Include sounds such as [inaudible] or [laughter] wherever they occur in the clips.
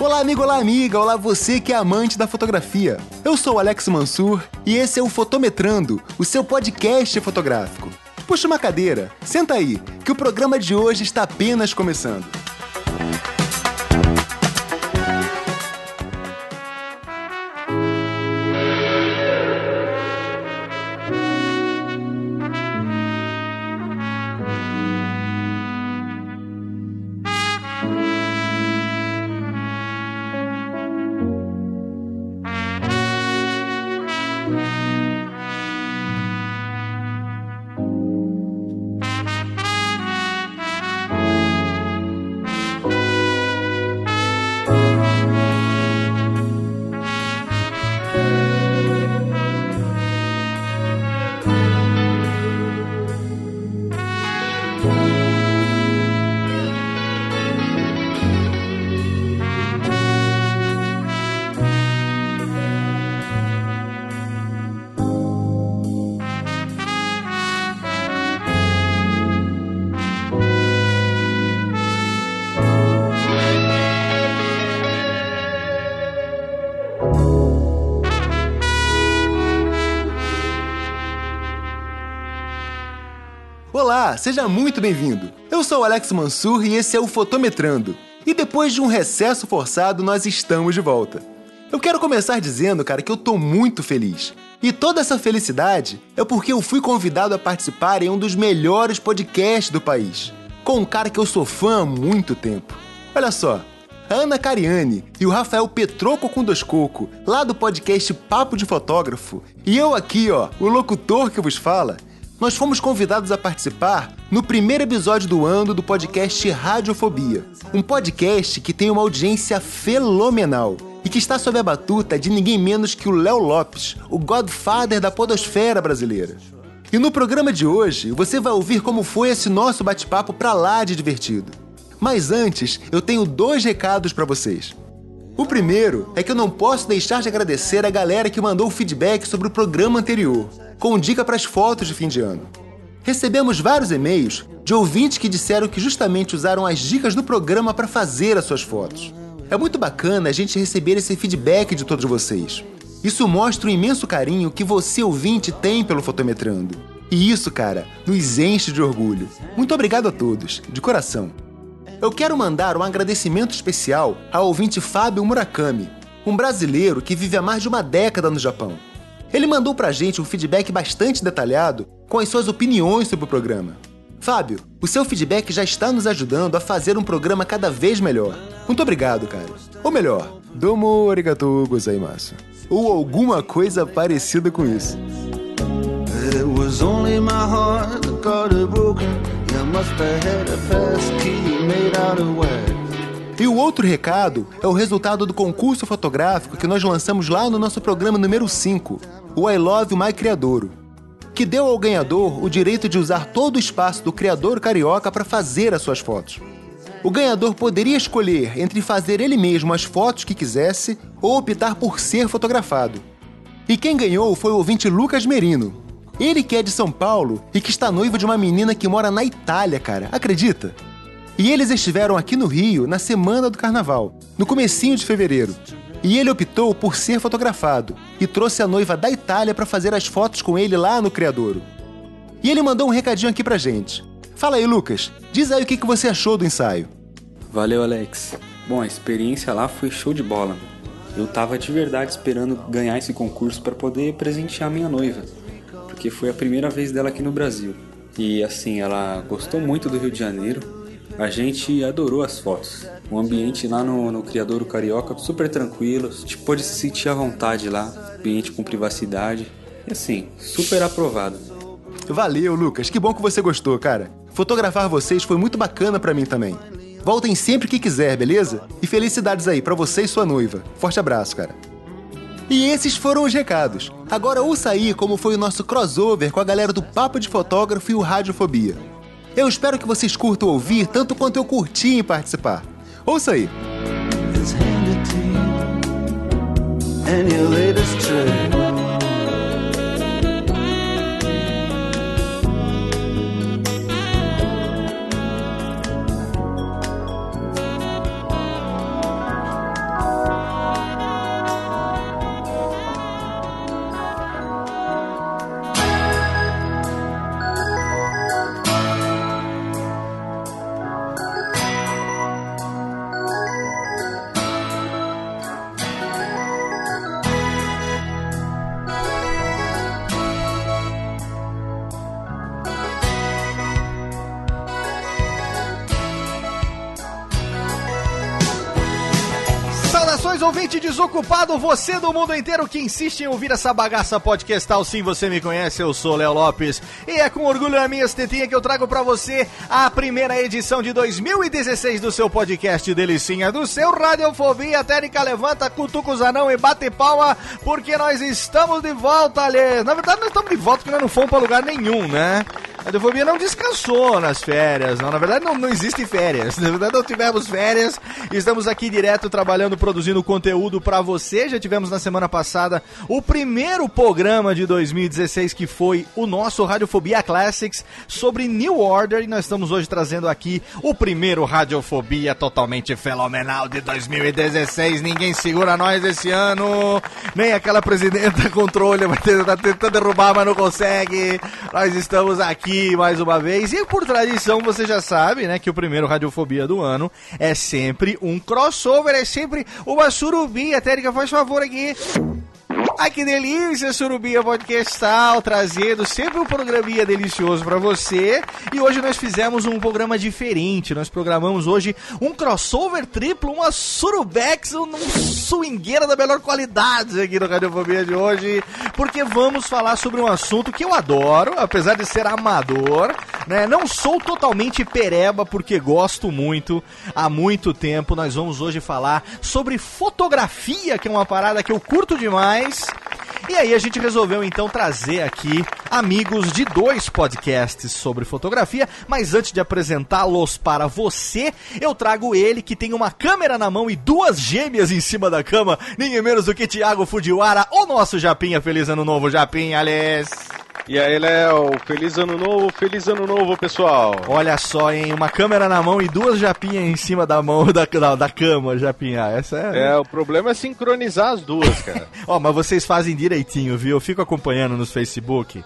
Olá, amigo, olá, amiga, olá você que é amante da fotografia. Eu sou o Alex Mansur e esse é o Fotometrando, o seu podcast fotográfico. Puxa uma cadeira, senta aí, que o programa de hoje está apenas começando. Seja muito bem-vindo. Eu sou Alex Mansur e esse é o Fotometrando. E depois de um recesso forçado, nós estamos de volta. Eu quero começar dizendo, cara, que eu tô muito feliz. E toda essa felicidade é porque eu fui convidado a participar em um dos melhores podcasts do país, com um cara que eu sou fã há muito tempo. Olha só, a Ana Cariani e o Rafael Petroco com dois coco, lá do podcast Papo de Fotógrafo, e eu aqui, ó, o locutor que vos fala, nós fomos convidados a participar no primeiro episódio do ano do podcast Radiofobia, um podcast que tem uma audiência fenomenal e que está sob a batuta de ninguém menos que o Léo Lopes, o godfather da podosfera brasileira. E no programa de hoje, você vai ouvir como foi esse nosso bate-papo pra lá de divertido. Mas antes, eu tenho dois recados para vocês. O primeiro é que eu não posso deixar de agradecer a galera que mandou feedback sobre o programa anterior com dica para as fotos de fim de ano. Recebemos vários e-mails de ouvintes que disseram que justamente usaram as dicas do programa para fazer as suas fotos. É muito bacana a gente receber esse feedback de todos vocês. Isso mostra o imenso carinho que você, ouvinte, tem pelo Fotometrando. E isso, cara, nos enche de orgulho. Muito obrigado a todos, de coração. Eu quero mandar um agradecimento especial ao ouvinte Fábio Murakami, um brasileiro que vive há mais de uma década no Japão. Ele mandou pra gente um feedback bastante detalhado com as suas opiniões sobre o programa. Fábio, o seu feedback já está nos ajudando a fazer um programa cada vez melhor. Muito obrigado, cara. Ou melhor, domo arigatou gozaimasu. Ou alguma coisa parecida com isso. It E o outro recado é o resultado do concurso fotográfico que nós lançamos lá no nosso programa número 5, o I Love My Criadouro, que deu ao ganhador o direito de usar todo o espaço do Criador Carioca para fazer as suas fotos. O ganhador poderia escolher entre fazer ele mesmo as fotos que quisesse ou optar por ser fotografado. E quem ganhou foi o ouvinte Lucas Merino. Ele que é de São Paulo e que está noivo de uma menina que mora na Itália, cara. Acredita? E eles estiveram aqui no Rio na semana do carnaval, no comecinho de fevereiro. E ele optou por ser fotografado e trouxe a noiva da Itália para fazer as fotos com ele lá no Criadouro. E ele mandou um recadinho aqui pra gente. Fala aí, Lucas. Diz aí o que você achou do ensaio. Valeu, Alex. Bom, a experiência lá foi show de bola. Eu tava de verdade esperando ganhar esse concurso para poder presentear minha noiva, porque foi a primeira vez dela aqui no Brasil. E assim, ela gostou muito do Rio de Janeiro a gente adorou as fotos. O ambiente lá no, no Criador Carioca super tranquilo, a gente pôde se sentir à vontade lá, ambiente com privacidade. E assim, super aprovado. Valeu, Lucas. Que bom que você gostou, cara. Fotografar vocês foi muito bacana para mim também. Voltem sempre que quiser, beleza? E felicidades aí para você e sua noiva. Forte abraço, cara. E esses foram os recados. Agora ouça aí como foi o nosso crossover com a galera do Papo de Fotógrafo e o Radiofobia. Eu espero que vocês curtam ouvir tanto quanto eu curti em participar. Ouça aí. Desocupado, você do mundo inteiro que insiste em ouvir essa bagaça podcastal. Sim, você me conhece, eu sou Léo Lopes. E é com orgulho na minha tetinha que eu trago para você a primeira edição de 2016 do seu podcast Delicinha, do seu Radiofobia. Térica levanta, cutuca anão e bate palma, porque nós estamos de volta, ali. Na verdade, nós estamos de volta porque nós não fomos para lugar nenhum, né? A Radiofobia não descansou nas férias, não. Na verdade, não, não existe férias. [laughs] Na verdade, não tivemos férias. Estamos aqui direto trabalhando, produzindo conteúdo para você. Já tivemos na semana passada o primeiro programa de 2016, que foi o nosso Radiofobia Classics sobre New Order. E nós estamos hoje trazendo aqui o primeiro Radiofobia totalmente fenomenal de 2016. Ninguém segura nós esse ano. Nem aquela presidenta [laughs] controle vai tentar, tentando derrubar, mas não consegue. Nós estamos aqui mais uma vez. E por tradição, você já sabe, né, que o primeiro Radiofobia do ano é sempre um crossover, é sempre uma surubinha. Térica, faz favor aqui. Ai que delícia, Surubinha Podcastal, trazendo sempre um programinha delicioso para você. E hoje nós fizemos um programa diferente. Nós programamos hoje um crossover triplo, uma Surubex, um swingueira da melhor qualidade aqui no Radiofobia de hoje. Porque vamos falar sobre um assunto que eu adoro, apesar de ser amador, né? Não sou totalmente pereba porque gosto muito há muito tempo. Nós vamos hoje falar sobre fotografia, que é uma parada que eu curto demais. E aí a gente resolveu então trazer aqui amigos de dois podcasts sobre fotografia, mas antes de apresentá-los para você, eu trago ele que tem uma câmera na mão e duas gêmeas em cima da cama, ninguém menos do que Thiago Fujiwara, o nosso Japinha. Feliz ano novo, Japinha, Alice. E aí, Léo, feliz ano novo, feliz ano novo, pessoal. Olha só, hein? Uma câmera na mão e duas japinhas em cima da mão [laughs] da, da, da cama, japinha. Essa é. É, o problema é sincronizar as duas, cara. [laughs] Ó, mas vocês fazem direitinho, viu? Eu fico acompanhando no Facebook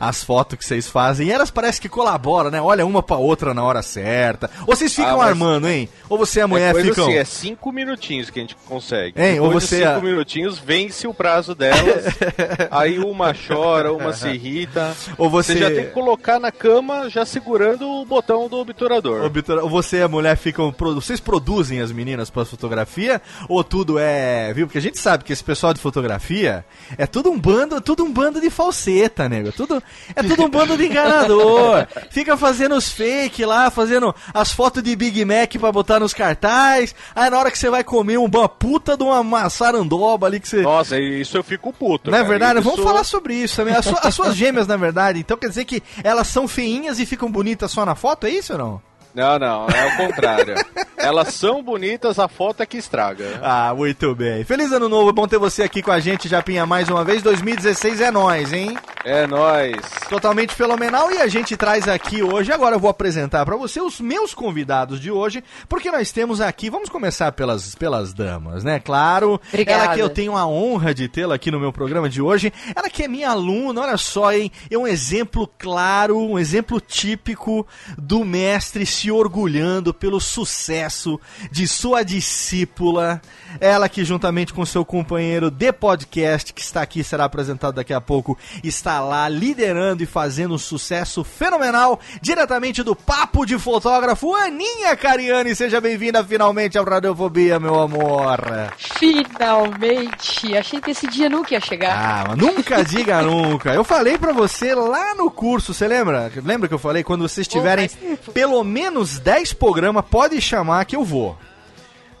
as fotos que vocês fazem. E elas parecem que colaboram, né? Olha uma pra outra na hora certa. Ou vocês ficam Ah, armando, hein? Ou você e a mulher ficam. assim, é cinco minutinhos que a gente consegue. Hein, ou Depois você- de cinco minutinhos, vence o prazo delas. [laughs] aí uma chora, uma se irrita. Ou você. Você já tem que colocar na cama, já segurando o botão do obturador. Obtura- Ou você e a mulher ficam. Vocês produzem as meninas pra fotografia? Ou tudo é. Viu? Porque a gente sabe que esse pessoal de fotografia é tudo um bando, tudo um bando de falseta, nego. Tudo, é tudo um bando de enganador. Fica fazendo os fake lá, fazendo as fotos de Big Mac pra botar nos cartaz. Aí na hora que você vai comer uma puta de uma maçarandoba ali que você. Nossa, isso eu fico puto. Não é cara. verdade? Isso- Vamos falar sobre isso também. As, sua- as suas gêmeas, na verdade, então quer dizer que elas são feinhas e ficam bonitas só na foto, é isso ou não? Não, não, é o contrário. Elas são bonitas, a foto é que estraga. Ah, muito bem. Feliz ano novo, é bom ter você aqui com a gente, Japinha, mais uma vez. 2016 é nós, hein? É nóis. Totalmente fenomenal e a gente traz aqui hoje, agora eu vou apresentar pra você os meus convidados de hoje, porque nós temos aqui, vamos começar pelas, pelas damas, né? Claro, Obrigada. ela que eu tenho a honra de tê-la aqui no meu programa de hoje, ela que é minha aluna, olha só, hein? É um exemplo claro, um exemplo típico do mestre se orgulhando pelo sucesso de sua discípula, ela que juntamente com seu companheiro de podcast, que está aqui, será apresentado daqui a pouco, está lá liderando e fazendo um sucesso fenomenal, diretamente do Papo de Fotógrafo, Aninha Cariani, seja bem-vinda finalmente ao Radiofobia, meu amor. Finalmente! Achei que esse dia nunca ia chegar. Ah, mas nunca [laughs] diga nunca. Eu falei pra você lá no curso, você lembra? Lembra que eu falei? Quando vocês tiverem faz tempo. pelo menos 10 programas, pode chamar que eu vou.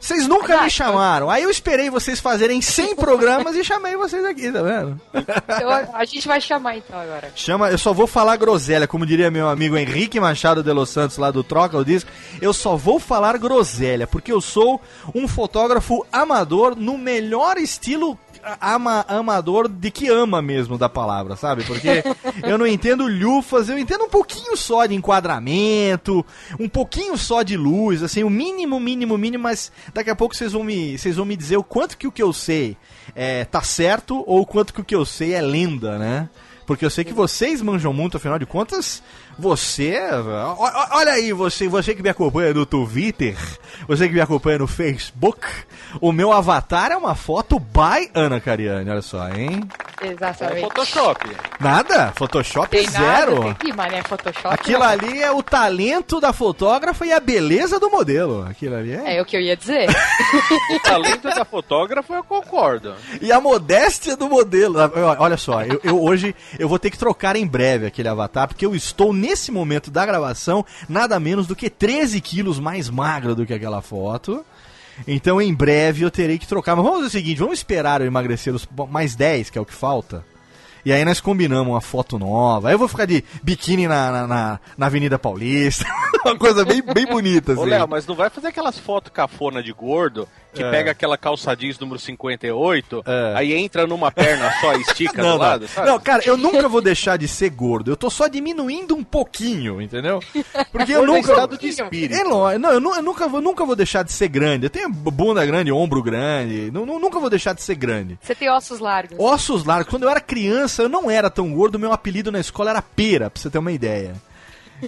Vocês nunca me chamaram. Aí eu esperei vocês fazerem 100 [laughs] programas e chamei vocês aqui, tá vendo? Então, a gente vai chamar então agora. Chama, eu só vou falar groselha, como diria meu amigo Henrique Machado de Los Santos lá do Troca o Disco. Eu só vou falar groselha, porque eu sou um fotógrafo amador no melhor estilo ama, amador de que ama mesmo da palavra, sabe? Porque [laughs] eu não entendo lufas, eu entendo um pouquinho só de enquadramento, um pouquinho só de luz, assim, o mínimo, mínimo, mínimo, mas daqui a pouco vocês vão me, vocês vão me dizer o quanto que o que eu sei é, tá certo ou o quanto que o que eu sei é lenda, né? Porque eu sei que vocês manjam muito, afinal de contas, você. Olha aí, você, você que me acompanha no Twitter, você que me acompanha no Facebook, o meu avatar é uma foto by Ana Cariani, olha só, hein? É Exatamente. Photoshop. Nada? Photoshop Tem zero. nada, tem que, mas é Photoshop. Aquilo não. ali é o talento da fotógrafa e a beleza do modelo. Aquilo ali é. É o que eu ia dizer. [laughs] O talento da fotógrafa, eu concordo. E a modéstia do modelo. Olha só, eu, eu hoje eu vou ter que trocar em breve aquele avatar, porque eu estou nesse momento da gravação nada menos do que 13 quilos mais magro do que aquela foto. Então em breve eu terei que trocar. Mas vamos fazer o seguinte: vamos esperar eu emagrecer os mais 10, que é o que falta. E aí nós combinamos uma foto nova. Aí eu vou ficar de biquíni na, na, na- na Avenida Paulista. [laughs] uma coisa bem, bem bonita, assim. Ô, Léo, mas não vai fazer aquelas fotos cafona de gordo que É. pega aquela calça jeans número 58, É. aí entra numa perna só e estica Não, do lado, não. sabe? não, cara, eu nunca vou deixar de ser gordo. Eu tô só diminuindo um pouquinho, entendeu? Porque eu é nunca. estado de espírito. É lógico. Não, eu, nu- eu nunca, vou, nunca vou deixar de ser grande. Eu tenho bunda grande, ombro grande. Nu- nunca vou deixar de ser grande. Você tem ossos largos. Ossos largos. Quando eu era criança, eu não era tão gordo. Meu apelido na escola era Pera, pra você ter uma ideia.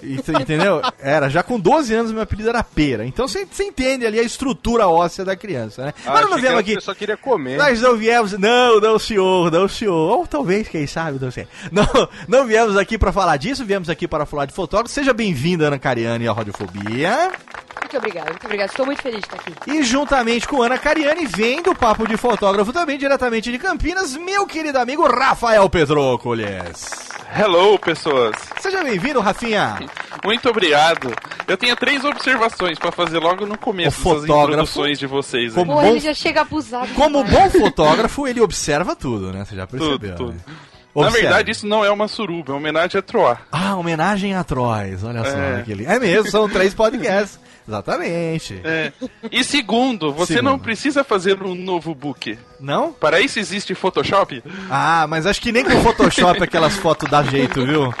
Ent- Entendeu? Era, já com 12 anos meu apelido era Pera. Então você entende ali a estrutura óssea da criança, né? Ah, Mas não viemos aqui. Você só queria comer. Nós não viemos. Não, não, senhor, não, senhor. Ou talvez, quem sabe, não sei. Não, não viemos aqui pra falar disso, viemos aqui para falar de fotógrafo. Seja bem-vinda, Ana Cariani, à Radiofobia. Muito obrigado, muito obrigado. Estou muito feliz de estar aqui. E juntamente com Ana Cariani, vem do Papo de Fotógrafo também, diretamente de Campinas, meu querido amigo Rafael Petrócoles. Hello, pessoas. Seja bem-vindo, Rafinha. Muito obrigado. Eu tenho três observações pra fazer logo no começo fotógrafo- introduções de vocês. Como Pô, bom- ele já chega abusado. Como demais. bom fotógrafo, ele observa tudo, né? Você já percebeu. Tudo, tudo. Na verdade, isso não é uma suruba, é uma homenagem a Troar. Ah, homenagem a Trois, olha só. É. Aquele... É mesmo, são três podcasts. [laughs] Exatamente. É. E segundo, você Segundo. não precisa fazer um novo book. Não? Para isso existe Photoshop. Ah, mas acho que nem com Photoshop aquelas fotos dá jeito, viu?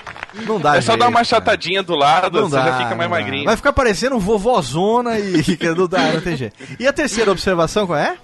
Não dá é só jeito, dar uma chatadinha do lado, Não você dá, já fica mais magrinho. Vai ficar parecendo vovózona e [laughs] não dá, não tem jeito. E a terceira observação qual é?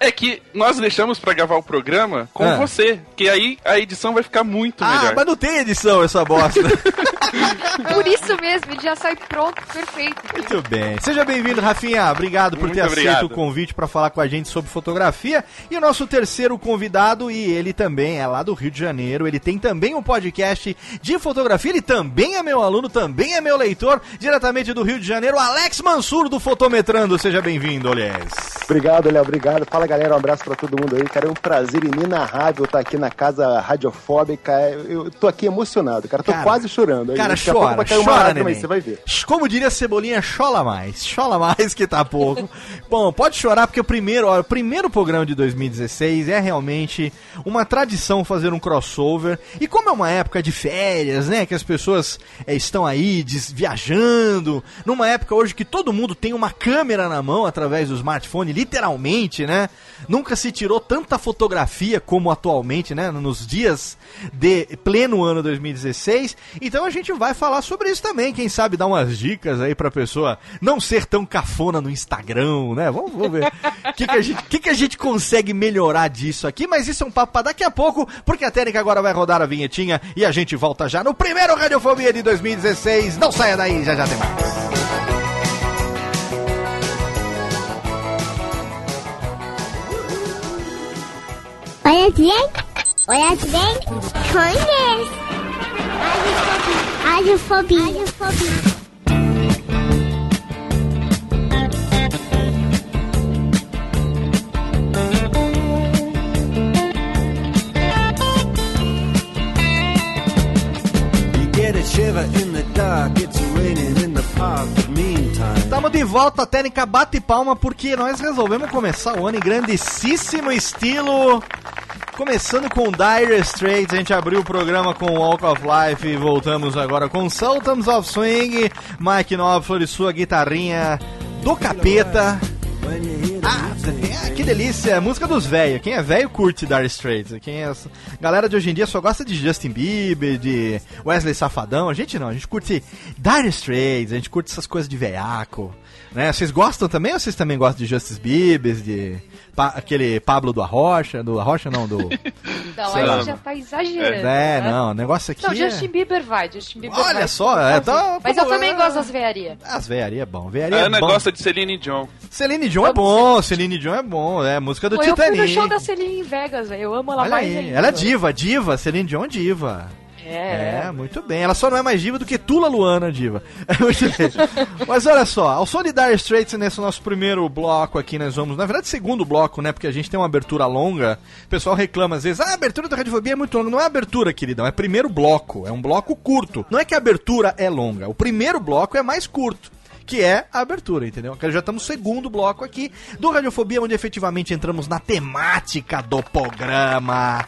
É que nós deixamos pra gravar o programa com Ah. você, que aí a edição vai ficar muito Ah, melhor. mas não tem edição essa bosta. [laughs] Por isso mesmo, ele já sai pronto, perfeito. Muito bem. Seja bem-vindo, Rafinha. Obrigado por Muito ter aceito obrigado. o convite para falar com a gente sobre fotografia. E o nosso terceiro convidado, e ele também é lá do Rio de Janeiro, ele tem também um podcast de fotografia, ele também é meu aluno, também é meu leitor, diretamente do Rio de Janeiro, Alex Mansur do Fotometrando. Seja bem-vindo, Alex. Obrigado, Léo, obrigado. Fala galera, um abraço pra todo mundo aí. Cara, é um prazer inenarrável estar aqui na casa radiofóbica. Eu tô aqui emocionado, cara. Tô Cara, quase chorando. Cara, Daqui chora, vai cair uma chora, lágrima neném. você vai ver. Como diria a Cebolinha, chola mais. [laughs] Chola mais que tá pouco. [laughs] Bom, pode chorar porque o primeiro, o primeiro programa de 2016 é realmente uma tradição fazer um crossover. E como é uma época de férias, né, que as pessoas é, estão aí des- viajando, numa época hoje que todo mundo tem uma câmera na mão através do smartphone, literalmente, né? Nunca se tirou tanta fotografia como atualmente, né, nos dias de pleno ano 2016. Então a gente vai falar sobre isso também, quem sabe dar umas dicas aí pra pessoa não ser tão cafona no Instagram, né? Vamos, vamos ver. O que, que, a gente- que, que a gente consegue melhorar disso aqui? Mas isso é um papo pra daqui a pouco, porque a técnica agora vai rodar a vinhetinha e a gente volta já no primeiro Radiofobia de 2016. Não saia daí, já já tem mais. おやつでんおやつでんコンですアルフォビアルフォビ shiver in the dark, it's raining in the park. Estamos de volta, técnica bate palma, porque nós resolvemos começar o ano em grandíssimo estilo. Começando com Dire Straits, a gente abriu o programa com Walk of Life e voltamos agora com Sultans of Swing, Mike e sua guitarrinha do capeta. Ah, é, que delícia, música dos velhos. Quem é velho curte Dire Straits. Quem é... Galera de hoje em dia só gosta de Justin Bieber, de Wesley Safadão. A gente não, a gente curte Dire Straits, a gente curte essas coisas de veiaco. Né? Vocês gostam também ou vocês também gostam de Justin Bieber, de Pa- aquele Pablo do Arrocha, do Arrocha não, do... [laughs] Não, Sei aí lá. já tá exagerando. é, né? não, o negócio aqui Não, é... Justin Bieber vai, Justin Bieber vai. Olha só, é, tá- Mas eu também gosto das veiarias. As veiaria é bom, A veiaria é Ana bom. gosta de Celine Dion. Celine Dion é bom, Celine Dion é bom, é música do Pô, eu fui Titanic. no show da Celine em Vegas, velho. Eu amo ela Olha mais aí, ainda. ela é diva, diva, Celine Dion é diva. É. É, muito bem. Ela só não é mais diva do que Tula Luana diva. Muito [laughs] bem. Mas olha só, ao Dire Straits nesse nosso primeiro bloco aqui, nós vamos, na verdade, segundo bloco, né? Porque a gente tem uma abertura longa. O pessoal reclama às vezes, ah, a abertura da Radiofobia é muito longa. Não é abertura, queridão, é primeiro bloco. É um bloco curto. Não é que a abertura é longa, o primeiro bloco é mais curto. Que é a abertura, entendeu? Já estamos no segundo bloco aqui do Radiofobia, onde efetivamente entramos na temática do programa.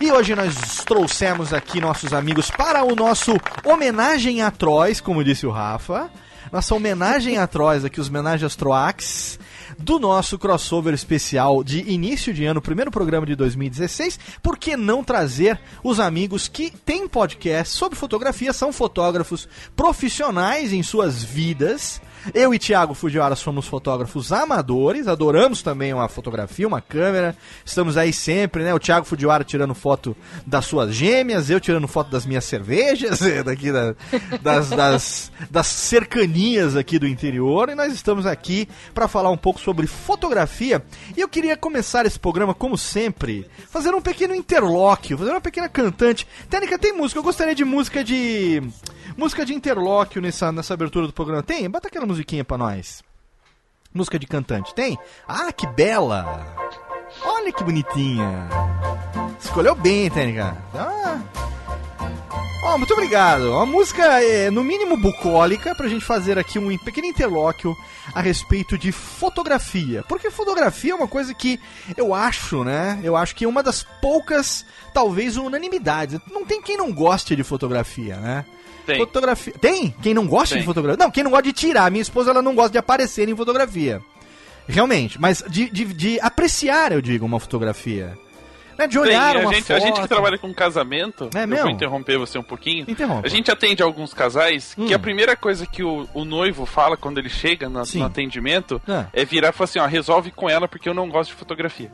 E hoje nós trouxemos aqui nossos amigos para o nosso homenagem a Trois, como disse o Rafa. Nossa homenagem a Trois aqui, os homenagens Troax, do nosso crossover especial de início de ano, primeiro programa de 2016. Por que não trazer os amigos que têm podcast sobre fotografia, são fotógrafos profissionais em suas vidas. Eu e Thiago Fujiwara somos fotógrafos amadores, adoramos também uma fotografia, uma câmera. Estamos aí sempre, né? O Thiago Fujiwara tirando foto das suas gêmeas, eu tirando foto das minhas cervejas, [laughs] daqui da- das, das, das cercanias aqui do interior. E nós estamos aqui para falar um pouco sobre fotografia. E eu queria começar esse programa, como sempre, fazendo um pequeno interlóquio, fazendo uma pequena cantante. Técnica, tem música? Eu gostaria de música de. Música de interlóquio nessa, nessa abertura do programa. Tem? Bota aquela musiquinha pra nós. Música de cantante. Tem? Ah, que bela! Olha que bonitinha. Escolheu bem, Técnica. Ah. Ó, muito obrigado. Uma música, é, no mínimo, bucólica, pra gente fazer aqui um pequeno interlóquio a respeito de fotografia. Porque fotografia é uma coisa que eu acho, né? Eu acho que é uma das poucas, talvez, unanimidades. Não tem quem não goste de fotografia, né? Tem. Fotografia. Tem? Quem não gosta Tem. de fotografia? Não, quem não gosta de tirar. Minha esposa ela não gosta de aparecer em fotografia. Realmente. Mas de, de, de apreciar, eu digo, uma fotografia. Né? De Tem, olhar a, uma gente, foto. a gente que trabalha com casamento, É eu mesmo? vou interromper você um pouquinho. Interrompa. A gente atende alguns casais Hum. que a primeira coisa que o, o noivo fala quando ele chega no, no atendimento Ah. é virar e falar assim, ó, resolve com ela porque eu não gosto de fotografia.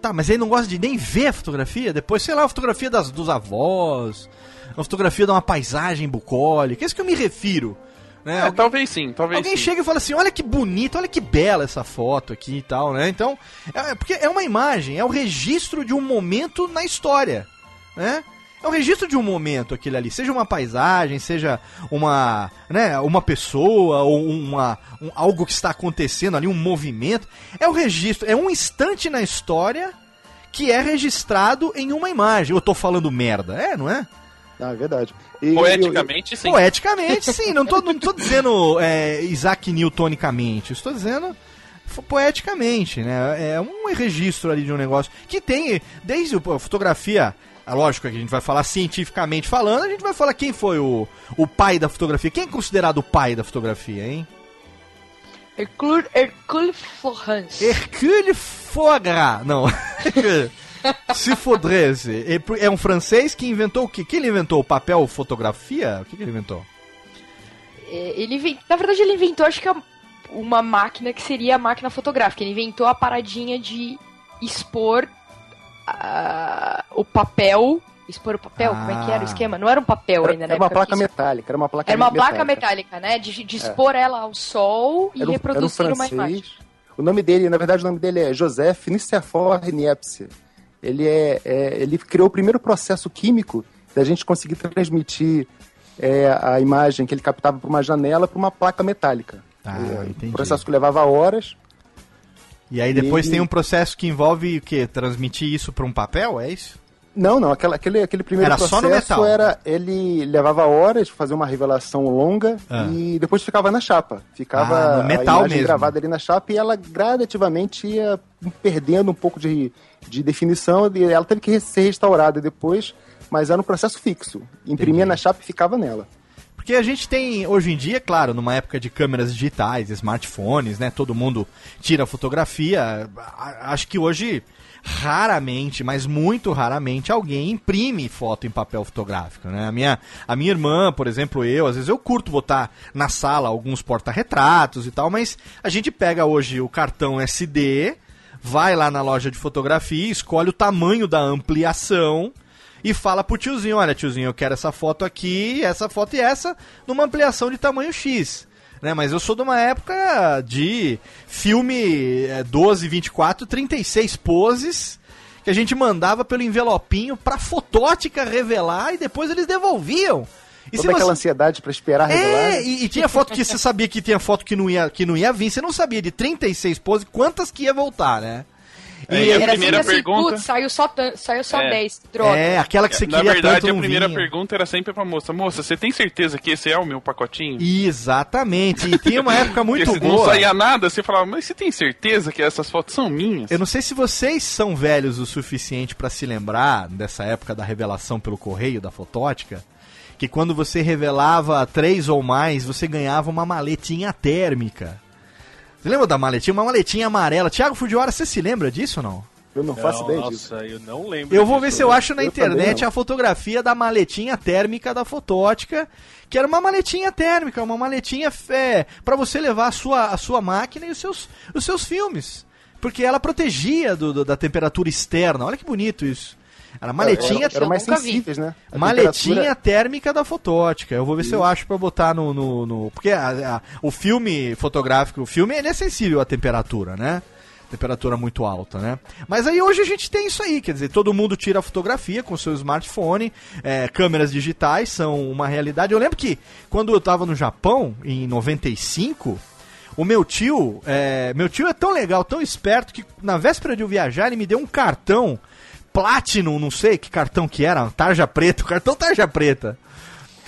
Tá, mas ele não gosta de nem ver a fotografia? Depois, sei lá, a fotografia das, dos avós, uma fotografia de uma paisagem bucólica. É isso que eu me refiro. Né? É, Alguém- talvez sim, talvez Alguém sim. chega e fala assim: olha que bonita, olha que bela essa foto aqui e tal, né? Então, é, porque é uma imagem, é o registro de um momento na história, né? É o registro de um momento aquele ali, seja uma paisagem, seja uma, né, uma pessoa ou uma, um- algo que está acontecendo ali, um movimento. É o registro, é um instante na história que é registrado em uma imagem. Eu tô falando merda, é, não é? Não, é verdade. E- Poeticamente, sim. Poeticamente, sim. Não tô, não tô [laughs] dizendo é, Isaac Newtonicamente. Estou dizendo poeticamente, né? É um registro ali de um negócio que tem desde a fotografia. É lógico que a gente vai falar cientificamente falando, a gente vai falar quem foi o, o pai da fotografia. Quem é considerado o pai da fotografia, hein? Hercule, Hercule Florence. Hercule Fogras. Não. [laughs] Se fodresse. É um francês que inventou o quê? Que ele inventou? O papel fotografia? O que, que ele inventou? É, Ele inven- Na verdade, ele inventou, acho que é uma máquina que seria a máquina fotográfica. Ele inventou a paradinha de expor ah, o papel. Expor o papel? Como é que era o Ah. esquema? Não era um papel Era, ainda, né? era uma placa que isso- metálica, era uma placa Era uma metálica. placa metálica, né? De, de expor ela ao sol e Era um, era um reproduzir uma imagem. O nome dele, na verdade, o nome dele é Joseph Nicéphore Niepce. Ele, é, é- ele criou o primeiro processo químico da gente conseguir transmitir é, a imagem que ele captava por uma janela para uma placa metálica. Ah, É, entendi. Um processo que levava horas. E aí depois E- tem um processo que envolve o quê? Transmitir isso para um papel, é isso? Não, não, aquela, aquele, aquele primeiro Era só processo no metal. era ele levava horas fazer uma revelação longa Ah. e depois ficava na chapa. Ficava Ah, no metal a imagem mesmo. gravada ali na chapa e ela gradativamente ia perdendo um pouco de, de definição e ela teve que ser restaurada depois, mas era um processo fixo. Imprimia Entendi. na chapa e ficava nela. Porque a gente tem, hoje em dia, claro, numa época de câmeras digitais, smartphones, né? Todo mundo tira fotografia. Acho que hoje, raramente, mas muito raramente, alguém imprime foto em papel fotográfico, né? A minha, a minha irmã, por exemplo, eu, às vezes eu curto botar na sala alguns porta-retratos e tal, mas a gente pega hoje o cartão SD, vai lá na loja de fotografia, escolhe o tamanho da ampliação e fala pro tiozinho, olha tiozinho, eu quero essa foto aqui, essa foto e essa, numa ampliação de tamanho X. Né, mas eu sou de uma época de filme é, 12, 24, 36 poses que a gente mandava pelo envelopinho pra fotótica revelar e depois eles devolviam. E Toda aquela você- ansiedade pra esperar revelar. é, e, e tinha foto que você sabia que tinha foto que não ia, que não ia vir, você não sabia de 36 poses quantas que ia voltar, né? É, e a Era primeira assim, pergunta- saiu só, saiu só É. 10, droga. É, aquela que você Na queria verdade, tanto a primeira vinha. pergunta era sempre pra moça: Moça, você tem certeza que esse é o meu pacotinho? Exatamente. E tinha uma época [laughs] muito Porque se não boa. saía nada, você falava, mas você tem certeza que essas fotos são minhas? Eu não sei se vocês são velhos o suficiente pra se lembrar dessa época da revelação pelo correio da fotótica, que quando você revelava três ou mais, você ganhava uma maletinha térmica. Você lembra da maletinha? Uma maletinha amarela. Tiago Fujiwara, você se lembra disso ou não? Eu não faço ideia disso. Nossa, eu não lembro. Eu vou ver se eu acho na Eu internet não. a fotografia da maletinha térmica da fotótica, que era uma maletinha térmica, uma maletinha é, para você levar a sua, a sua máquina e os seus, os seus filmes. Porque ela protegia do, do- da temperatura externa. Olha que bonito isso. Era maletinha, Eram mais nunca vi. sensíveis, né? A maletinha temperatura- térmica da fotótica. Eu vou ver se eu acho pra botar no. no, no- porque a- a- o filme fotográfico, o filme ele é sensível à temperatura, né? Temperatura muito alta, né? Mas aí hoje a gente tem isso aí, quer dizer, todo mundo tira fotografia com seu smartphone, é, câmeras digitais são uma realidade. Eu lembro que quando eu tava no Japão, em 95, o meu tio, é, meu tio é tão legal, tão esperto, que na véspera de eu viajar, ele me deu um cartão Platinum, não sei que cartão que era, tarja preta, cartão tarja preta.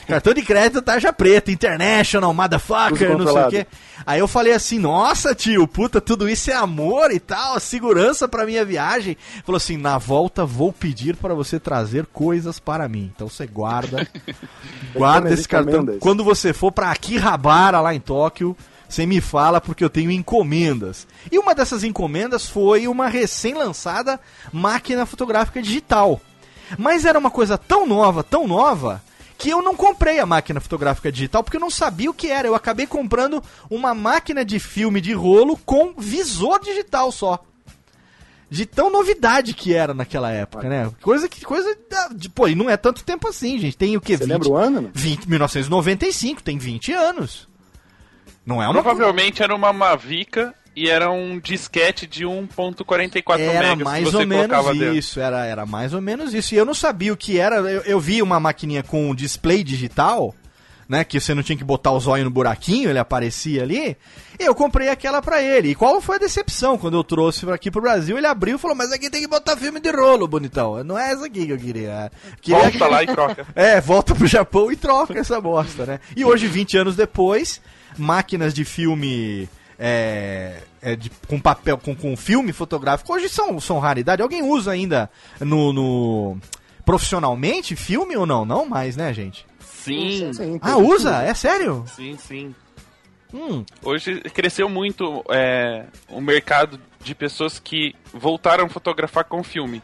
Cartão de crédito tarja preta, International, motherfucker, não sei o quê. Aí eu falei assim, nossa tio, puta, tudo isso é amor e tal, segurança pra minha viagem. Falou assim, na volta vou pedir para você trazer coisas para mim. Então você guarda, [laughs] guarda esse cartão. Quando você for pra Akihabara, lá em Tóquio, você me fala porque eu tenho encomendas. E uma dessas encomendas foi uma recém-lançada máquina fotográfica digital. Mas era uma coisa tão nova, tão nova, que eu não comprei a máquina fotográfica digital porque eu não sabia o que era. Eu acabei comprando uma máquina de filme de rolo com visor digital só. De tão novidade que era naquela época, né? Coisa que. Coisa. De, pô, e não é tanto tempo assim, gente. Tem o quê? Você lembra o ano? não? 20, 1995, tem 20 anos. Não é uma Provavelmente era uma Mavica e era um disquete de 1.44 Era megas mais que ou menos dentro. isso, era, era mais ou menos isso. E eu não sabia o que era. Eu, eu vi uma maquininha com um display digital, né? Que você não tinha que botar o zóio no buraquinho, ele aparecia ali. E eu comprei aquela pra ele. E qual foi a decepção? Quando eu trouxe aqui pro Brasil, ele abriu e falou: Mas aqui tem que botar filme de rolo, bonitão. Não é essa aqui que eu queria. queria Volta lá e troca. [laughs] é, volta pro Japão e troca essa bosta, né? E hoje, 20 anos depois, máquinas de filme. é, é, de- com papel, com, com filme fotográfico, hoje são, são raridade. Alguém usa ainda no, no- profissionalmente filme ou não? Não mais, né, gente? Sim, Sim, Ah, usa? É sério? sim, sim. Hum, Hoje cresceu muito é, o mercado de pessoas que voltaram a fotografar com filme.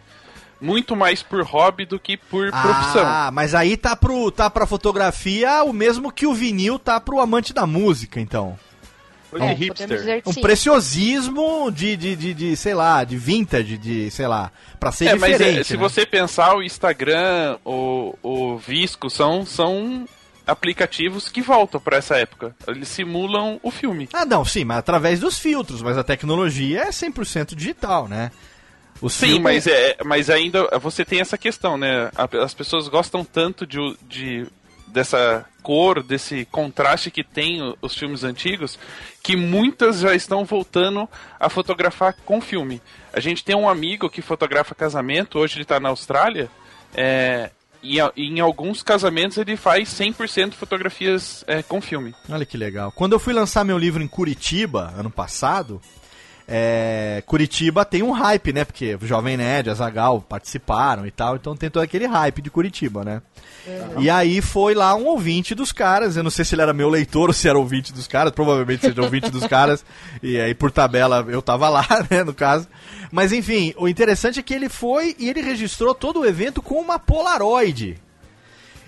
Muito mais por hobby do que por profissão. Ah, mas aí tá, pro, tá pra fotografia o mesmo que o vinil tá pro amante da música, então. Coisa É, de podemos hipster. Um sim. preciosismo de, de, de, de, sei lá, de vintage, de, sei lá, pra ser É, mas diferente. é, se né? você pensar, o Instagram, o, o Visco são, são aplicativos que voltam pra essa época. Eles simulam o filme. Ah, não, sim, mas através dos filtros, mas a tecnologia é 100% digital, né? Os Sim, filmes- mas, é, mas ainda você tem essa questão, né? As pessoas gostam tanto de, de dessa cor, desse contraste que tem os filmes antigos, que muitas já estão voltando a fotografar com filme. A gente tem um amigo que fotografa casamento, hoje ele está na Austrália, é, e e em alguns casamentos ele faz 100% fotografias é, com filme. Olha que legal. Quando eu fui lançar meu livro em Curitiba, ano passado, é, Curitiba tem um hype, né? Porque o Jovem Nerd, Azagal participaram e tal, então tem todo aquele hype de Curitiba, né? E aí foi lá um ouvinte dos caras, eu não sei se ele era meu leitor ou se era ouvinte dos caras, provavelmente seja ouvinte dos caras, [laughs] e aí por tabela eu tava lá, [laughs] né, no caso. Mas enfim, o interessante é que ele foi e ele registrou todo o evento com uma Polaroid.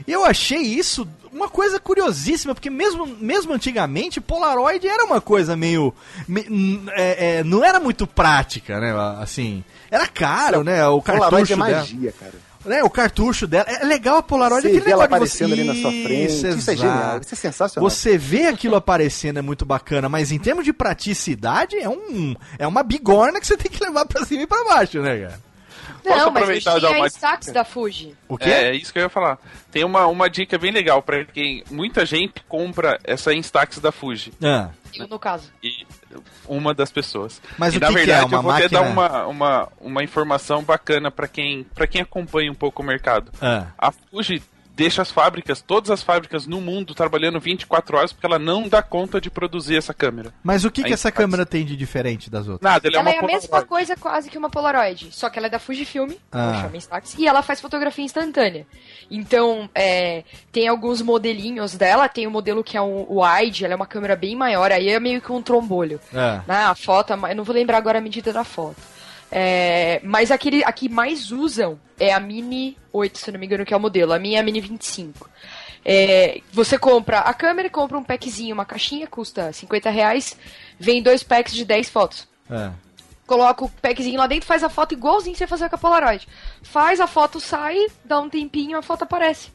E eu achei isso uma coisa curiosíssima, porque mesmo, mesmo antigamente, Polaroid era uma coisa meio. me- é, é, não era muito prática, né? Assim. Era caro, né? O Polaroid cartucho é dela. magia, cara. Né, o cartucho dela. É legal a Polaroid, Você aquele vê negócio aparecendo ali na sua Isso, frente. Isso é exato. genial. Isso é sensacional. Você vê aquilo aparecendo é muito bacana, mas em termos de praticidade é um é uma bigorna que você tem que levar pra cima e pra baixo, né, cara? Posso Não, mas aproveitar e hoje dar tem uma da Fuji. O quê? É, é isso que eu ia falar. Tem uma, uma dica bem legal pra quem. Muita gente compra essa Instax da Fuji. Ah, Eu, no caso. E uma das pessoas. Mas e o na que que é? verdade Uma eu vou até dar máquina- uma, uma, uma informação bacana pra quem, pra quem acompanha um pouco o mercado. ah. A Fuji deixa as fábricas, todas as fábricas no mundo, trabalhando 24 horas porque ela não dá conta de produzir essa câmera. Mas o que, que essa Instax. câmera tem de diferente das outras? Nada, ela, ela é é a mesma Polaroid. coisa quase que uma Polaroid, só que ela é da Fujifilm, Ah. Instax, e ela faz fotografia instantânea. Então, é, tem alguns modelinhos dela, tem o modelo que é um wide, ela é uma câmera bem maior, aí é meio que um trombolho. Ah. Né? A foto, eu não vou lembrar agora a medida da foto. É, mas aquele, a que mais usam é a Mini 8, se não me engano, que é o modelo. A minha é a Mini 25. É, você compra a câmera e compra um packzinho, uma caixinha, custa 50 reais. Vem dois packs de 10 fotos Ah. coloca o packzinho lá dentro, faz a foto igualzinho você fazer com a Polaroid. Faz, a foto sai, dá um tempinho, a foto aparece.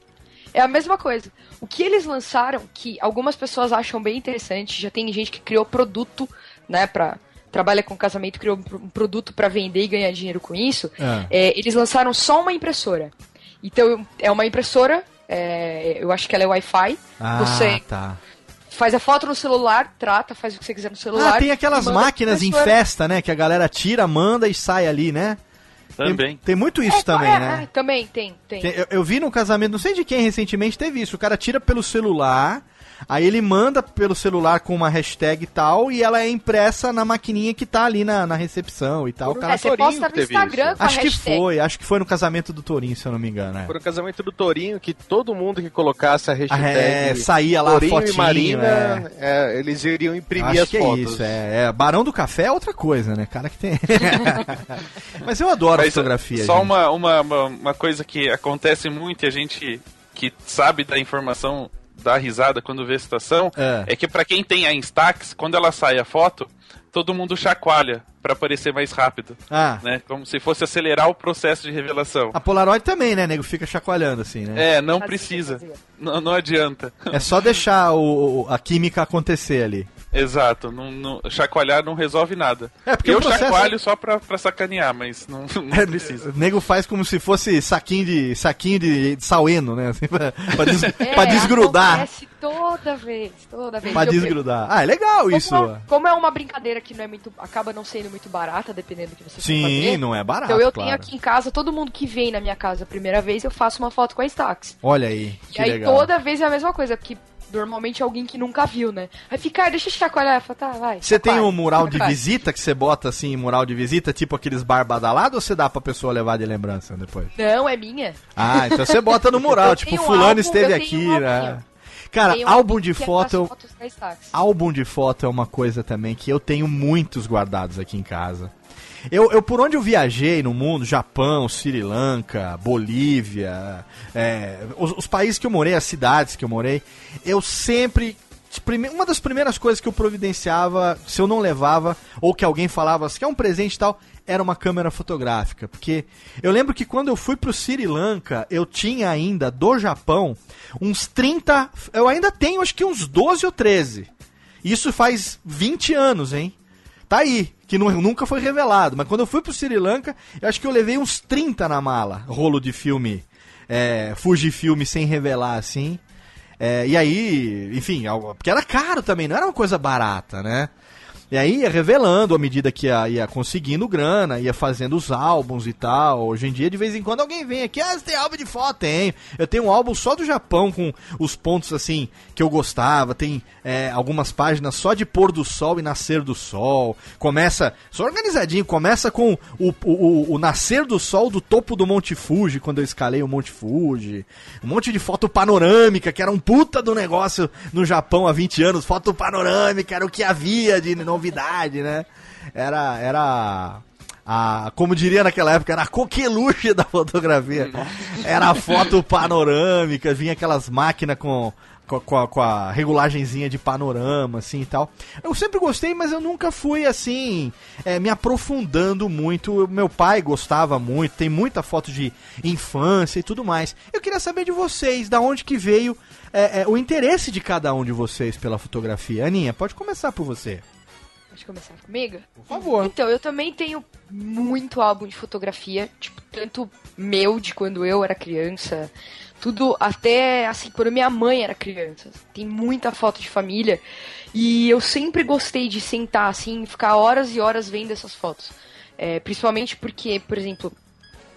É a mesma coisa. O que eles lançaram, que algumas pessoas acham bem interessante, já tem gente que criou produto, né, pra. Trabalha com casamento, criou um produto pra vender e ganhar dinheiro com isso. Ah. É, eles lançaram só uma impressora. Então, é uma impressora, é, eu acho que ela é Wi-Fi. Ah, Você tá. faz a foto no celular, trata, faz o que você quiser no celular. Ah, tem aquelas máquinas em festa, né? Que a galera tira, manda e sai ali, né? Tem, Também. tem muito isso É, também, é, né? é, também tem, tem. Tem- Eu, eu vi num casamento, não sei de quem recentemente teve isso. O cara tira pelo celular, aí ele manda pelo celular com uma hashtag e tal, e ela é impressa na maquininha que tá ali na, na recepção e tal. O Por cara- É, você Torinho posta no Instagram isso. com a Acho que hashtag. foi, acho que foi no casamento do Torinho, se eu não me engano. é. Por um casamento do Torinho, que todo mundo que colocasse a Ah, hashtag é, saía lá a Torinho fotinho, e Marina, é. é, eles iriam imprimir Acho as que é fotos. isso, é, é. Barão do Café é outra coisa, né? Cara que tem. [laughs] Mas eu adoro Mas, fotografia. Só gente. uma, uma, uma coisa que acontece muito e a gente que sabe da informação dá risada quando vê a situação É. é, que pra quem tem a Instax, quando ela sai a foto, todo mundo chacoalha pra aparecer mais rápido, Ah, né? Como se fosse acelerar o processo de revelação. a Polaroid também, né, nego? Fica chacoalhando assim, né? É, não precisa. Não, não adianta. É só deixar o, o- a química acontecer ali. Exato. Não, não- chacoalhar não resolve nada. É, porque Eu o processo- chacoalho só pra, pra sacanear, mas não, [laughs] não precisa. O nego faz como se fosse saquinho de saquinho de, de saleno, né? Assim, pra, pra des- [laughs] É, pra desgrudar. Acontece toda vez, toda vez. Pra desgrudar. Ah, é legal Como, isso. é- como é uma brincadeira que não é muito. acaba não sendo muito barata, dependendo do que você Sim, fazer. não é barato, Então eu claro. tenho aqui em casa, todo mundo que vem na minha casa a primeira vez, eu faço uma foto com a Instax. Olha aí, que e aí legal. toda vez é a mesma coisa, porque normalmente é alguém que nunca viu, né? Aí fica, ah, deixa eu chacoalhar. Eu falo, tá, vai. Você tem um mural de visita que você bota assim, mural de visita, tipo aqueles bar badalado, ou você dá pra pessoa levar de lembrança depois? Não, é minha. Ah, então você bota no [laughs] mural, tipo, fulano álbum, esteve aqui, um né? Cara, um álbum de é foto, álbum de foto é uma coisa também que eu tenho muitos guardados aqui em casa. Eu, eu por onde eu viajei no mundo, Japão, Sri Lanka, Bolívia, é, os, os países que eu morei, as cidades que eu morei, eu sempre uma das primeiras coisas que eu providenciava, se eu não levava, ou que alguém falava, se quer um presente e tal, era uma câmera fotográfica. Porque eu lembro que quando eu fui pro Sri Lanka, eu tinha ainda do Japão uns 30. Eu ainda tenho acho que uns 12 ou 13. Isso faz 20 anos, hein? Tá aí, que nu- nunca foi revelado. Mas quando eu fui pro Sri Lanka, eu acho que eu levei uns 30 na mala, rolo de filme, é, Fujifilme sem revelar, assim. É, e aí, enfim, porque era caro também, não era uma coisa barata, né? E aí ia revelando à medida que ia, ia conseguindo grana, ia fazendo os álbuns e tal. Hoje em dia, de vez em quando, alguém vem aqui, ah, você tem álbum de foto? Tenho. Eu tenho um álbum só do Japão, com os pontos assim que eu gostava. Tem é, algumas páginas só de pôr do sol e nascer do sol. Começa, só organizadinho, começa com o, o, o- o nascer do sol do topo do Monte Fuji, quando eu escalei o Monte Fuji. Um monte de foto panorâmica, que era um puta do negócio no Japão há 20 anos. Foto panorâmica era o que havia de novidade, né? Era, era a, como diria naquela época, era a coqueluche da fotografia. Era a foto panorâmica, vinha aquelas máquinas com, com, a, com a regulagenzinha de panorama, assim e tal. Eu sempre gostei, mas eu nunca fui assim, é, me aprofundando muito. Meu pai gostava muito, tem muita foto de infância e tudo mais. Eu queria saber de vocês, da onde que veio é, é, o interesse de cada um de vocês pela fotografia. Aninha, pode começar por você. Pode começar comigo? Por favor. Então, eu também tenho muito álbum de fotografia, tipo, tanto meu de quando eu era criança, tudo até assim, quando minha mãe era criança. Tem muita foto de família e eu sempre gostei de sentar assim, ficar horas e horas vendo essas fotos. É, principalmente porque, por exemplo,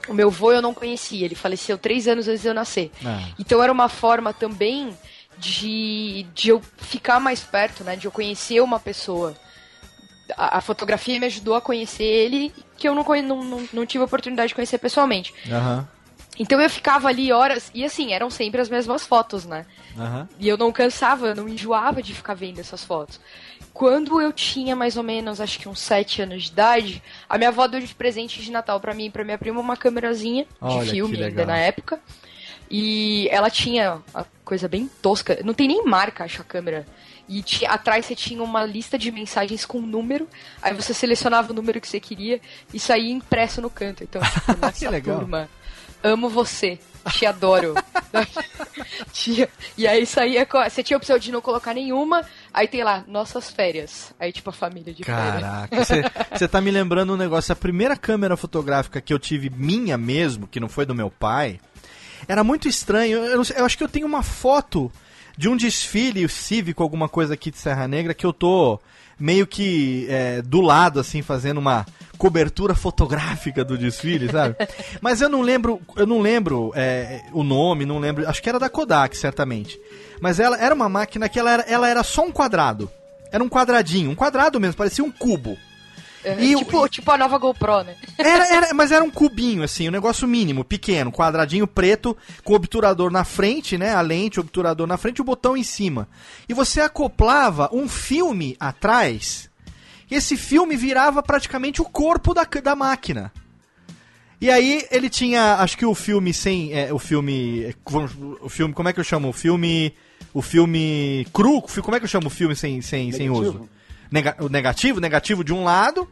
o meu avô eu não conhecia, ele faleceu três anos antes de eu nascer. Ah. Então era uma forma também de, de eu ficar mais perto, né? De eu conhecer uma pessoa. A, a fotografia me ajudou a conhecer ele, que eu não, não, não, tive a oportunidade de conhecer pessoalmente. Aham, Então eu ficava ali horas, e assim, eram sempre as mesmas fotos, né? aham. E eu não cansava, eu não enjoava de ficar vendo essas fotos. Quando eu tinha mais ou menos, acho que uns 7 anos de idade, a minha avó deu de presente de Natal pra mim e pra minha prima uma câmerazinha de filme ainda na época. E ela tinha a coisa bem tosca, não tem nem marca, acho, a câmera. E atrás você tinha uma lista de mensagens com número, aí você selecionava o número que você queria e saía impresso no canto. Então, tipo, [laughs] nossa legal. turma, amo você, te adoro. [laughs] Tinha- e aí saía, você tinha a opção de não colocar nenhuma, aí tem lá, nossas férias. Aí tipo a família de férias. Caraca, [laughs] você- tá me lembrando um negócio. A primeira câmera fotográfica que eu tive minha mesmo, que não foi do meu pai, era muito estranho. Eu, eu acho que eu tenho uma foto de um desfile cívico, alguma coisa aqui de Serra Negra, que eu tô meio que é, do lado, assim, fazendo uma cobertura fotográfica do desfile, sabe? [laughs] Mas eu não lembro, eu não lembro é, o nome, não lembro. Acho que era da Kodak, certamente. Mas ela era uma máquina que ela era, ela era só um quadrado. Era um quadradinho, um quadrado mesmo, parecia um cubo. É, E o- tipo, tipo a nova GoPro, né? Era, era- mas era um cubinho, assim, um negócio mínimo, pequeno, quadradinho preto, com obturador na frente, né? A lente, o obturador na frente e o botão em cima. E você acoplava um filme atrás, e esse filme virava praticamente o corpo da, da máquina. E aí ele tinha, acho que o filme sem. é, o filme. O filme. Como é que eu chamo? O filme. O filme cru? Como é que eu chamo o filme sem, sem, sem uso? Nega- o negativo, negativo de um lado.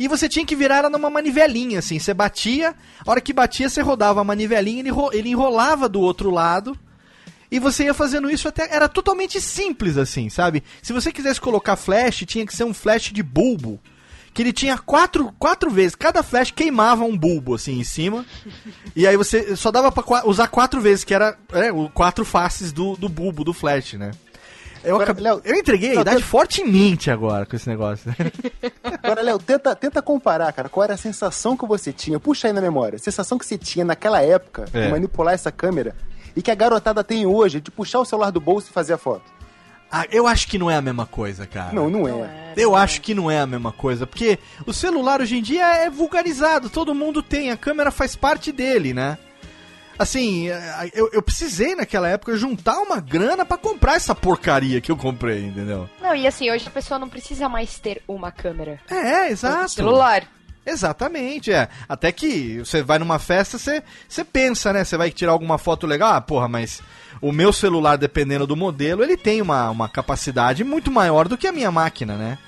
E você tinha que virar ela numa manivelinha, assim. Você batia, a hora que batia, você rodava a manivelinha, ro- ele enrolava do outro lado. E você ia fazendo isso até. Era totalmente simples, assim, sabe? Se você quisesse colocar flash, tinha que ser um flash de bulbo. Que ele tinha quatro, quatro vezes. Cada flash queimava um bulbo, assim, em cima. E aí você só dava pra usar quatro vezes, que era é, o quatro faces do, do bulbo, do flash, né? Eu, Agora, acabei- Léo, eu entreguei a Léo, idade tem- fortemente agora com esse negócio. [laughs] Agora, Léo, tenta, tenta comparar, cara, qual era a sensação que você tinha. Puxa aí na memória. A sensação que você tinha naquela época É. de manipular essa câmera e que a garotada tem hoje de puxar o celular do bolso e fazer a foto. Ah, eu acho que não é a mesma coisa, cara. Não, não é. Eu acho que não é a mesma coisa, porque o celular hoje em dia é vulgarizado, todo mundo tem, a câmera faz parte dele, né? Assim, eh, eu, eu precisei naquela época juntar uma grana pra comprar essa porcaria que eu comprei, entendeu? Não, e assim, hoje a pessoa não precisa mais ter uma câmera. É, exato. Celular. Exatamente, é. Até que você vai numa festa, você, você pensa, né? Você vai tirar alguma foto legal, ah, porra, mas o meu celular, dependendo do modelo, ele tem uma, uma capacidade muito maior do que a minha máquina, né?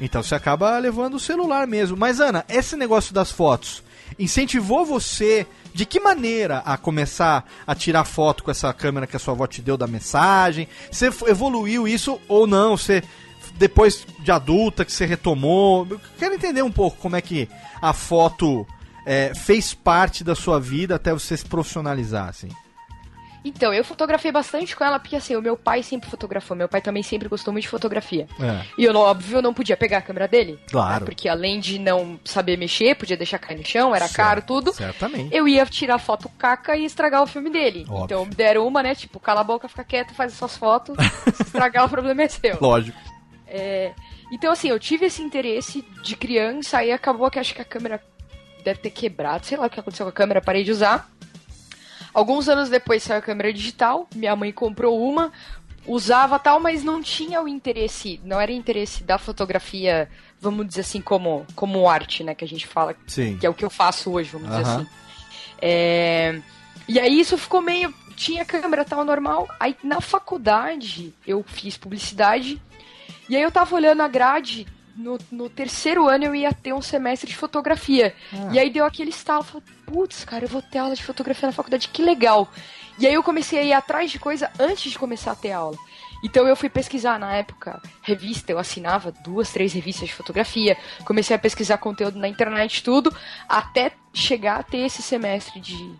Então você acaba levando o celular mesmo. Mas, Ana, esse negócio das fotos incentivou você de que maneira a começar a tirar foto com essa câmera que a sua avó te deu da mensagem? Você evoluiu isso ou não? Você depois de adulta que você retomou? Eu quero entender um pouco como é que a foto é, fez parte da sua vida até você se profissionalizar, assim. Então, eu fotografei bastante com ela, porque assim, o meu pai sempre fotografou. Meu pai também sempre gostou muito de fotografia. É. E eu, óbvio, não podia pegar a câmera dele. Claro. né, Porque além de não saber mexer, podia deixar cair no chão, era Certo, caro, tudo. Certamente. Eu ia tirar foto caca e estragar o filme dele. Óbvio. Então me deram uma, né? Tipo, cala a boca, fica quieto, faz as suas fotos. Se [laughs] estragar, o problema é seu. Lógico. É, então, assim, eu tive esse interesse de criança e acabou que acho que a câmera deve ter quebrado. Sei lá o que aconteceu com a câmera, parei de usar. Alguns anos depois saiu a câmera digital, minha mãe comprou uma. usava tal, mas não tinha o interesse, não era interesse da fotografia, vamos dizer assim, como, como arte, né? Que a gente fala, Sim. que é o que eu faço hoje, vamos dizer Aham. assim. É, E aí isso ficou meio. Tinha câmera tal normal. Aí na faculdade eu fiz publicidade. E aí eu tava olhando a grade. No, no terceiro ano eu ia ter um semestre de fotografia. E aí deu aquele estalo. Falei, putz, cara, eu vou ter aula de fotografia na faculdade, que legal. E aí eu comecei a ir atrás de coisa antes de começar a ter aula. Então eu fui pesquisar na época revista, eu assinava duas, três revistas de fotografia, comecei a pesquisar conteúdo na internet, tudo, até chegar a ter esse semestre de,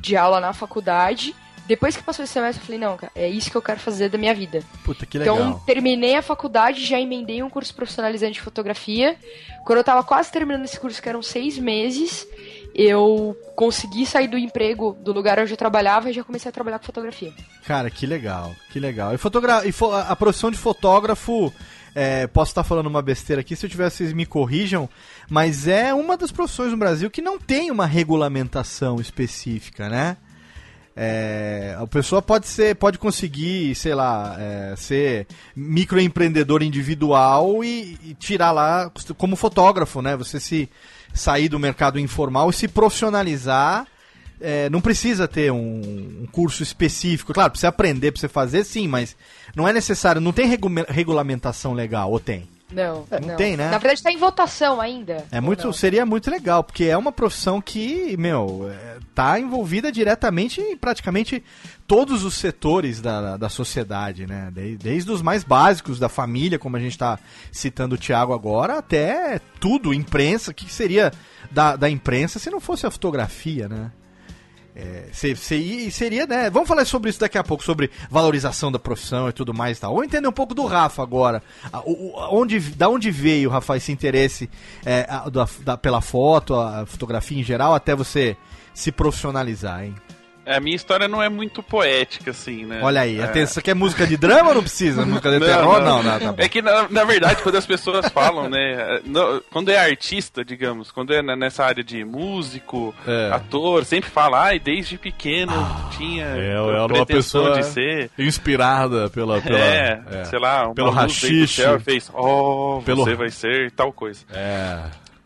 de aula na faculdade. Depois que passou esse semestre, eu falei, não, cara, é isso que eu quero fazer da minha vida. Puta, que legal. Então, terminei a faculdade, já emendei um curso profissionalizante de fotografia. Quando eu tava quase terminando esse curso, que eram seis meses, eu consegui sair do emprego do lugar onde eu trabalhava e já comecei a trabalhar com fotografia. Cara, que legal, que legal. E, fotogra... e fo- a profissão de fotógrafo, é, posso estar falando uma besteira aqui, se eu tiver, vocês me corrijam, mas é uma das profissões no Brasil que não tem uma regulamentação específica, né? É, a pessoa pode ser, pode conseguir, sei lá, é, ser microempreendedor individual e, e tirar lá como fotógrafo, né? Você se sair do mercado informal e se profissionalizar. é, não precisa ter um, um curso específico. Claro, precisa aprender você fazer, sim, mas não é necessário, não tem regu- regulamentação legal, ou tem? Não, não tem, né? Na verdade, tá em votação ainda. É muito, não? seria muito legal, porque é uma profissão que, meu, é, tá envolvida diretamente em praticamente todos os setores da, da sociedade, né? Desde, desde os mais básicos da família, como a gente está citando o Thiago agora, até tudo, imprensa, o que seria da, da imprensa se não fosse a fotografia, né? É, se- se- seria, né? Vamos falar sobre isso daqui a pouco, sobre valorização da profissão e tudo mais e tal. Ou entender um pouco do Rafa agora. A- o- onde, da onde veio, Rafa, esse interesse é, a- da- da- pela foto, a fotografia em geral, até você se profissionalizar, hein? É, A minha história não é muito poética, assim, né? Olha aí, é... atenção, você quer música de drama ou não precisa? Música de Não, terror? não. Não, não, tá bom. É que, na, na verdade, quando as pessoas falam, né? no- quando é artista, digamos, quando é nessa área de músico, É. ator, sempre fala, ai, desde pequeno tinha é, é uma pessoa de ser. Inspirada pela. pela é, é. sei lá, uma Pelo rachixe. fez, oh, Pelo- você vai ser tal coisa. É.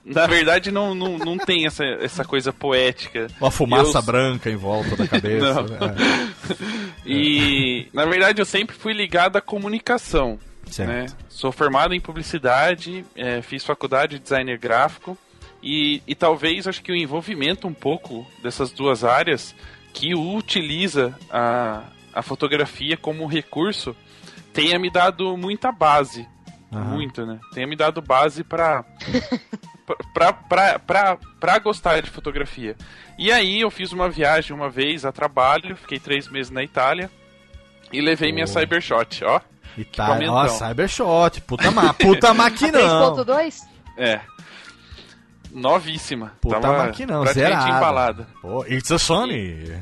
Na verdade, não, não, não tem essa, essa coisa poética. Uma fumaça Eu- branca em volta da cabeça. Não. né? [laughs] E, na verdade, eu sempre fui ligado à comunicação. Certo. né? Sou formado em publicidade, é, fiz faculdade de designer gráfico e, e talvez acho que o envolvimento um pouco dessas duas áreas que utiliza a, a fotografia como recurso tenha me dado muita base. Aham. Muito, né? Tenha me dado base pra, [laughs] pra, pra, pra, pra gostar de fotografia. E aí eu fiz uma viagem uma vez a trabalho, fiquei três meses na Itália e levei minha Cybershot, ó. Equipamento. ó, Cybershot, puta, ma puta [laughs] maquinão. 3.2? É. Novíssima. Puta Tava maquinão, praticamente zerada. embalada. Pô, it's a Sony.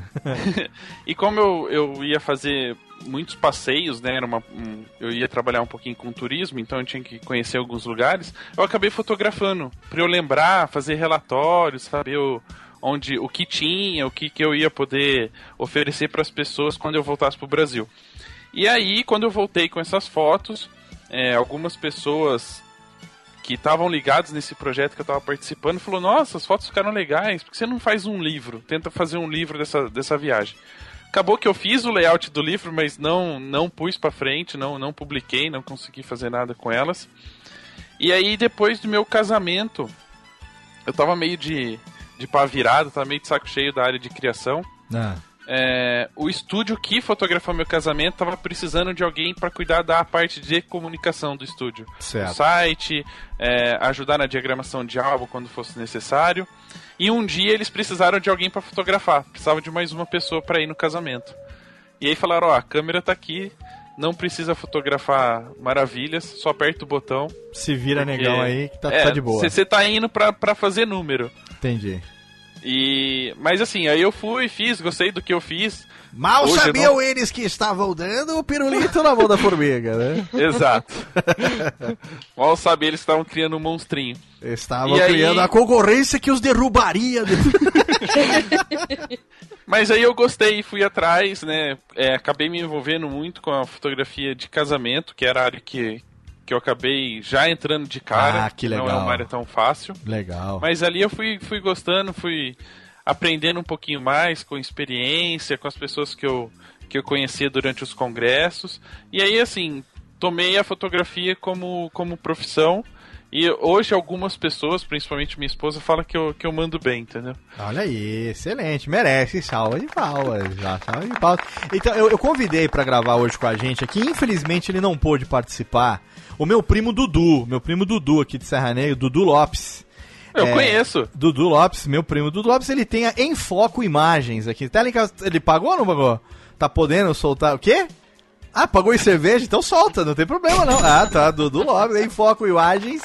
E [laughs] como eu, eu ia fazer muitos passeios, né? Era uma, um- eu ia trabalhar um pouquinho com turismo, então eu tinha que conhecer alguns lugares. Eu acabei fotografando para eu lembrar, fazer relatórios, saber o, onde o que tinha, o que, que eu ia poder oferecer para as pessoas quando eu voltasse para o Brasil. E aí, quando eu voltei com essas fotos, é, algumas pessoas que estavam ligados nesse projeto que eu estava participando falou: Nossa, as fotos ficaram legais, por que você não faz um livro? Tenta fazer um livro dessa, dessa viagem. Acabou que eu fiz o layout do livro, mas não não pus pra frente, não não publiquei, não consegui fazer nada com elas. E aí depois do meu casamento, eu tava meio de de pá virado, tava meio de saco cheio da área de criação. Ah, É, o estúdio que fotografou meu casamento tava precisando de alguém para cuidar da parte de comunicação do estúdio. O certo. site, é, ajudar na diagramação de álbum quando fosse necessário. E um dia eles precisaram de alguém para fotografar, precisavam de mais uma pessoa para ir no casamento. E aí falaram: Ó, a câmera tá aqui, não precisa fotografar maravilhas, só aperta o botão. Se vira porque- negão aí que tá, é, tá de boa. Você tá indo pra, pra fazer número. Entendi. E, mas assim, aí eu fui, fiz, gostei do que eu fiz. Mal Hoje sabiam não- eles que estavam dando o pirulito na mão da formiga, né? [laughs] Exato. Mal saber, eles estavam criando um monstrinho. Estavam E aí- criando a concorrência que os derrubaria. [laughs] Mas aí eu gostei e fui atrás, né? É, acabei me envolvendo muito com a fotografia de casamento, que era a área que, que eu acabei já entrando de cara. Ah, que Não é legal. uma área tão fácil. Legal. Mas ali eu fui, fui gostando, fui aprendendo um pouquinho mais com experiência, com as pessoas que eu, que eu conhecia durante os congressos. E aí, assim, tomei a fotografia como, como profissão. E hoje algumas pessoas, principalmente minha esposa, falam que eu, que eu mando bem, entendeu? Olha aí, excelente, merece salva de palmas, já, salva de palmas. Então, eu, eu convidei pra gravar hoje com a gente aqui, infelizmente ele não pôde participar, o meu primo Dudu, meu primo Dudu aqui de Serra Negra, Dudu Lopes. Eu É, conheço. Dudu Lopes, meu primo Dudu Lopes, ele tem Em Foco Imagens aqui. Tá? Ele pagou ou não pagou? Tá podendo soltar o quê? Ah, pagou em cerveja? Então solta, não tem problema não. Ah, tá, Dudu Lopes, Em Foco Imagens,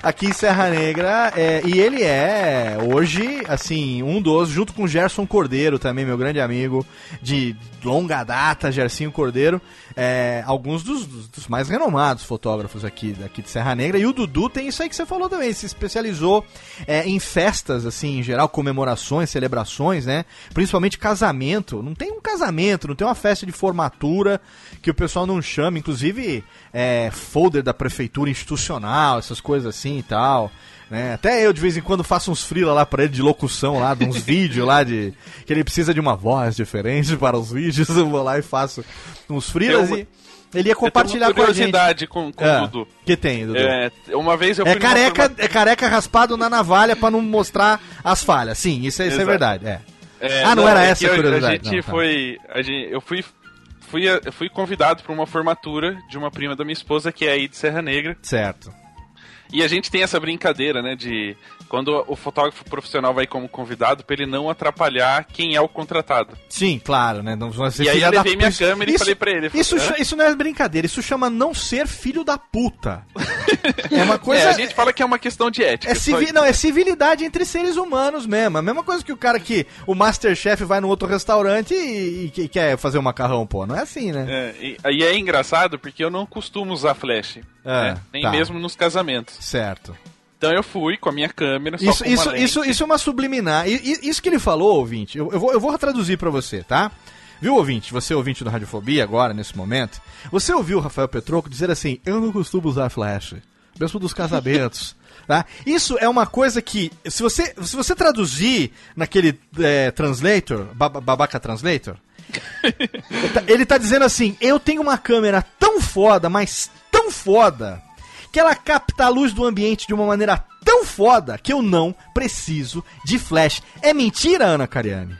aqui em Serra Negra. é, e ele é, hoje, assim, um dos, junto com Gerson Cordeiro também, meu grande amigo, de longa data, Gersinho Cordeiro, é, alguns dos, dos- mais renomados fotógrafos aqui, aqui de Serra Negra. E o Dudu tem isso aí que você falou também, se especializou é, em festas, assim, em geral, comemorações, celebrações, né? Principalmente casamento. Não tem um casamento, não tem uma festa de formatura que o pessoal não chama, inclusive é, folder da prefeitura institucional, essas coisas assim e tal. Né? Até eu de vez em quando faço uns freela lá pra ele de locução lá, de uns [laughs] vídeos lá de que ele precisa de uma voz diferente [laughs] para os vídeos, eu vou lá e faço uns uma- e ele ia compartilhar com a gente. com, com É, o Dudu. Que tem, Dudu? É, uma vez eu É numa careca, forma- é careca raspado na navalha pra não mostrar as falhas. Sim, isso, é- isso é verdade. É. É, Ah, não era é essa a curiosidade. A gente Não, tá. foi. a gente- eu fui, fui, eu fui convidado para uma formatura de uma prima da minha esposa, que é aí de Serra Negra. Certo. E a gente tem essa brincadeira, né? De quando o fotógrafo profissional vai como convidado, pra ele não atrapalhar quem é o contratado. Sim, claro, né? Não, você E aí eu da levei minha puta. câmera e falei pra ele, Isso, falei, cha- isso não é brincadeira, isso chama não ser filho da puta. [laughs] É uma coisa. É, a gente fala que é uma questão de ética. É, civi- isso. não, é civilidade entre seres humanos mesmo. A mesma coisa que o cara que. O Masterchef vai no outro restaurante e, e que- quer fazer um macarrão, pô. Não é assim, né? É, e, e é engraçado porque eu não costumo usar flash. É, né? Nem tá. mesmo nos casamentos. Certo. Então eu fui com a minha câmera, só Isso, isso, lente. isso, isso é uma subliminar. Isso que ele falou, ouvinte, eu, eu vou, eu vou traduzir pra você, tá? Viu, ouvinte? Você, ouvinte do Radiofobia, agora, nesse momento. Você ouviu o Rafael Petroco dizer assim: Eu não costumo usar flash, mesmo dos casamentos. [laughs] Tá? Isso é uma coisa que, se você, se você traduzir naquele é, translator, baba- babaca translator, [laughs] tá- ele tá dizendo assim: eu tenho uma câmera tão foda, mas tão foda, que ela capta a luz do ambiente de uma maneira tão foda que eu não preciso de flash. É mentira, Ana Cariani?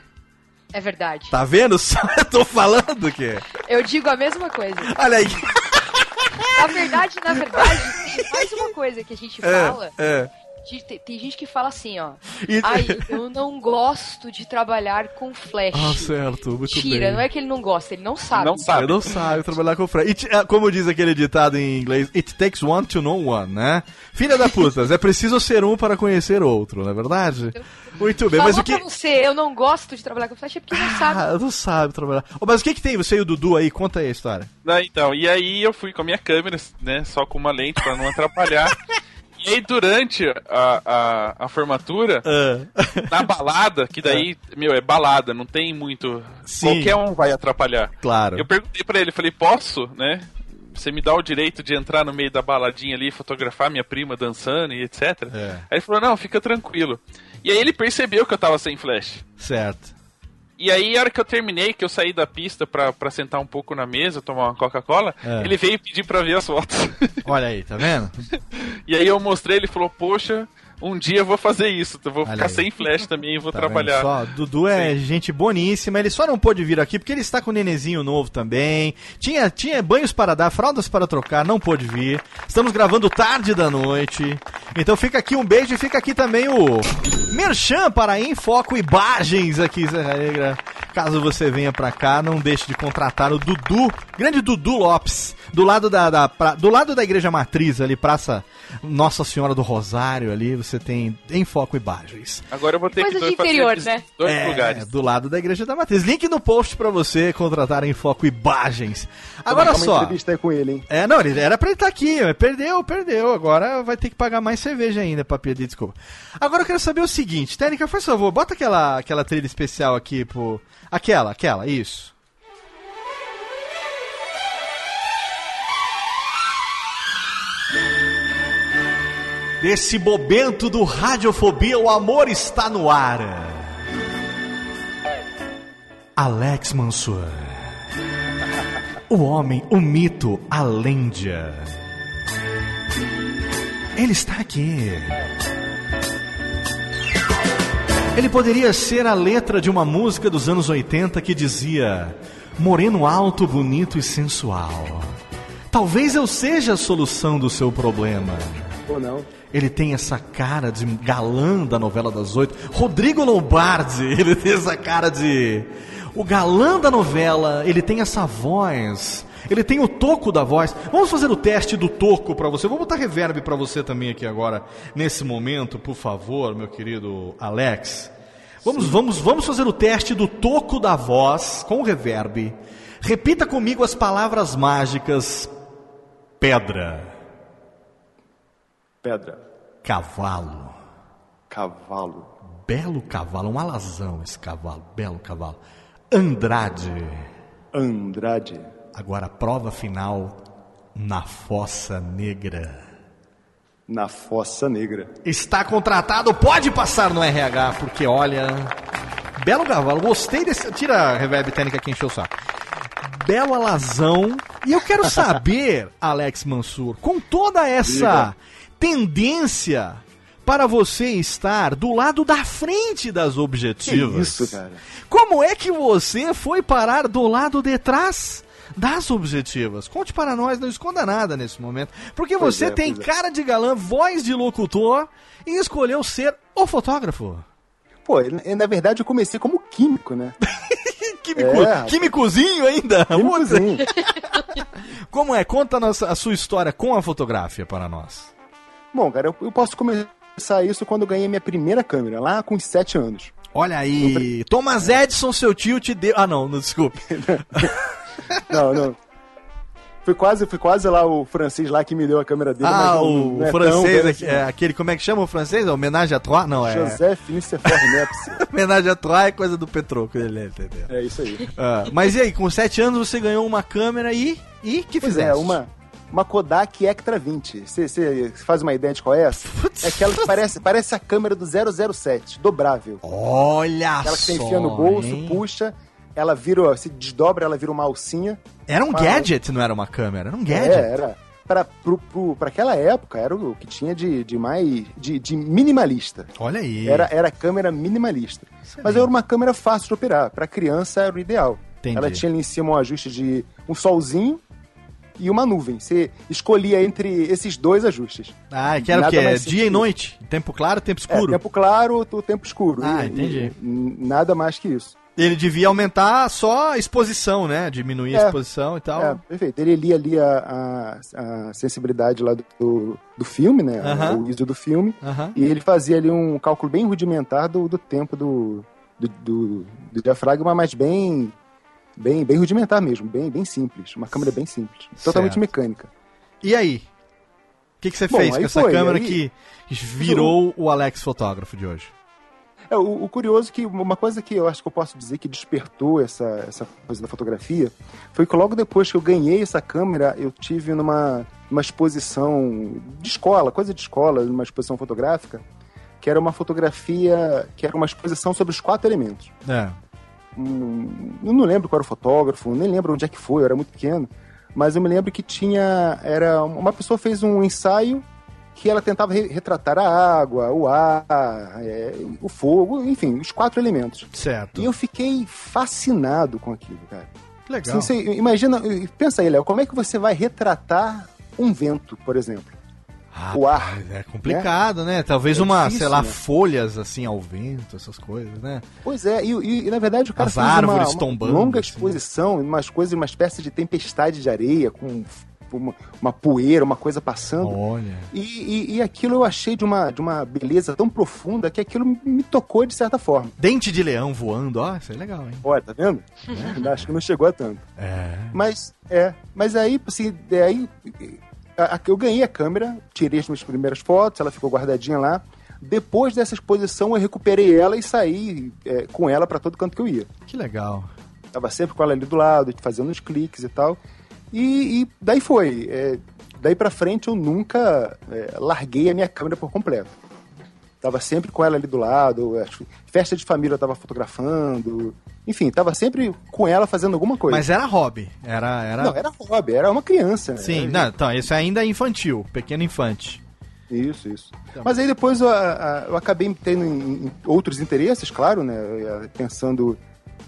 É verdade. Tá vendo só? [laughs] Eu tô falando que. Eu digo a mesma coisa. Olha aí. Na verdade, na verdade, tem mais uma coisa que a gente fala. É. tem, tem gente que fala assim, ó. E- Ai, eu não gosto de trabalhar com flash. Ah, certo, muito Mentira, bem. não é que ele não gosta, ele não sabe. Não sabe. Não sabe trabalhar com flash. It- é, como diz aquele ditado em inglês, it takes one to know one, né? Filha da puta, é preciso ser um para conhecer outro, não é verdade? Muito bem, Falou mas o que. pra você, eu não gosto de trabalhar com flash é porque não sabe. Ah, não sabe trabalhar. Ô, mas o que que tem você e o Dudu aí? Conta aí a história. Ah, então, e aí eu fui com a minha câmera, né, só com uma lente pra não atrapalhar. [laughs] E aí durante a, a, a formatura, na balada, que daí, meu, é balada, não tem muito. Sim. Qualquer um vai atrapalhar. Claro. Eu perguntei pra ele, falei, posso, né? Você me dá o direito de entrar no meio da baladinha ali, fotografar minha prima dançando e etc. É. Aí ele falou, não, fica tranquilo. E aí ele percebeu que eu tava sem flash. Certo. E aí, a hora que eu terminei, que eu saí da pista pra, pra sentar um pouco na mesa, tomar uma Coca-Cola, É. ele veio pedir pra ver as fotos. Olha aí, tá vendo? [laughs] e aí eu mostrei, ele falou, poxa, um dia eu vou fazer isso, eu vou Olha ficar aí. sem flash também e vou Tá trabalhar. Só, Dudu é gente boníssima, ele só não pôde vir aqui porque ele está com um nenenzinho novo também. Tinha, tinha banhos para dar, fraldas para trocar, não pôde vir. Estamos gravando tarde da noite. Então fica aqui um beijo e fica aqui também o Merchan para Enfoco Imagens aqui, Serra Negra. Caso você venha pra cá, não deixe de contratar o Dudu, grande Dudu Lopes, do lado da, da pra- do lado da igreja matriz ali, Praça Nossa Senhora do Rosário ali, você tem em foco imagens. Agora eu vou ter Coisa que de interior, né? Dois é, lugares. do lado da igreja da matriz. Link no post pra você contratar em foco imagens. Agora só. entrevista com ele, hein? É, não, ele era pra ele estar aqui, mas perdeu, perdeu. Agora vai ter que pagar mais cerveja ainda pra pedir desculpa. Agora eu quero saber o seguinte, Técnica, faz favor, bota aquela, aquela trilha especial aqui pro. Aquela, aquela, isso. Desse bobento do Radiofobia, o amor está no ar. Alex Mansur. O homem, o mito, a lenda. Ele está aqui. Ele poderia ser a letra de uma música dos anos 80 que dizia: Moreno alto, bonito e sensual. Talvez eu seja a solução do seu problema. Ou não? Ele tem essa cara de galã da novela das oito. Rodrigo Lombardi, ele tem essa cara de. O galã da novela, ele tem essa voz. Ele tem o toco da voz. Vamos fazer o teste do toco pra você. Vou botar reverb pra você também aqui agora, nesse momento, por favor, meu querido Alex. Vamos, vamos, vamos fazer o teste do toco da voz com reverb. Repita comigo as palavras mágicas: pedra, Pedra. cavalo. Cavalo. Belo cavalo, um alazão esse cavalo, belo cavalo. Andrade. Andrade. Agora a prova final na Fossa Negra. Na Fossa Negra. Está contratado, pode passar no RH, porque olha. Belo cavalo, gostei desse. Tira a reverb técnica que encheu o saco. Belo alazão. E eu quero saber, [laughs] Alex Mansur, com toda essa tendência para você estar do lado da frente das Que objetivas. isso, cara? Como é que você foi parar do lado de trás das objetivas? Conte para nós, não esconda nada nesse momento. Porque Pois você é, tem é. cara de galã, voz de locutor e escolheu ser o fotógrafo. Pô, na verdade eu comecei como químico, né? [laughs] Químico, É. químicozinho ainda? Químicozinho. [laughs] Como é? Conta a, nossa- a sua história com a fotografia para nós. Bom, cara, eu, eu posso começar isso quando eu ganhei minha primeira câmera, lá com uns 7 anos. Olha aí, Thomas Edison, seu tio te deu. Ah, não, não desculpe. [laughs] [laughs] Não, não. Foi quase, foi quase lá o francês lá que me deu a câmera dele. mas Ah, não- o não é francês, aqui- é, aquele, como é que chama o francês? É Homenagem à Trois? Não, é. Joseph Nicephore Nepsi. Homenagem à Trois é coisa do Petroco, ele entendeu? É isso aí. Ah, mas e aí, com 7 anos você ganhou uma câmera e. E que Pois fizeste? é, uma, uma Kodak Ectra 20. Você faz uma ideia de qual é essa? Putz. É aquela que parece, parece a câmera do 007, dobrável. Olha Aquela que você só. enfia no bolso, hein? puxa, ela vira, se desdobra, ela vira uma alcinha. Era um gadget, não era uma câmera, era um gadget. É, era. Pra aquela época, era o que tinha de, de mais. De, de minimalista. Olha aí. Era, era câmera minimalista. Mas era uma câmera fácil de operar. Pra criança era o ideal. Entendi. Ela tinha ali em cima um ajuste de um solzinho e uma nuvem. Você escolhia entre esses dois ajustes. Ah, que era o quê? Dia e noite? Tempo claro, tempo É, escuro? tempo claro, tempo escuro. Ah, E- entendi. e nada mais que isso. Ele devia aumentar só a exposição, né? Diminuir a É. exposição e tal. É, perfeito. Ele lia ali a, a, a sensibilidade lá do, do filme, né? Aham. O ISO do filme. Aham. E ele fazia ali um cálculo bem rudimentar do, do tempo do, do, do, do diafragma, mas bem, bem, bem rudimentar mesmo, bem, bem simples. Uma câmera bem simples. Totalmente Certo. mecânica. E aí? O que, que você Bom, fez com essa foi, câmera aí- que virou o Alex fotógrafo de hoje? É, o, o curioso é que uma coisa que eu acho que eu posso dizer que despertou essa, essa coisa da fotografia foi que logo depois que eu ganhei essa câmera, eu tive numa uma exposição de escola, coisa de escola, numa exposição fotográfica, que era uma fotografia, que era uma exposição sobre os quatro elementos. É. Hum, eu não lembro qual era o fotógrafo, nem lembro onde é que foi, eu era muito pequeno, mas eu me lembro que tinha, era uma pessoa fez um ensaio que ela tentava re- retratar a água, o ar, é, o fogo, enfim, os quatro elementos. Certo. E eu fiquei fascinado com aquilo, cara. Legal. Assim, você imagina, pensa aí, Léo, como é que você vai retratar um vento, por exemplo? o ar. É complicado, né? Talvez É uma, difícil, sei lá, né? folhas assim ao vento, essas coisas, né? Pois é, e, e- e, na verdade o cara As fez uma, uma tombando, longa assim. exposição, umas coisas, uma espécie de tempestade de areia, com uma, uma poeira, uma coisa passando. Olha. E, e- e aquilo eu achei de uma, de uma beleza tão profunda que aquilo me tocou de certa forma. Dente de leão voando, ó, isso é legal, hein? Olha, tá vendo? Ainda Acho que não chegou a tanto. É. Mas, é. Mas aí, assim, daí, eu ganhei a câmera, tirei as minhas primeiras fotos, ela ficou guardadinha lá. Depois dessa exposição, eu recuperei ela e saí é, com ela pra todo canto que eu ia. Que legal. Tava sempre com ela ali do lado, fazendo os cliques e tal. E, e daí foi. É, daí pra frente eu nunca é, larguei a minha câmera por completo. Tava sempre com ela ali do lado, festa de família eu tava fotografando. Enfim, tava sempre com ela fazendo alguma coisa. Mas era hobby. Era. era... Não, era hobby, era uma criança. né? Sim, não, então, isso ainda é infantil, pequeno infante. Isso, isso. Mas aí depois eu, eu acabei tendo em- em outros interesses, claro, né? Pensando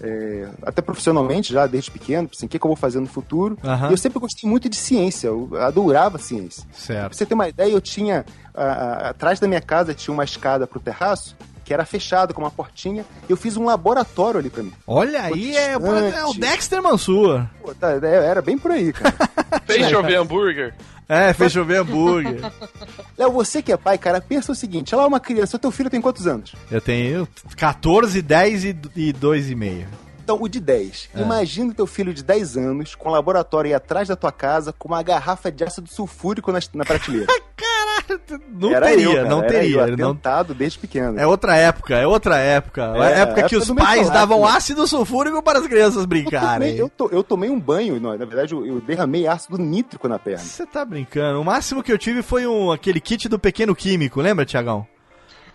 é, até profissionalmente já, desde pequeno, assim, o que, que eu vou fazer no futuro. Aham. E eu sempre gostei muito de ciência, eu adorava ciência. Pra Certo. você ter uma ideia, eu tinha. a- a- atrás da minha casa tinha uma escada pro terraço, que era fechada com uma portinha. Eu fiz um laboratório ali pra mim. Olha aí, é, é o Dexter Mansur. Pô, tá, é, era bem por aí, cara. [laughs] Fez chover hambúrguer? É, fez chover hambúrguer. [laughs] Léo, você que é pai, cara, pensa o seguinte: ela é uma criança, o teu filho tem quantos anos? Eu tenho 14, 10 e, e 2,5. Então, o de 10. Imagina o teu filho de 10 anos com um laboratório aí atrás da tua casa com uma garrafa de ácido sulfúrico na, na prateleira. [laughs] [laughs] Não Era teria, eu, cara, não era teria. Eu, ele não... atentado desde pequeno. É outra época, é outra época. É, É, a época que época os do pais davam ácido sulfúrico para as crianças eu, brincarem. tomei, eu, to- eu tomei um banho, não, na verdade eu, eu derramei ácido nítrico na perna. Você tá brincando. O máximo que eu tive foi um, aquele kit do pequeno químico, lembra, Tiagão?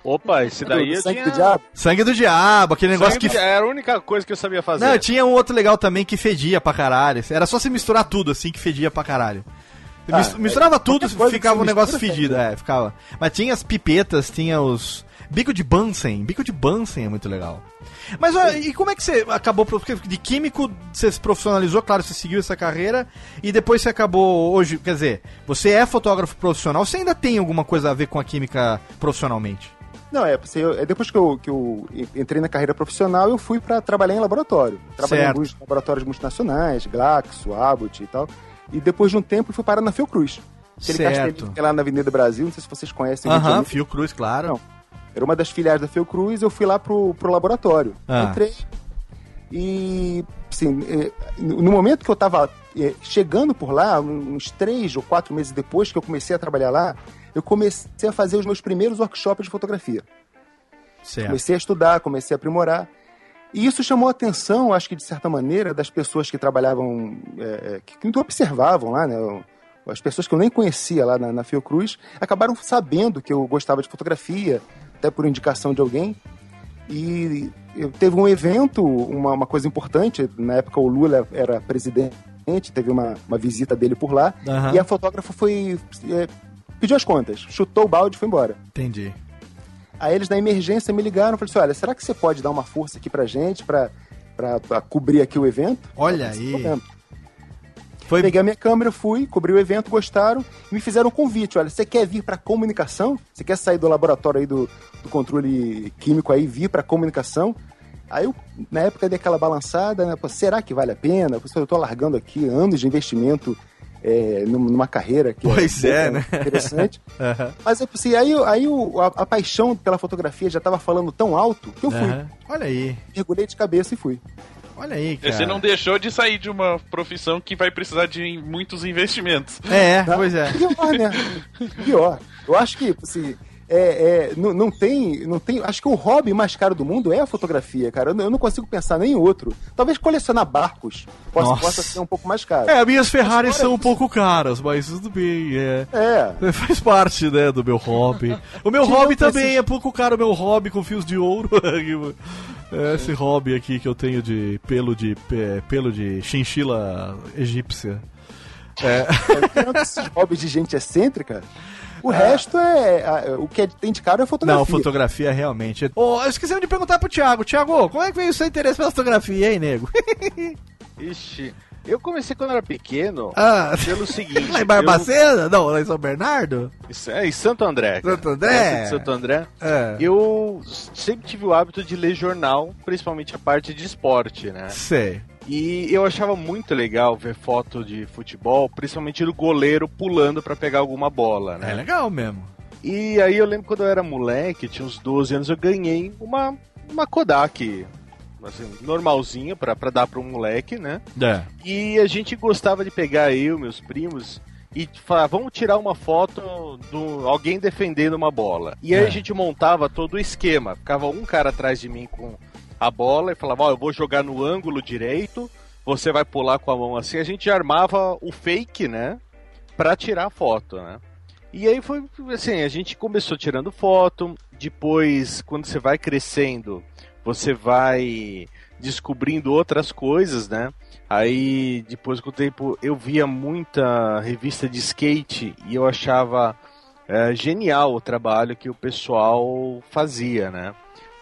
Opa, esse daí Do eu sangue tinha... do diabo. Sangue do diabo, aquele negócio Sangue que. do- Era a única coisa que eu sabia fazer. Não, tinha um outro legal também que fedia pra caralho. Era só você misturar tudo assim que fedia pra caralho. Ah, mis- misturava é, tudo ficava um negócio fedido, é, ficava. Mas tinha as pipetas, tinha os. Bico de Bunsen. Bico de Bunsen é muito legal. Mas ó, e como é que você acabou. De químico você se profissionalizou, claro, você seguiu essa carreira. E depois você acabou hoje. Quer dizer, você é fotógrafo profissional, você ainda tem alguma coisa a ver com a química profissionalmente? Não, é, eu- é depois que eu, que eu entrei na carreira profissional, eu fui pra trabalhar em laboratório. Trabalhei Certo. em alguns laboratórios multinacionais, Glaxo, Abbott e tal. E depois de um tempo fui parar na Fiocruz. Aquele Certo. castelinho que é lá na Avenida Brasil, não sei se vocês conhecem. Aham, Janeiro. Fio Cruz, claro. Não. Era uma das filiais da Fiocruz, eu fui lá pro, pro laboratório. Ah. Entrei e, assim, no momento que eu tava eh, chegando por lá, uns três ou quatro meses depois que eu comecei a trabalhar lá, eu comecei a fazer os meus primeiros workshops de fotografia. Certo. Comecei a estudar, comecei a aprimorar. E isso chamou a atenção, acho que de certa maneira, das pessoas que trabalhavam, é, é, que, que observavam lá, né? As pessoas que eu nem conhecia lá na, na Fiocruz acabaram sabendo que eu gostava de fotografia, até por indicação de alguém. E eu, teve um evento, uma, uma coisa importante, na época o Lula era presidente, teve uma, uma visita dele por lá, Aham. e a fotógrafa foi. é, pediu as contas, chutou o balde e foi embora. Entendi. Aí eles na emergência me ligaram e falaram assim: olha, será que você pode dar uma força aqui pra gente pra, pra, pra cobrir aqui o evento? Olha falei, aí. Foi Peguei a minha câmera, fui, cobri o evento, gostaram e me fizeram um convite. Olha, você quer vir pra comunicação? Você quer sair do laboratório aí do, do controle químico aí, vir pra comunicação? Aí eu, na época, dei aquela balançada, né? Pô, será que vale a pena? Pô, Eu tô largando aqui anos de investimento é, num- numa carreira que Pois é, né? interessante. [laughs] Aham. Mas assim, aí, aí o- a, a paixão pela fotografia já tava falando tão alto que eu fui. Aham. Olha aí. Mergulhei de cabeça e fui. Olha aí, cara. Você não deixou de sair de uma profissão que vai precisar de muitos investimentos. É, Tá? pois é. Pior, né? [laughs] Pior. Eu acho que, assim, é, é, não, não tem, não tem. Acho que o hobby mais caro do mundo é a fotografia, cara. Eu não, eu não consigo pensar nem em outro. Talvez colecionar barcos possa, possa ser um pouco mais caro. É, minhas Ferraris são um pouco caras, mas tudo bem, é. É. [laughs] Faz parte, né, do meu hobby. O meu hobby também esses- é pouco caro, o meu hobby com fios de ouro. [laughs] É Esse hobby aqui que eu tenho de pelo de pe- pelo de chinchila egípcia. Tirando esses hobbies de gente excêntrica, [laughs] o resto é. a- o que é- tem de caro é fotografia. Não, fotografia realmente. Oh, esquecemos de perguntar pro Thiago. Thiago, como é que veio o seu interesse pela fotografia, hein, nego? [laughs] Ixi. Eu comecei quando era pequeno, Ah, pelo seguinte. [laughs] lá em Barbacena? Não, lá em São Bernardo? eu- Isso é em Santo André. cara. Santo André? De Santo André. É. Eu sempre tive o hábito de ler jornal, principalmente a parte de esporte, né? Sei. E eu achava muito legal ver foto de futebol, principalmente do goleiro pulando pra pegar alguma bola, É né? legal mesmo. E aí eu lembro quando eu era moleque, tinha uns 12 anos, eu ganhei uma, uma Kodak, assim, normalzinha pra, pra dar pra um moleque, né? É. E a gente gostava de pegar eu, meus primos, e falar, vamos tirar uma foto do alguém defendendo uma bola. E aí É. a gente montava todo o esquema. Ficava um cara atrás de mim com a bola e falava, ó, eu vou jogar no ângulo direito, você vai pular com a mão assim. A gente armava o fake, né? Pra tirar foto, né? E aí foi assim, a gente começou tirando foto, depois, quando você vai crescendo, você vai descobrindo outras coisas, né? Aí, depois com o tempo, eu via muita revista de skate e eu achava é, genial o trabalho que o pessoal fazia, né?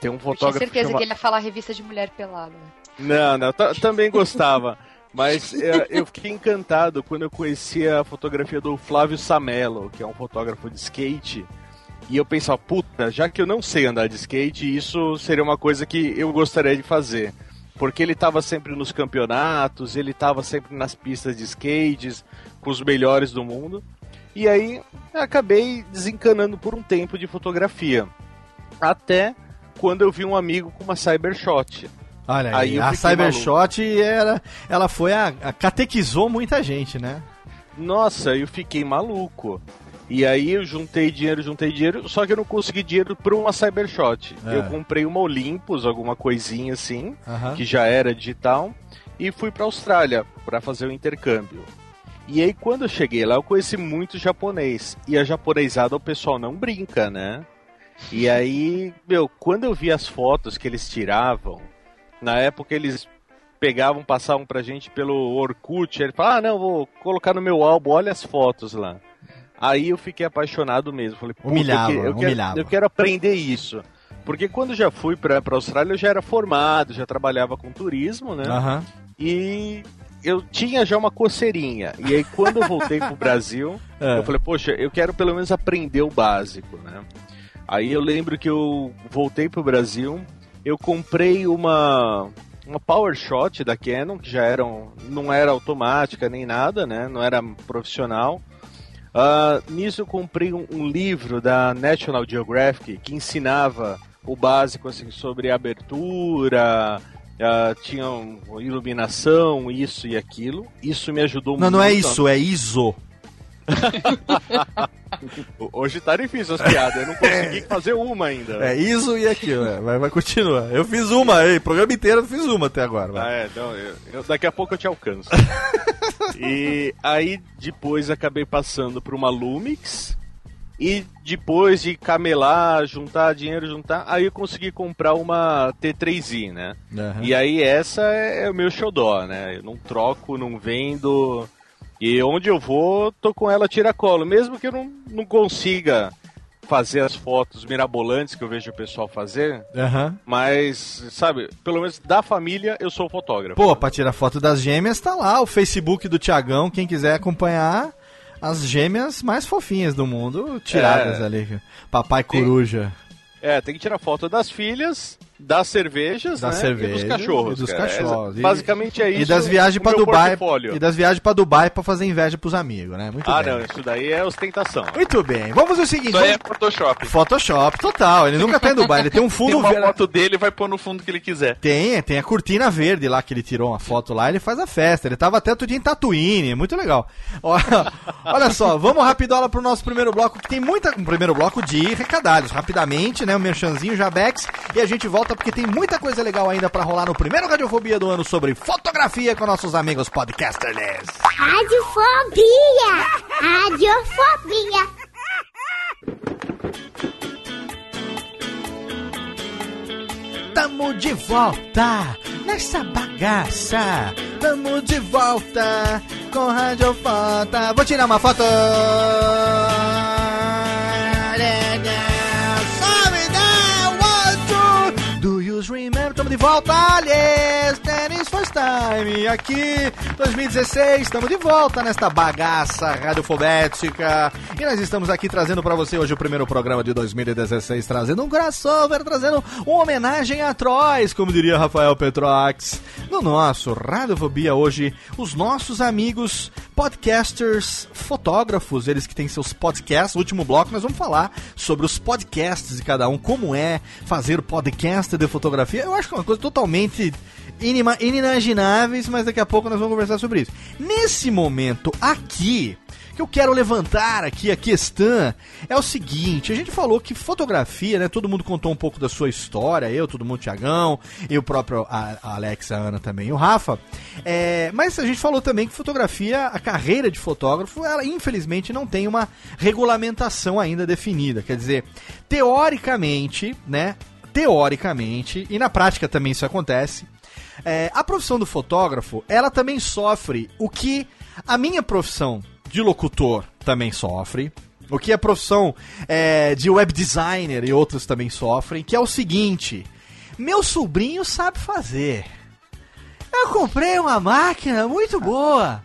Tem um Eu tinha fotógrafo certeza chama- que ele ia falar revista de mulher pelada. não, não, ta- também gostava. Mas é, eu fiquei encantado quando eu conheci a fotografia do Flávio Samelo, que é um fotógrafo de skate. E eu pensava, puta, já que eu não sei andar de skate, isso seria uma coisa que eu gostaria de fazer. Porque ele estava sempre nos campeonatos, ele estava sempre nas pistas de skates, com os melhores do mundo. E aí acabei desencanando por um tempo de fotografia. Até quando eu vi um amigo com uma Cybershot. Olha Aí aí, a Cybershot era, ela foi a, a catequizou muita gente, né? Nossa, eu fiquei maluco. E aí eu juntei dinheiro, juntei dinheiro, só que eu não consegui dinheiro para uma Cybershot. É. Eu comprei uma Olympus, alguma coisinha assim, Aham. que já era digital, e fui para Austrália para fazer o intercâmbio. E aí quando eu cheguei lá, eu conheci muito japonês. E a japonesada o pessoal não brinca, né? E aí, meu, quando eu vi as fotos que eles tiravam, na época eles pegavam, passavam pra gente pelo Orkut, ele falava, ah, não, vou colocar no meu álbum, olha as fotos lá. Aí eu fiquei apaixonado mesmo. Falei, "Puta, Humilhava, eu, que- eu quero, humilhava. eu quero aprender isso. Porque quando eu já fui pra, pra Austrália, eu já era formado, já trabalhava com turismo, né? Aham. E eu tinha já uma coceirinha. E aí quando eu voltei pro [laughs] Brasil, É. eu falei, poxa, eu quero pelo menos aprender o básico, né? Aí eu lembro que eu voltei pro Brasil, eu comprei uma uma Power Shot da Canon, que já era um- não era automática nem nada, né? Não era profissional. Ah, nisso eu comprei um, um livro da National Geographic que ensinava o básico assim sobre abertura, ah, tinha um- iluminação, isso e aquilo. Isso me ajudou Não, muito. não é isso, é ISO. [laughs] Hoje tá difícil as piadas, eu não consegui fazer uma ainda. É ISO e aquilo, é. vai, vai continuar. Eu fiz uma aí, programa inteiro eu fiz uma até agora. Ah, é, não, eu- eu- daqui a pouco eu te alcanço. [laughs] e aí depois acabei passando por uma Lumix e depois de camelar, juntar dinheiro, juntar, aí eu consegui comprar uma T3i, né? Aham. E aí essa é, é o meu xodó, né? Eu não troco, não vendo. E onde eu vou, tô com ela tiracolo. Mesmo que eu não, não consiga fazer as fotos mirabolantes que eu vejo o pessoal fazer. Aham. Mas, sabe, pelo menos da família eu sou fotógrafo. Pô, pra tirar foto das gêmeas tá lá, o Facebook do Tiagão, quem quiser acompanhar as gêmeas mais fofinhas do mundo, tiradas É. ali. Papai Coruja. É, tem que tirar foto das filhas, das cervejas, Da né? cerveja e dos cachorros. e dos cara. cachorros. É, basicamente é isso. E das viagens meu Dubai. portfólio. E das viagens pra Dubai pra fazer inveja pros amigos, né? Muito Ah, bem. não, isso daí é ostentação. Muito bem. Vamos fazer o seguinte. Isso aí é vamos- Photoshop. Photoshop, total. Ele nunca tá em Dubai. Ele tem um [laughs] Tem fundo uma verde. foto dele e vai pôr no fundo que ele quiser. Tem, tem a cortina verde lá que ele tirou uma foto lá, ele faz a festa. Ele tava até outro dia em Tatooine, é muito legal. Ó, [laughs] Olha só, vamos rapidola pro nosso primeiro bloco, que tem muita. Um primeiro bloco de recadalhos. Rapidamente, né? O merchanzinho Jabex. E a gente volta porque tem muita coisa legal ainda pra rolar no primeiro Radiofobia do ano sobre fotografia com nossos amigos podcasters. Radiofobia! Radiofobia! Tamo de volta nessa bagaça. Tamo de volta com Radiofota. Vou tirar uma foto. Tamo de volta, yes, that is First Time, aqui 2016, estamos de volta nesta bagaça radiofobética e nós estamos aqui trazendo para você hoje o primeiro programa de 2016, trazendo um crossover, trazendo uma homenagem a Trois, como diria Rafael Petrox. No nosso Radiofobia hoje, os nossos amigos podcasters, fotógrafos, eles que têm seus podcasts. No último bloco nós vamos falar sobre os podcasts de cada um, como é fazer podcast de fotografia. Eu acho que é uma coisa totalmente inima- inimagináveis, mas daqui a pouco nós vamos conversar sobre isso. Nesse momento aqui, que eu quero levantar aqui a questão é o seguinte: a gente falou que fotografia, né? Todo mundo contou um pouco da sua história, eu, todo mundo, Tiagão, e o próprio a, Alex, a Ana também, o Rafa. É, mas a gente falou também que fotografia, a carreira de fotógrafo, ela infelizmente não tem uma regulamentação ainda definida. Quer dizer, teoricamente, né? Teoricamente, e na prática também isso acontece, é, a profissão do fotógrafo, ela também sofre o que a minha profissão de locutor também sofre, o que a profissão é, de web designer e outros também sofrem, que é o seguinte: meu sobrinho sabe fazer. Eu comprei uma máquina muito boa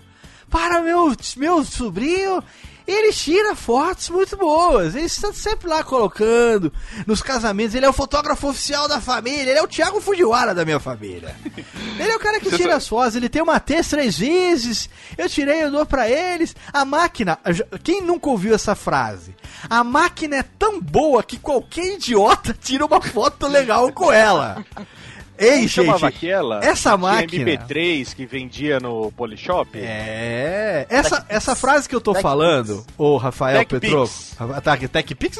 para meu, meu sobrinho. Ele tira fotos muito boas. Ele está sempre lá colocando nos casamentos. Ele é o fotógrafo oficial da família. Ele é o Thiago Fujiwara da minha família. [laughs] Ele é o cara que tira as fotos. Ele tem uma T três vezes. Eu tirei, eu dou pra eles. A máquina. Quem nunca ouviu essa frase? A máquina é tão boa que qualquer idiota tira uma foto legal com ela. [laughs] Ei, gente, aquela? essa máquina- MP3 que vendia no Polishop? É, essa, essa frase que eu tô falando, o Rafael. Petroco. Tá, TechPix.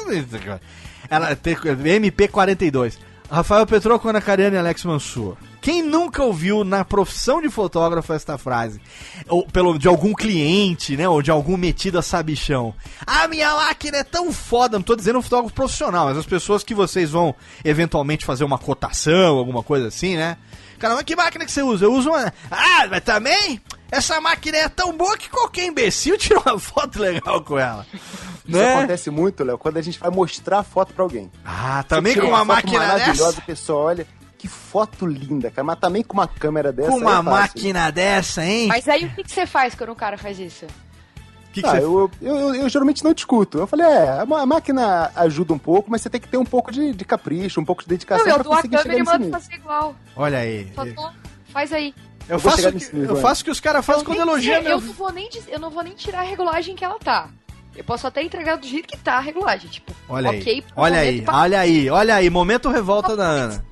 Ela é tem- MP42. Rafael Petroco, Ana Cariana e Alex Mansur. Quem nunca ouviu na profissão de fotógrafo esta frase? Ou pelo, de algum cliente, né? Ou de algum metido a sabichão. A minha máquina é tão foda. Não tô dizendo um fotógrafo profissional, mas as pessoas que vocês vão eventualmente fazer uma cotação, alguma coisa assim, né? Cara, mas que máquina que você usa? Eu uso uma. Ah, mas também? Essa máquina é tão boa que qualquer imbecil tira uma [laughs] foto legal com ela. Isso Né? acontece muito, Léo, quando a gente vai mostrar a foto pra alguém. Ah, também com uma foto máquina maravilhosa, dessa? a pessoa olha, que foto linda, cara. Mas também com uma câmera dessa. Com aí uma é máquina dessa, hein? Mas aí o que, que você faz quando o cara faz isso? que, que Ah, você eu, eu, eu- eu geralmente não discuto. Eu falei, é, a máquina ajuda um pouco, mas você tem que ter um pouco de, de capricho, um pouco de dedicação Não, eu pra dou a conseguir câmera e chegar nesse mando nível. fazer igual. Olha aí. Tô- Faz aí. Eu vou faço, que- nível eu faço o que os caras fazem Eu quando elogiam meu. eu não vou nem eu não vou nem tirar a regulagem que ela tá. Eu posso até entregar do jeito que tá a regulagem, tipo, Olha ok, aí. Olha aí, pra- olha aí, olha aí. Momento revolta da Ana.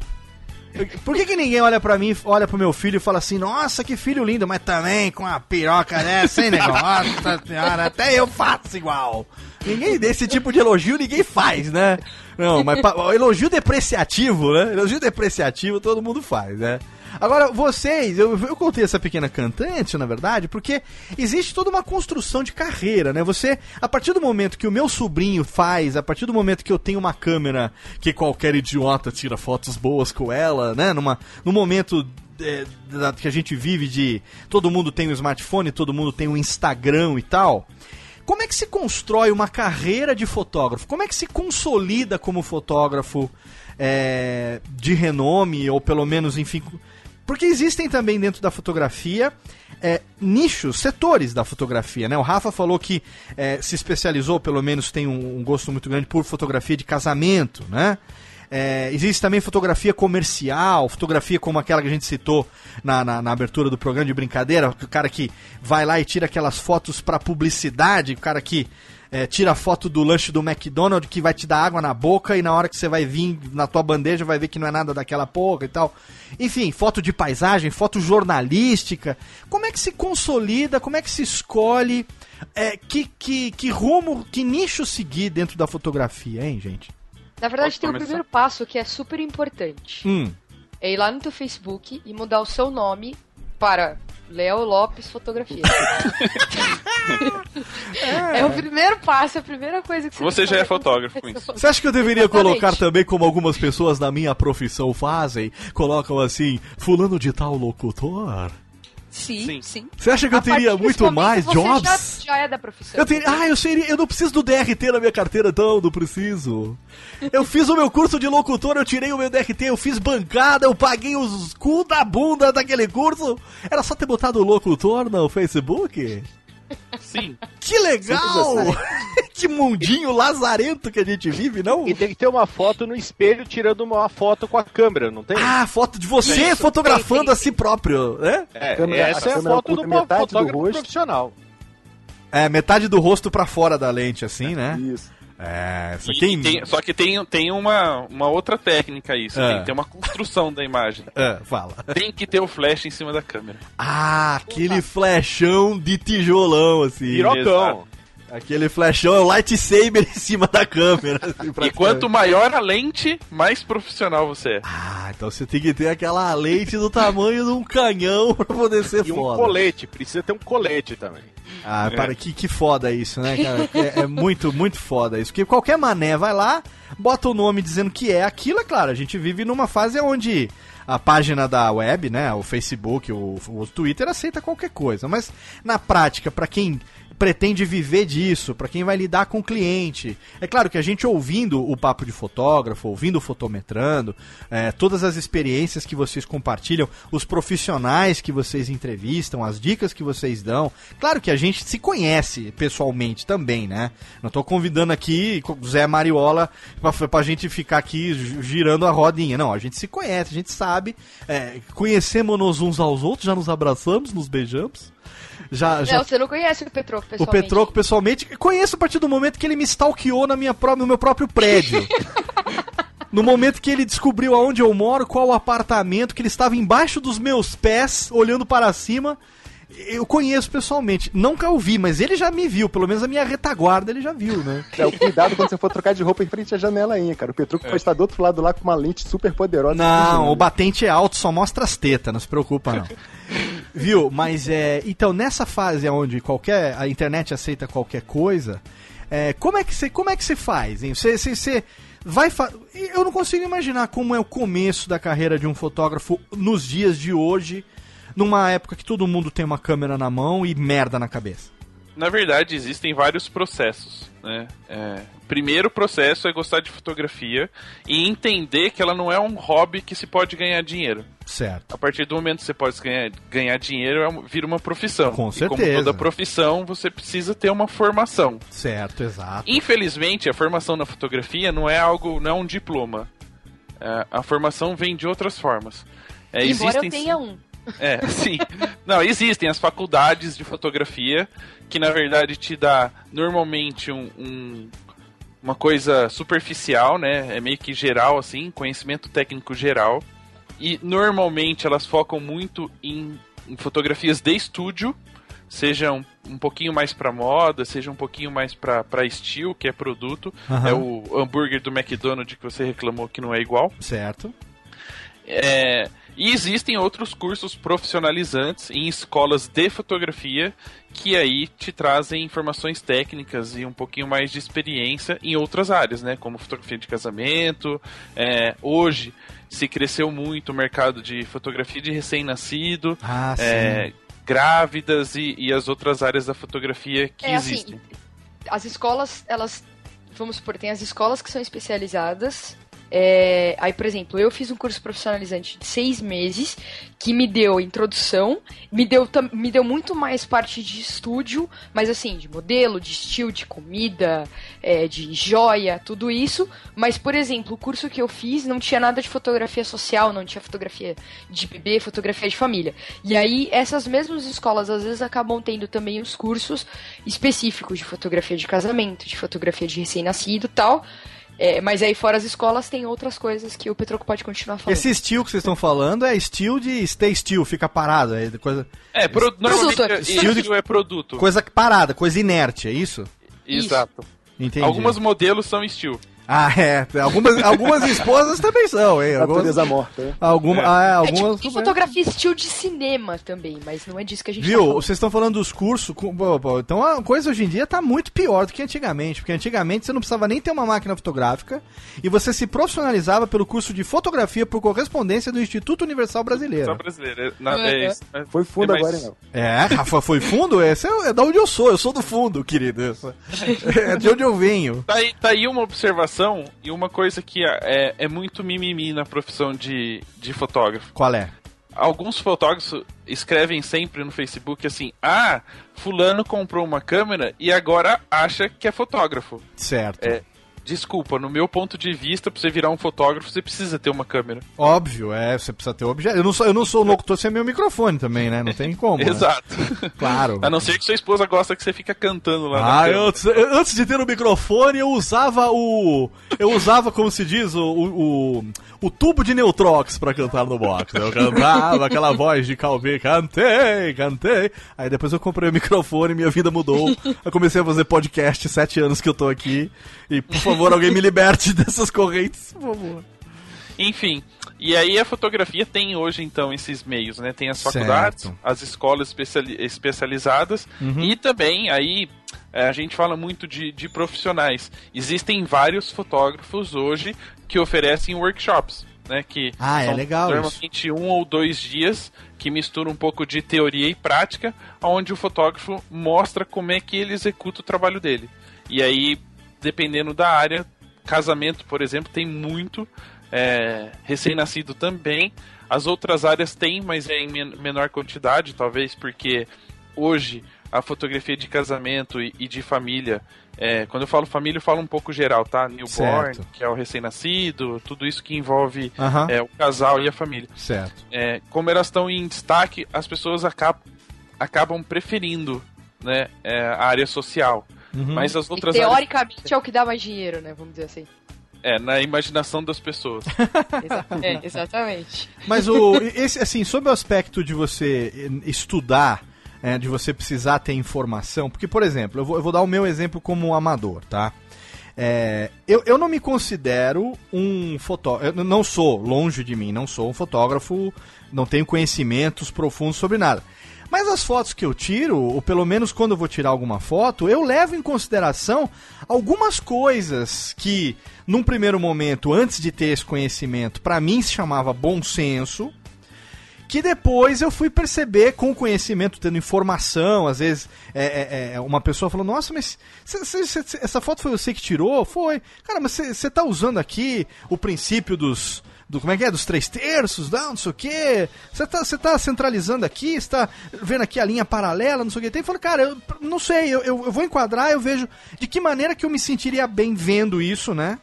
Por que, que ninguém olha pra mim, olha pro meu filho e fala assim, nossa, que filho lindo, mas também com uma piroca dessa, hein, negão? [laughs] Nossa senhora, até eu faço igual. Ninguém desse tipo de elogio ninguém faz, né? Não, mas elogio depreciativo, né? Elogio depreciativo todo mundo faz, né? Agora, vocês, eu, eu contei essa pequena cantante, na verdade, porque existe toda uma construção de carreira, né? Você, a partir do momento que o meu sobrinho faz, a partir do momento que eu tenho uma câmera que qualquer idiota tira fotos boas com ela, né? Numa, no momento é, que a gente vive de todo mundo tem um smartphone, todo mundo tem um Instagram e tal. Como é que se constrói uma carreira de fotógrafo? Como é que se consolida como fotógrafo é, de renome, ou pelo menos, enfim. Porque existem também dentro da fotografia é, nichos, setores da fotografia, né? O Rafa falou que é, se especializou, pelo menos tem um, um gosto muito grande por fotografia de casamento, né? É, existe também fotografia comercial, fotografia como aquela que a gente citou na, na, na abertura do programa de brincadeira, o cara que vai lá e tira aquelas fotos para publicidade, o cara que é, tira a foto do lanche do McDonald's que vai te dar água na boca e na hora que você vai vir na tua bandeja vai ver que não é nada daquela porra e tal. Enfim, foto de paisagem, foto jornalística. Como é que se consolida, como é que se escolhe, é, que, que, que rumo, que nicho seguir dentro da fotografia, hein, gente? Na verdade, Posso tem o começar? primeiro passo que é super importante. Hum. É ir lá no teu Facebook e mudar o seu nome para Léo Lopes Fotografia. [laughs] é o primeiro passo, é a primeira coisa que você Você já é fotógrafo com isso. Você acha que eu deveria Exatamente. colocar também como algumas pessoas da minha profissão fazem? Colocam assim, fulano de tal locutor? Sim, Sim. sim. Você acha que eu teria muito mais jobs? Já, já é da profissão. Eu tenho, ah, eu seria, eu não preciso do DRT na minha carteira, então, não preciso. Eu fiz o meu curso de locutor, eu tirei o meu DRT, eu fiz bancada, eu paguei os cu da bunda daquele curso. Era só ter botado o locutor no Facebook? Sim. Que legal! [laughs] que mundinho lazarento que a gente vive, não? E tem que ter uma foto no espelho tirando uma foto com a câmera, não tem? Ah, foto de você Isso, fotografando tem, tem. a si próprio, né? É, câmera- a essa é a foto do metade do fotógrafo rosto. profissional. É, metade do rosto pra fora da lente, assim, né? Isso. É, isso E- aqui e tem- só que tem, tem uma, uma outra técnica aí. Você É. tem que ter uma construção da imagem. É, [laughs] fala. Tem que ter o flash em cima da câmera. Ah, aquele flechão de tijolão, assim. Pirocão. Aquele flechão é o lightsaber em cima da câmera. assim, E quanto maior a lente, mais profissional você é. Ah, então você tem que ter aquela lente do tamanho de um canhão [laughs] pra poder ser E um foda. colete, precisa ter um colete também. Ah, para, que, que foda isso, né, cara? É, é muito, muito foda isso. Porque qualquer mané vai lá, bota o nome dizendo que é aquilo, é claro. A gente vive numa fase onde a página da web, né, o Facebook, o, o Twitter aceita qualquer coisa. Mas na prática, pra quem pretende viver disso, pra quem vai lidar com o cliente. É claro que a gente ouvindo o papo de fotógrafo, ouvindo o fotometrando, é, todas as experiências que vocês compartilham, os profissionais que vocês entrevistam, as dicas que vocês dão. Claro que a gente se conhece pessoalmente também, né? Não tô convidando aqui Zé Mariola pra, pra gente ficar aqui gi- girando a rodinha. Não, a gente se conhece, a gente sabe. É, conhecemos uns aos outros, já nos abraçamos, nos beijamos. Já, já Não, você não conhece o Petroco o pessoalmente. Petroco pessoalmente. Conheço a partir do momento que ele me stalkeou na minha pró- no meu próprio prédio. [laughs] no momento que ele descobriu aonde eu moro, qual o apartamento, que ele estava embaixo dos meus pés, olhando para cima. Eu conheço pessoalmente. Nunca o vi, mas ele já me viu. Pelo menos a minha retaguarda ele já viu, né? É, o cuidado quando você for trocar de roupa em frente à janela aí, cara. O Petruco pode estar do outro lado lá com uma lente super poderosa. Não, o batente é alto, só mostra as tetas, não se preocupa não. [laughs] Viu? Mas é. Então, nessa fase onde qualquer. a internet aceita qualquer coisa, é, como é que você como é que você faz, hein? Você, você, você vai fa... Eu não consigo imaginar como é o começo da carreira de um fotógrafo nos dias de hoje, numa época que todo mundo tem uma câmera na mão e merda na cabeça. Na verdade, existem vários processos. Né? É, primeiro processo é gostar de fotografia e entender que ela não é um hobby que se pode ganhar dinheiro. Certo. A partir do momento que você pode ganhar, ganhar dinheiro, é vira uma profissão. Com E como certeza. toda profissão, você precisa ter uma formação. Certo, exato. Infelizmente, a formação na fotografia não é algo, não é um diploma. É, a formação vem de outras formas. É, Embora eu existem- tenha um. É, [laughs] sim. Não, existem as faculdades de fotografia que na verdade te dá normalmente um, um- uma coisa superficial, né? É meio que geral assim, conhecimento técnico geral. E normalmente elas focam muito em, em fotografias de estúdio, seja um, um pouquinho mais pra moda, seja um pouquinho mais pra, pra estilo, que é produto. Aham. É o hambúrguer do McDonald's que você reclamou que não é igual. Certo. É, e existem outros cursos profissionalizantes em escolas de fotografia que aí te trazem informações técnicas e um pouquinho mais de experiência em outras áreas, né? Como fotografia de casamento. é, hoje se cresceu muito o mercado de fotografia de recém-nascido, Ah, é, grávidas e, e as outras áreas da fotografia que É assim, existem. as escolas, elas. Vamos supor, tem as escolas que são especializadas. É, aí, por exemplo, eu fiz um curso profissionalizante de seis meses que me deu introdução, me deu, me deu muito mais parte de estúdio, mas assim, de modelo, de estilo, de comida, é, de joia, tudo isso. Mas, por exemplo, o curso que eu fiz não tinha nada de fotografia social, não tinha fotografia de bebê, fotografia de família. E aí, essas mesmas escolas às vezes acabam tendo também os cursos específicos de fotografia de casamento, de fotografia de recém-nascido tal. É, mas aí fora as escolas tem outras coisas que o Petroco pode continuar falando. Esse estilo que vocês estão falando é estilo de stay still, fica parado, é coisa, É, pro, normalmente Produto. é- Estilo de- isso é produto. coisa parada, coisa inerte, é isso? Exato. Entendi. Alguns modelos são estilo. Ah, é. Algumas, algumas esposas também são, hein? Algumas, Natureza morta. né? alguma, ah, é, É tipo, algumas tem fotografia estilo de cinema também, mas não é disso que a gente Viu? tá. Vocês estão falando dos cursos. com- Então a coisa hoje em dia tá muito pior do que antigamente. Porque antigamente você não precisava nem ter uma máquina fotográfica e você se profissionalizava pelo curso de fotografia por correspondência do Instituto Universal Só Brasileiro. brasileiro. É, na- é isso. É- Foi fundo é mais- agora, não. É, Rafa, foi fundo? Esse é, é da onde eu sou. Eu sou do fundo, querido. [laughs] É de onde eu venho. Tá aí, tá aí uma observação e uma coisa que é, é muito mimimi na profissão de, de fotógrafo. Qual é? Alguns fotógrafos escrevem sempre no Facebook assim: Ah, Fulano comprou uma câmera e agora acha que é fotógrafo. Certo. É, desculpa, no meu ponto de vista, pra você virar um fotógrafo, você precisa ter uma câmera. Óbvio, é, você precisa ter objeto. Eu não sou, eu não sou locutor sem meu microfone também, né? Não tem como. né? Exato. [laughs] Claro. A não ser que sua esposa gosta que você fica cantando lá Ah, eu- antes de ter o microfone, eu usava o. Eu usava, como se diz, o, o, o, tubo de Neutrox pra cantar no box. Eu cantava aquela voz de Calvi, cantei, cantei. Aí depois eu comprei o microfone, minha vida mudou. Eu comecei a fazer podcast, sete anos que eu tô aqui. E por favor, alguém me liberte [laughs] dessas correntes, por favor. Enfim, e aí a fotografia tem hoje então esses meios, né? Tem as Certo. faculdades, as escolas especiali- especializadas Uhum. e também aí é, a gente fala muito de, de profissionais. Existem vários fotógrafos hoje que oferecem workshops, né? Que Ah, é são legal normalmente um ou dois dias que misturam um pouco de teoria e prática, onde o fotógrafo mostra como é que ele executa o trabalho dele. E aí, dependendo da área, casamento, por exemplo, tem muito é, recém-nascido também. As outras áreas têm, mas é em men- menor quantidade, talvez porque hoje a fotografia de casamento e, e de família, é, quando eu falo família, eu falo um pouco geral, tá? Newborn, Certo. que é o recém-nascido, tudo isso que envolve Aham. é, o casal e a família. Certo. É, como elas estão em destaque, as pessoas acabam, acabam preferindo né, é, a área social. Uhum. Mas as E outras áreas, teoricamente é o que dá mais dinheiro, né? Vamos dizer assim. é, na imaginação das pessoas. [laughs] É, exatamente. Mas o esse assim, sobre o aspecto de você eh, estudar, eh, de você precisar ter informação, porque por exemplo, eu vou, eu vou dar o meu exemplo como amador, tá? É, eu, eu não me considero um fotógrafo, eu não sou, longe de mim, não sou um fotógrafo, não tenho conhecimentos profundos sobre nada. Mas as fotos que eu tiro, ou pelo menos quando eu vou tirar alguma foto, eu levo em consideração algumas coisas que, num primeiro momento, antes de ter esse conhecimento, pra mim se chamava bom senso, que depois eu fui perceber com conhecimento, tendo informação, às vezes é, é, é, uma pessoa falou, nossa, mas cê- cê- cê- essa foto foi você que tirou? Foi. Cara, mas você tá usando aqui o princípio dos. Do, como é que é? Dos três terços, não, não sei o quê. Você tá, tá centralizando aqui, você tá vendo aqui a linha paralela, não sei o que. Tem falei, cara, eu não sei, eu, eu, eu vou enquadrar, eu vejo de que maneira que eu me sentiria bem vendo isso, né?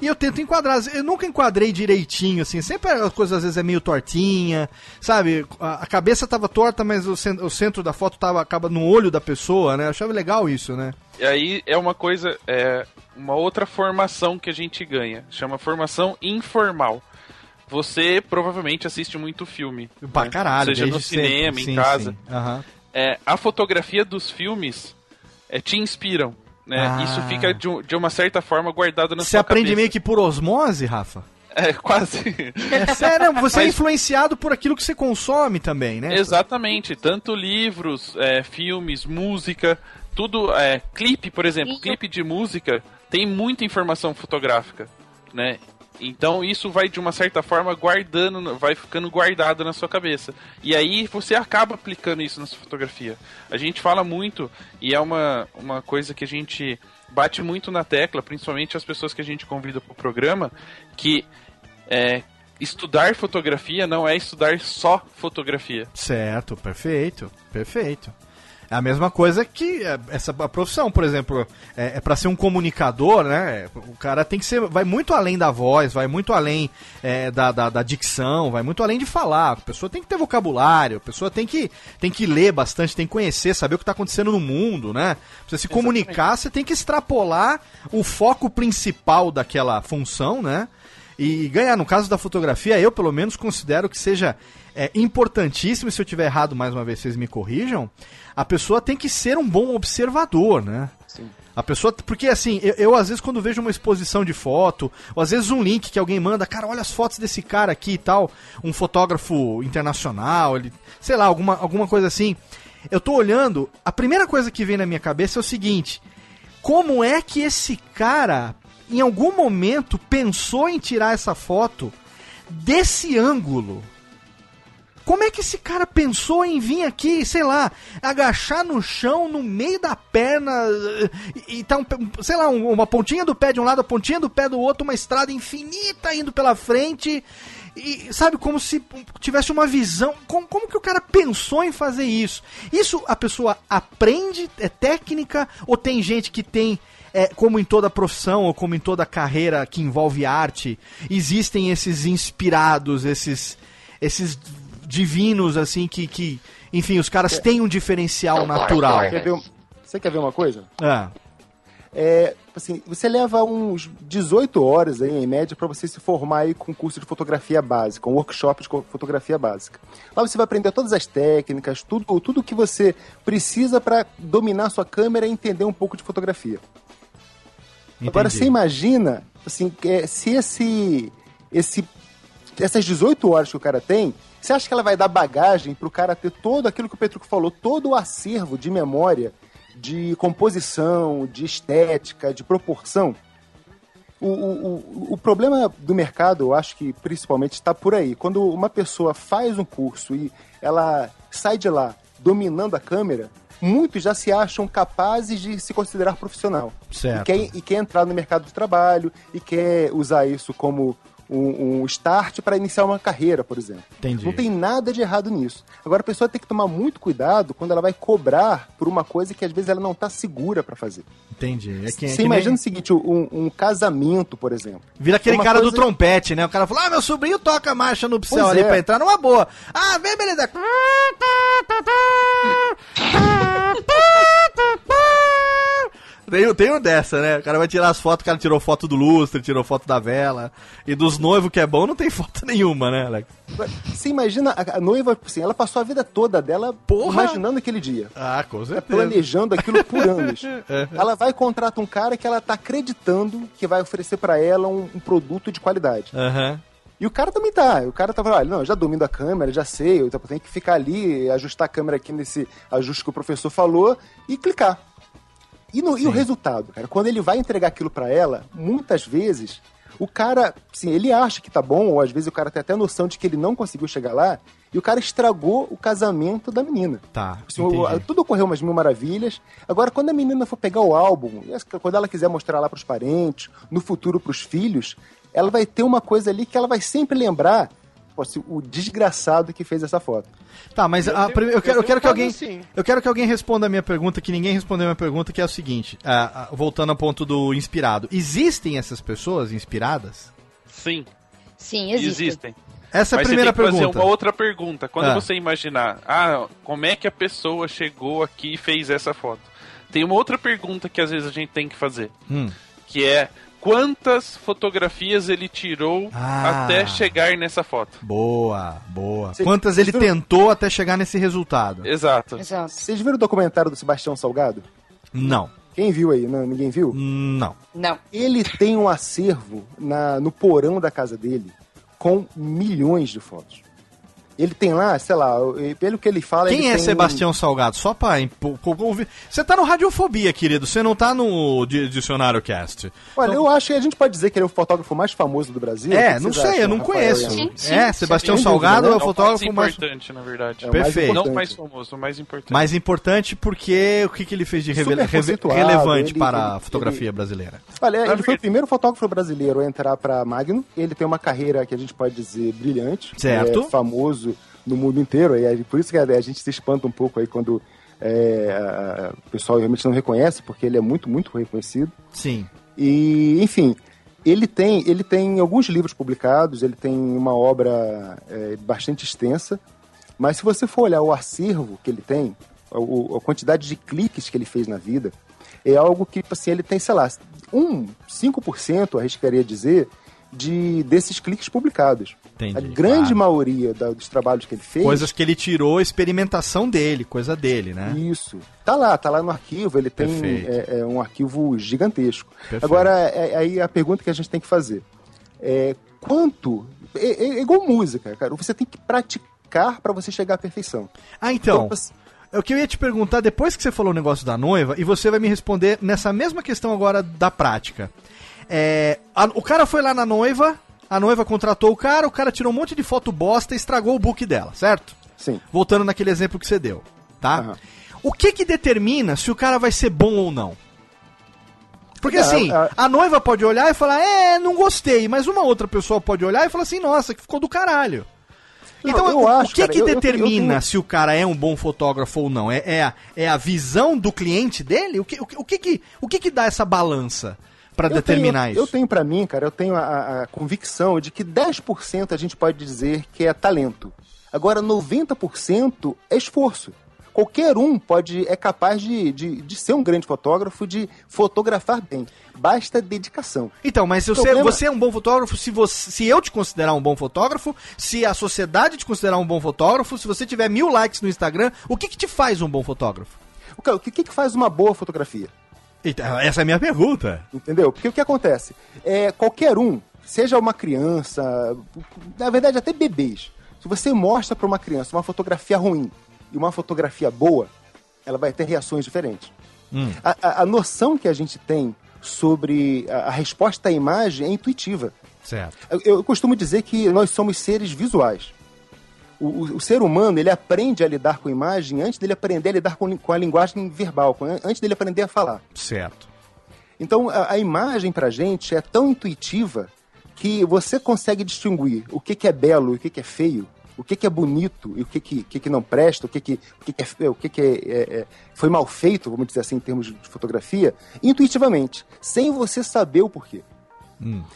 E eu tento enquadrar. Eu nunca enquadrei direitinho, assim. Sempre a coisa às vezes é meio tortinha, sabe? A, cabeça tava torta, mas o, cen- o centro da foto tava, acaba no olho da pessoa, né? Eu achava legal isso, né? E aí é uma coisa, é uma outra formação que a gente ganha. Chama formação informal. Você provavelmente assiste muito filme. Pra né? caralho, Seja no desde sempre. cinema, em Sim, casa. sim. Aham. É, a fotografia dos filmes é, te inspiram. Né? Ah. Isso fica de, de uma certa forma guardado na Você sua aprende cabeça. meio que por osmose, Rafa? [laughs] É, quase. É sério, você é Mas- influenciado por aquilo que você consome também, né? Exatamente. Tanto livros, é, filmes, música, tudo. É, clipe, por exemplo. Isso. Clipe de música tem muita informação fotográfica, né? Então isso vai de uma certa forma guardando, vai ficando guardado na sua cabeça. E aí você acaba aplicando isso na sua fotografia. A gente fala muito, e é uma, uma coisa que a gente bate muito na tecla, principalmente as pessoas que a gente convida para o programa, que é, estudar fotografia não é estudar só fotografia. Certo, perfeito, perfeito. É a mesma coisa que é, essa profissão, por exemplo, é, é para ser um comunicador, né? O cara tem que ser, vai muito além da voz, vai muito além é, da, da, da dicção, vai muito além de falar. A pessoa tem que ter vocabulário, a pessoa tem que, tem que ler bastante, tem que conhecer, saber o que está acontecendo no mundo, né? Pra você se comunicar, você tem que extrapolar o foco principal daquela função, né? E ganhar, no caso da fotografia, eu pelo menos considero que seja é, importantíssimo, se eu tiver errado mais uma vez, vocês me corrijam, a pessoa tem que ser um bom observador, né? A pessoa. Porque assim, eu, eu, às vezes quando vejo uma exposição de foto, ou às vezes um link que alguém manda, cara, olha as fotos desse cara aqui e tal, um fotógrafo internacional, ele, sei lá, alguma, alguma coisa assim. Eu tô olhando, a primeira coisa que vem na minha cabeça é o seguinte: como é que esse cara, em algum momento, pensou em tirar essa foto desse ângulo? Como é que esse cara pensou em vir aqui, sei lá, agachar no chão, no meio da perna, e, e tá, um, sei lá, um, uma pontinha do pé de um lado, a pontinha do pé do outro, uma estrada infinita indo pela frente, e sabe, como se tivesse uma visão. Como, como que o cara pensou em fazer isso? Isso a pessoa aprende, é técnica, ou tem gente que tem. É, como em toda profissão ou como em toda carreira que envolve arte, existem esses inspirados, esses, esses divinos, assim, que, que enfim, os caras têm um diferencial natural. Quer ver, você quer ver uma coisa? É. É, assim, você leva uns 18 horas aí, em média, para você se formar aí com um curso de fotografia básica, um workshop de fotografia básica. Lá você vai aprender todas as técnicas, tudo, tudo que você precisa para dominar sua câmera e entender um pouco de fotografia. Entendi. Agora, você imagina, assim, se esse, esse, essas 18 horas que o cara tem, você acha que ela vai dar bagagem para o cara ter todo aquilo que o Petruco falou, todo o acervo de memória, de composição, de estética, de proporção? O, o, o, problema do mercado, eu acho que principalmente está por aí. Quando uma pessoa faz um curso e ela sai de lá dominando a câmera, muitos já se acham capazes de se considerar profissional. Certo. E quer, e quer entrar no mercado de trabalho e quer usar isso como um, um start para iniciar uma carreira, por exemplo. Entendi. Não tem nada de errado nisso. Agora a pessoa tem que tomar muito cuidado quando ela vai cobrar por uma coisa que às vezes ela não está segura para fazer. Entendi. É que, Você é imagina nem... o seguinte, um, um, casamento, por exemplo. Vira aquele cara coisa... do trompete, né? O cara falou: "Ah, meu sobrinho toca marcha no céu ali é. para entrar numa boa". Ah, vem, beleza. Tem, tem um dessa, né? O cara vai tirar as fotos, o cara tirou foto do lustre, tirou foto da vela. E dos noivos que é bom, não tem [laughs] foto nenhuma, né, Alex? Você imagina a, noiva, assim, ela passou a vida toda dela Porra. imaginando aquele dia. Ah, com certeza. Planejando aquilo por anos. [laughs] é. Ela vai contratar um cara que ela tá acreditando que vai oferecer para ela um, um, produto de qualidade. Uhum. E o cara também tá. O cara tá falando, olha, não, já domino a câmera, já sei, eu tenho que ficar ali, ajustar a câmera aqui nesse ajuste que o professor falou e clicar. E, no, e o resultado, cara? Quando ele vai entregar aquilo para ela, muitas vezes o cara, sim, ele acha que tá bom, ou às vezes o cara tem até noção de que ele não conseguiu chegar lá, e o cara estragou o casamento da menina. Tá. Assim, o, tudo ocorreu umas mil maravilhas. Agora, quando a menina for pegar o álbum, quando ela quiser mostrar lá pros parentes, no futuro pros filhos, ela vai ter uma coisa ali que ela vai sempre lembrar o desgraçado que fez essa foto. Tá, mas eu, a, tenho, eu, quero, eu quero que alguém assim. eu quero que alguém responda a minha pergunta, que ninguém respondeu a minha pergunta, que é o seguinte, voltando ao ponto do inspirado. Existem essas pessoas inspiradas? Sim. Sim, existem. existem. Essa é a primeira você tem que pergunta. fazer uma outra pergunta. Quando ah. você imaginar, ah, como é que a pessoa chegou aqui e fez essa foto? Tem uma outra pergunta que às vezes a gente tem que fazer, hum. que é quantas fotografias ele tirou ah, até chegar nessa foto. Boa, boa. Cê, quantas ele viram... tentou até chegar nesse resultado. Exato. Exato. Vocês viram o documentário do Sebastião Salgado? Não. Quem viu aí? Não, ninguém viu? Não. Não. Ele tem um acervo na, no porão da casa dele com milhões de fotos. Ele tem lá, sei lá, pelo que ele fala. Quem ele é tem... Sebastião Salgado? Só pra ouvir. Você tá no Radiofobia, querido. Você não tá no Dicionário Cast. Olha, então... eu acho que a gente pode dizer que ele é o fotógrafo mais famoso do Brasil. É, não sei, acham, eu não conheço. Sim, sim, é, Sebastião Salgado é o fotógrafo mais. importante, na verdade. É Perfeito. Mais não mais famoso, mais importante. Mais importante porque o que, que ele fez de rele... relevante ele, para ele, a fotografia ele... brasileira? Olha, ele foi o primeiro fotógrafo brasileiro a entrar pra Magno. Ele tem uma carreira que a gente pode dizer brilhante. Certo. É famoso no mundo inteiro. E por isso que a, gente se espanta um pouco aí quando é, o pessoal realmente não reconhece, porque ele é muito, muito reconhecido. Sim. E, enfim, ele tem, ele tem alguns livros publicados, ele tem uma obra é, bastante extensa, mas se você for olhar o acervo que ele tem, a, a, quantidade de cliques que ele fez na vida, é algo que, tipo assim, ele tem, sei lá, um, 5%, arriscaria dizer, de desses cliques publicados. Entendi, a grande claro. maioria da- dos trabalhos que ele fez. Coisas que ele tirou, experimentação dele, coisa dele, né? Isso. Tá lá, tá lá no arquivo, ele tem é, é um arquivo gigantesco. Perfeito. Agora, é, é aí a pergunta que a gente tem que fazer. É, quanto. É, é- é igual música, cara. Você tem que praticar para você chegar à perfeição. Ah, então. você- É o que eu ia te perguntar depois que você falou o negócio da noiva, e você vai me responder nessa mesma questão agora da prática. É, a- o cara foi lá na noiva, a noiva contratou o cara, o cara tirou um monte de foto bosta e estragou o book dela, certo? Sim. Voltando naquele exemplo que você deu, tá? Aham. O que que determina se o cara vai ser bom ou não? Porque É, assim, a- a noiva pode olhar e falar, é, não gostei, mas uma outra pessoa pode olhar e falar assim, nossa, que ficou do caralho. Não, Então, eu o, acho, o que cara, que eu- eu- eu determina tenho- se o cara é um bom fotógrafo ou não? É, é, a, é a visão do cliente dele? O que, o o que, que, o que, que dá essa balança Eu determinar tenho, isso? Eu tenho para mim, cara, eu tenho a- a, a convicção de que 10% a gente pode dizer que é talento. Agora, 90% é esforço. Qualquer um pode é capaz de, de, de ser um grande fotógrafo, de fotografar bem. Basta dedicação. Então, mas você, Problema- você é um bom fotógrafo se, você, se eu te considerar um bom fotógrafo, se a sociedade te considerar um bom fotógrafo, se você tiver mil likes no Instagram, o que, que te faz um bom fotógrafo? O que, o que que faz uma boa fotografia? Então, essa é a minha pergunta. Entendeu? Porque o que acontece? É, qualquer um, seja uma criança, na verdade até bebês, se você mostra para uma criança uma fotografia ruim e uma fotografia boa, ela vai ter reações diferentes. A, a- a noção que a gente tem sobre a, a resposta à imagem é intuitiva. Certo. Eu, eu costumo dizer que nós somos seres visuais. O, o- o ser humano, ele aprende a lidar com imagem antes dele aprender a lidar com, com a linguagem verbal, com- antes dele aprender a falar. Certo. Então, a, a imagem pra gente é tão intuitiva que você consegue distinguir o que, que é belo e o que, que é feio, o que, que é bonito e o que, que, que, que não presta, o que, que, o que, que, é, o que, que é- é- é- foi mal feito, vamos dizer assim, em termos de fotografia, intuitivamente, sem você saber o porquê.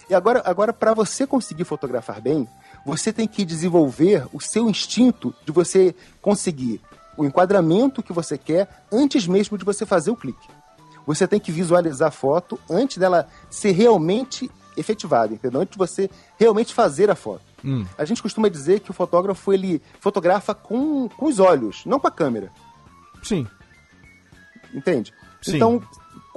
E agora, agora para você conseguir fotografar bem, você tem que desenvolver o seu instinto de você conseguir o enquadramento que você quer antes mesmo de você fazer o clique. Você tem que visualizar a foto antes dela ser realmente efetivada, entendeu? Antes de você realmente fazer a foto. A gente costuma dizer que o fotógrafo ele fotografa com, com os olhos, não com a câmera. Sim. Entende? Sim. Então,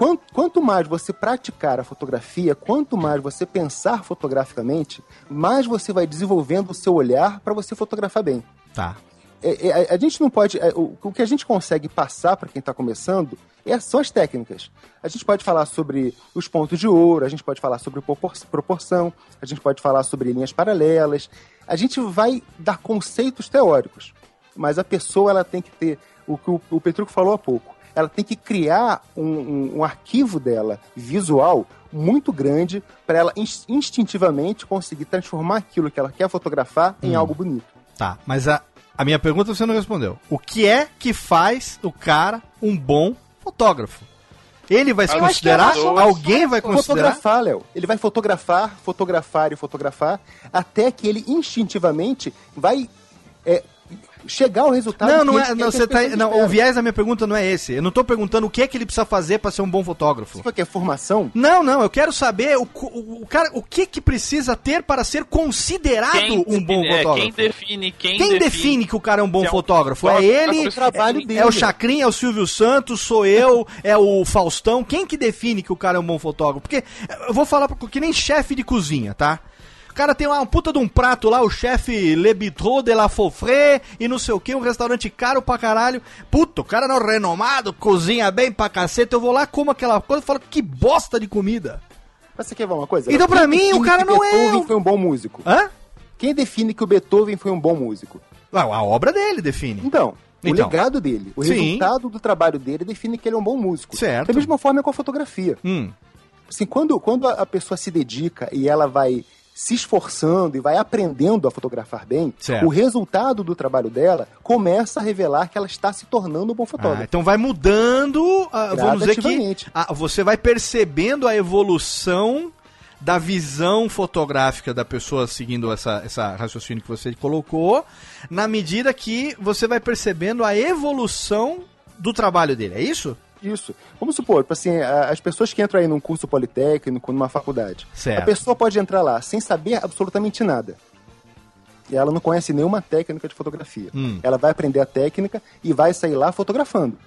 quanto, quanto mais você praticar a fotografia, quanto mais você pensar fotograficamente, mais você vai desenvolvendo o seu olhar para você fotografar bem. Tá. É, é, a, gente não pode. é, o, o que a gente consegue passar para quem está começando é, são as técnicas. A gente pode falar sobre os pontos de ouro, a gente pode falar sobre propor- proporção, a gente pode falar sobre linhas paralelas. A gente vai dar conceitos teóricos, mas a pessoa ela tem que ter o que o, o Petruco falou há pouco. Ela tem que criar um, um- um arquivo dela visual muito grande para ela ins- instintivamente conseguir transformar aquilo que ela quer fotografar em algo bonito. Tá. Mas a, a minha pergunta você não respondeu. O que é que faz o cara um bom fotógrafo? Ele vai se Eu é considerar? Alguém vai de considerar? Fotografar, Léo. Ele vai fotografar, fotografar e fotografar até que ele instintivamente vai é, chegar ao resultado. Não, que não ele é. Não, que você tá, não, o viés da minha pergunta não é esse. Eu não tô perguntando o que é que ele precisa fazer pra ser um bom fotógrafo. Você quer formação? Não, não, eu quero saber o, o, o cara, o que que precisa ter para ser considerado um bom é, fotógrafo. quem define quem, Quem define que o cara é um bom é um fotógrafo? É ele, é o trabalho é, dele. é o Chacrin, é o Silvio Santos, sou eu, é o Faustão. Quem que define que o cara é um bom fotógrafo? Porque eu vou falar pra- que nem chefe de cozinha, tá? O cara tem uma puta de um prato lá, o chefe Le Bitrot de la Fofré e não sei o que, um restaurante caro pra caralho. Puta, o cara não renomado, cozinha bem pra caceta. Eu vou lá, como aquela coisa e falo, que bosta de comida. Mas você quer ver uma coisa? Então, pra mim, o cara não é Beethoven foi um bom músico. Hã? Quem define que o Beethoven foi um bom músico? Ah, A obra dele define. Então, o Então. legado dele, o Sim. resultado do trabalho dele define que ele é um bom músico. Certo. Da mesma forma com a fotografia. Hum. Assim, quando, quando a pessoa se dedica e ela vai se esforçando e vai aprendendo a fotografar bem, Certo. o resultado do trabalho dela começa a revelar que ela está se tornando um bom Ah, fotógrafo. então vai mudando, ah, vamos dizer que ah, você vai percebendo a evolução da visão fotográfica da pessoa seguindo essa, essa raciocínio que você colocou, na medida que você vai percebendo a evolução do trabalho dele, é isso? Isso. Vamos supor, assim, as pessoas que entram aí num curso politécnico, numa faculdade, Certo. a pessoa pode entrar lá sem saber absolutamente nada. E ela não conhece nenhuma técnica de fotografia. Hum. Ela vai aprender a técnica e vai sair lá fotografando.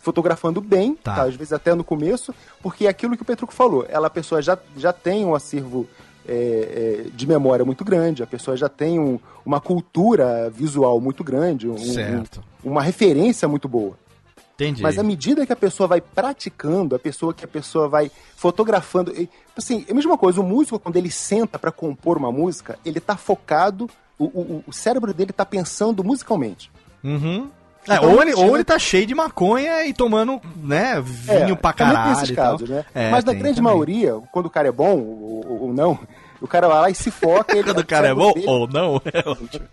Fotografando bem, Tá. tá, às vezes até no começo, porque é aquilo que o Petruco falou. Ela, a pessoa já, já tem um acervo é, é, de memória muito grande, a pessoa já tem um- uma cultura visual muito grande, um- um- uma referência muito boa. Entendi. Mas à medida que a pessoa vai praticando, a pessoa que a pessoa vai fotografando, assim, é a mesma coisa, o músico quando ele senta para compor uma música, ele tá focado, o, o, o cérebro dele tá pensando musicalmente. Uhum. É, Então, ou, ele, ou ele tá cheio de maconha e tomando, né, vinho É, pra também caralho. tem esses e tal. casos, né? É, Mas na grande também. maioria, quando o cara é bom ou- ou não, o cara vai lá e se foca. ele- Quando o cara é bom dele- ou não, é [laughs] ótimo.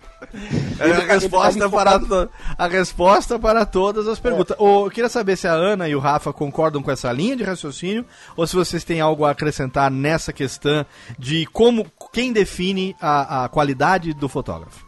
É a resposta, tá para, to- a resposta para todas as perguntas. Ô, eu queria saber se a Ana e o Rafa concordam com essa linha de raciocínio ou se vocês têm algo a acrescentar nessa questão de como quem define a, a qualidade do fotógrafo.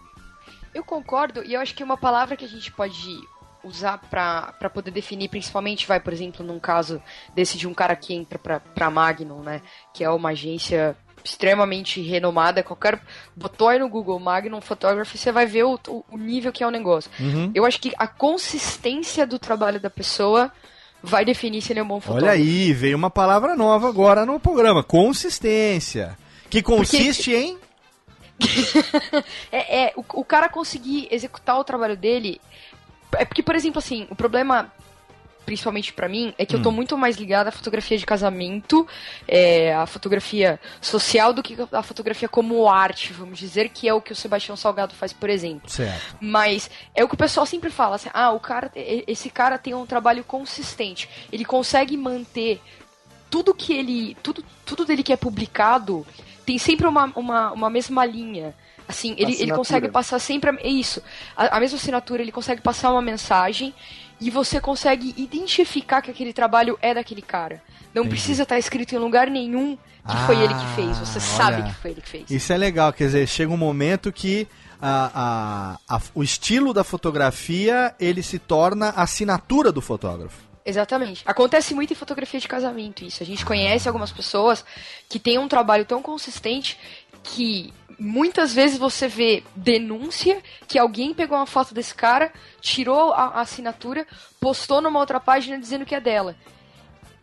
Eu concordo, e eu acho que uma palavra que a gente pode usar pra pra poder definir, principalmente, vai, por exemplo, num caso desse de um cara que entra pra, pra Magnum, né? Que é uma agência extremamente renomada. Qualquer. Botou aí no Google Magnum Photography, você vai ver o, o- nível que é o negócio. Uhum. Eu acho que a consistência do trabalho da pessoa vai definir se ele é um bom fotógrafo. Olha aí, veio uma palavra nova agora no programa: consistência. Que consiste em. [laughs] É, é, o, o cara conseguir executar o trabalho dele. É porque, por exemplo, assim, o problema, principalmente pra mim, é que eu tô muito mais ligada à fotografia de casamento, é, à fotografia social, do que a fotografia como arte, vamos dizer, que é o que o Sebastião Salgado faz, por exemplo. Certo. Mas é o que o pessoal sempre fala, assim, ah, o cara, esse cara tem um trabalho consistente. Ele consegue manter tudo que ele, tudo, tudo dele que é publicado tem sempre uma, uma, uma mesma linha. Assim, ele, ele consegue passar sempre a, é isso, a, a mesma assinatura, ele consegue passar uma mensagem e você consegue identificar que aquele trabalho é daquele cara. Não Entendi. precisa estar escrito em lugar nenhum que foi ele que fez. Você Ah, sabe olha. que foi ele que fez. Isso é legal, quer dizer, chega um momento que a, a- a- o estilo da fotografia ele se torna a assinatura do fotógrafo. Exatamente. Acontece muito em fotografia de casamento isso. A gente conhece algumas pessoas que têm um trabalho tão consistente que muitas vezes você vê denúncia que alguém pegou uma foto desse cara, tirou a, a assinatura, postou numa outra página dizendo que é dela.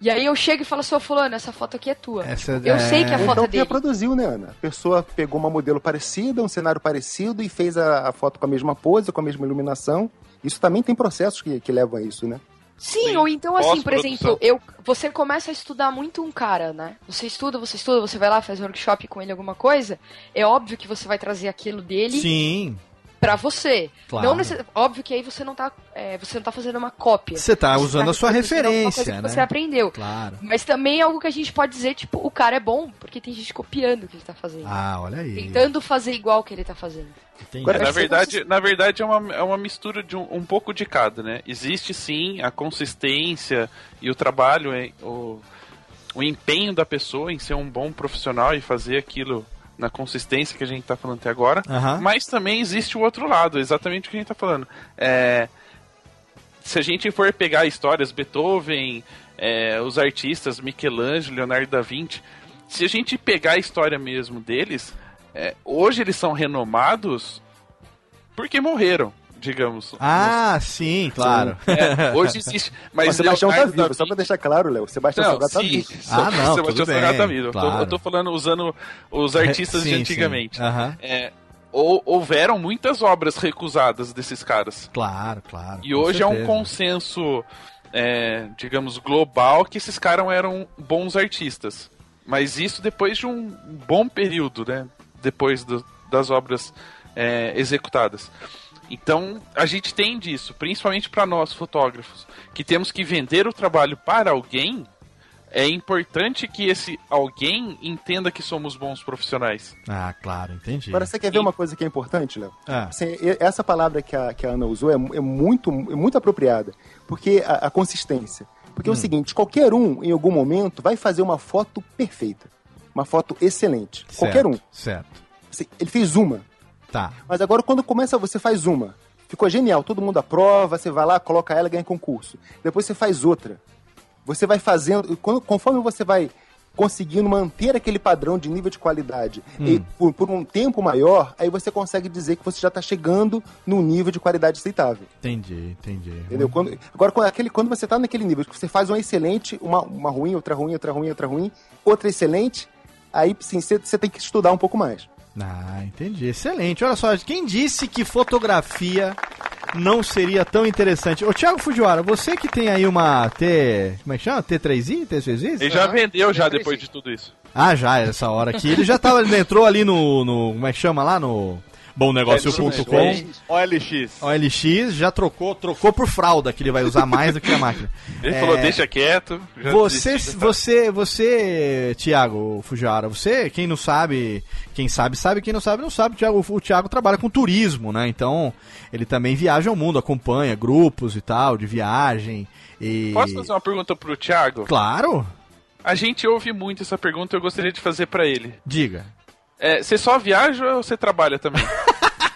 E aí eu chego e falo, seu fulano, essa foto aqui é tua. Essa- eu é- sei que a Ou foto então é que dele. reproduziu, né, Ana? A pessoa pegou uma modelo parecida, um cenário parecido e fez a, a foto com a mesma pose, com a mesma iluminação. Isso também tem processos que, que levam a isso, né? Sim, Sim, ou então assim, por exemplo, eu, você começa a estudar muito um cara, né? Você estuda, você estuda, você vai lá, faz um workshop com ele, alguma coisa. É óbvio que você vai trazer aquilo dele Sim, pra você. Claro. Não necess... Óbvio que aí você não tá, é, você não tá fazendo uma cópia. você tá Você usando tá a sua referência, né? Você aprendeu. Claro. Mas também é algo que a gente pode dizer, tipo, o cara é bom, porque tem gente copiando o que ele tá fazendo. Ah, olha aí. Tentando fazer igual o que ele tá fazendo. Agora, É, na verdade, na verdade é uma, é uma mistura de um, um pouco de cada, né? Existe sim a consistência e o trabalho, em- o, o empenho da pessoa em ser um bom profissional e fazer aquilo na consistência que a gente tá falando até agora. Mas também existe o outro lado, exatamente o que a gente tá falando. É, se a gente for pegar histórias, Beethoven, é, os artistas, Michelangelo, Leonardo da Vinci, se a gente pegar a história mesmo deles, é, hoje eles são renomados porque morreram, digamos. Ah, sim, claro. É, hoje existe. [laughs] Mas Mas o Sebastião tá Leonardo da vivo, só pra deixar claro, Léo. O Sebastião não, Salgado tá vivo. Ah, não, Sebastião tudo Salgado bem, tá vivo. Eu tô- claro. Eu tô falando usando os artistas Sim, de sim. antigamente. É, hou- houveram muitas obras recusadas desses caras. Claro, claro. E hoje é um certeza. consenso, é, digamos, global que esses caras eram bons artistas. Mas isso depois de um bom período, né? Depois do- das obras é, executadas. Então, a gente tem disso, principalmente para nós fotógrafos, que temos que vender o trabalho para alguém. É importante que esse alguém entenda que somos bons profissionais. Ah, claro, entendi. Agora, você quer ver uma coisa que é importante, Léo? Ah, Assim, e- essa palavra que a, que a Ana usou é, é muito, é muito apropriada. Porque a, a consistência. Porque é o Hum. seguinte, qualquer um, em algum momento, vai fazer uma foto perfeita. Uma foto excelente. Qualquer um. Certo. Assim, Ele fez uma. Tá. Mas agora, quando começa, você faz uma. ficou genial, todo mundo aprova, você vai lá, coloca ela e ganha concurso. Depois você faz outra. Você vai fazendo, quando- conforme você vai conseguindo manter aquele padrão de nível de qualidade e por, por um tempo maior, aí você consegue dizer que você já está chegando num nível de qualidade aceitável. Entendi, entendi. Entendeu? Quando, agora, quando, aquele, quando você tá naquele nível, que você faz uma excelente, uma, uma ruim, outra ruim, outra ruim, outra ruim, outra excelente, aí sim, você tem que estudar um pouco mais. Ah, entendi. Excelente. Olha só, quem disse que fotografia não seria tão interessante? Ô, Thiago Fujiwara, você que tem aí uma T... Como é que chama? T3i? T6i? Ele já vendeu já depois de tudo isso. Ah, já, essa hora aqui. Ele já tava, ele entrou ali no, no... Como é que chama lá? No bomnegócio.com. OLX. OLX, já trocou, trocou por fralda, que ele vai usar mais do que a [laughs] máquina. Ele É, falou, deixa quieto. já Você, desisti você, você, Thiago Fujiwara, você, quem não sabe, quem sabe, sabe, quem não sabe, não sabe. O Thiago, o Thiago trabalha com turismo, né? Então, ele também viaja ao mundo, acompanha grupos e tal, de viagem. E... Posso fazer uma pergunta pro Thiago? Claro, A gente ouve muito essa pergunta e eu gostaria de fazer pra ele. diga. É, você só viaja ou você trabalha também? [laughs]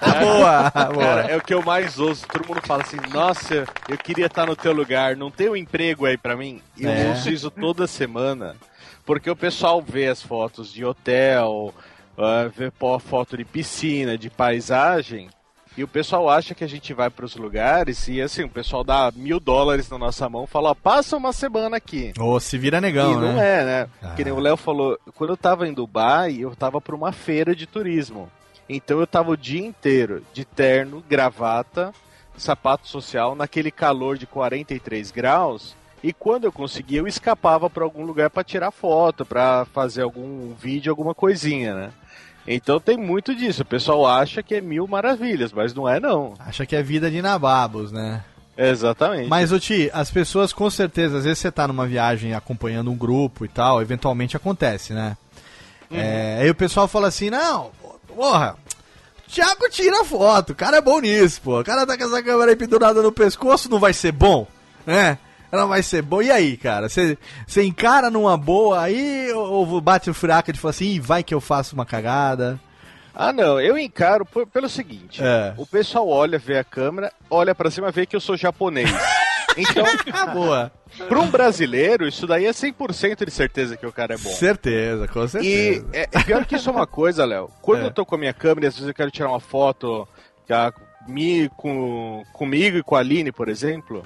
[laughs] Boa, Cara, boa. é o que eu mais ouço. Todo mundo fala assim: Nossa, eu queria estar no teu lugar. Não tem um emprego aí pra mim? E É. eu ouço isso toda semana. Porque o pessoal vê as fotos de hotel, ah, vê foto de piscina, de paisagem. E o pessoal acha que a gente vai pros lugares e assim, o pessoal dá mil dólares na nossa mão e fala: ó, passa uma semana aqui. Ô, se vira negão, e não né? é, né? Ah. Que nem o Léo falou, quando eu tava em Dubai, eu tava pra uma feira de turismo. Então eu tava o dia inteiro de terno, gravata, sapato social, naquele calor de 43 graus. E quando eu conseguia, eu escapava pra algum lugar pra tirar foto, pra fazer algum vídeo, alguma coisinha, né? Então tem muito disso. O pessoal acha que é mil maravilhas, mas não é não. Acha que é vida de nababos, né? Exatamente. Mas, ô Ti, as pessoas com certeza, às vezes você tá numa viagem acompanhando um grupo e tal, eventualmente acontece, né? É, aí o pessoal fala assim, não, porra, Thiago tira foto, o cara é bom nisso, pô. O cara tá com essa câmera aí pendurada no pescoço, não vai ser bom, né? Não vai ser bom. E aí, cara? Você encara numa boa aí ou bate o fraca de falar assim, "Ih, vai que eu faço uma cagada? Ah, não, eu encaro pelo seguinte: É. o pessoal olha, vê a câmera, olha pra cima, vê que eu sou japonês. [laughs] Então, Ah, boa. pra um brasileiro, isso daí é 100% de certeza que o cara é bom. Certeza, com E certeza. é, é pior que isso é uma coisa, Léo. Quando É. eu tô com a minha câmera, e às vezes eu quero tirar uma foto tá, mi, com, comigo e com a Aline, por exemplo,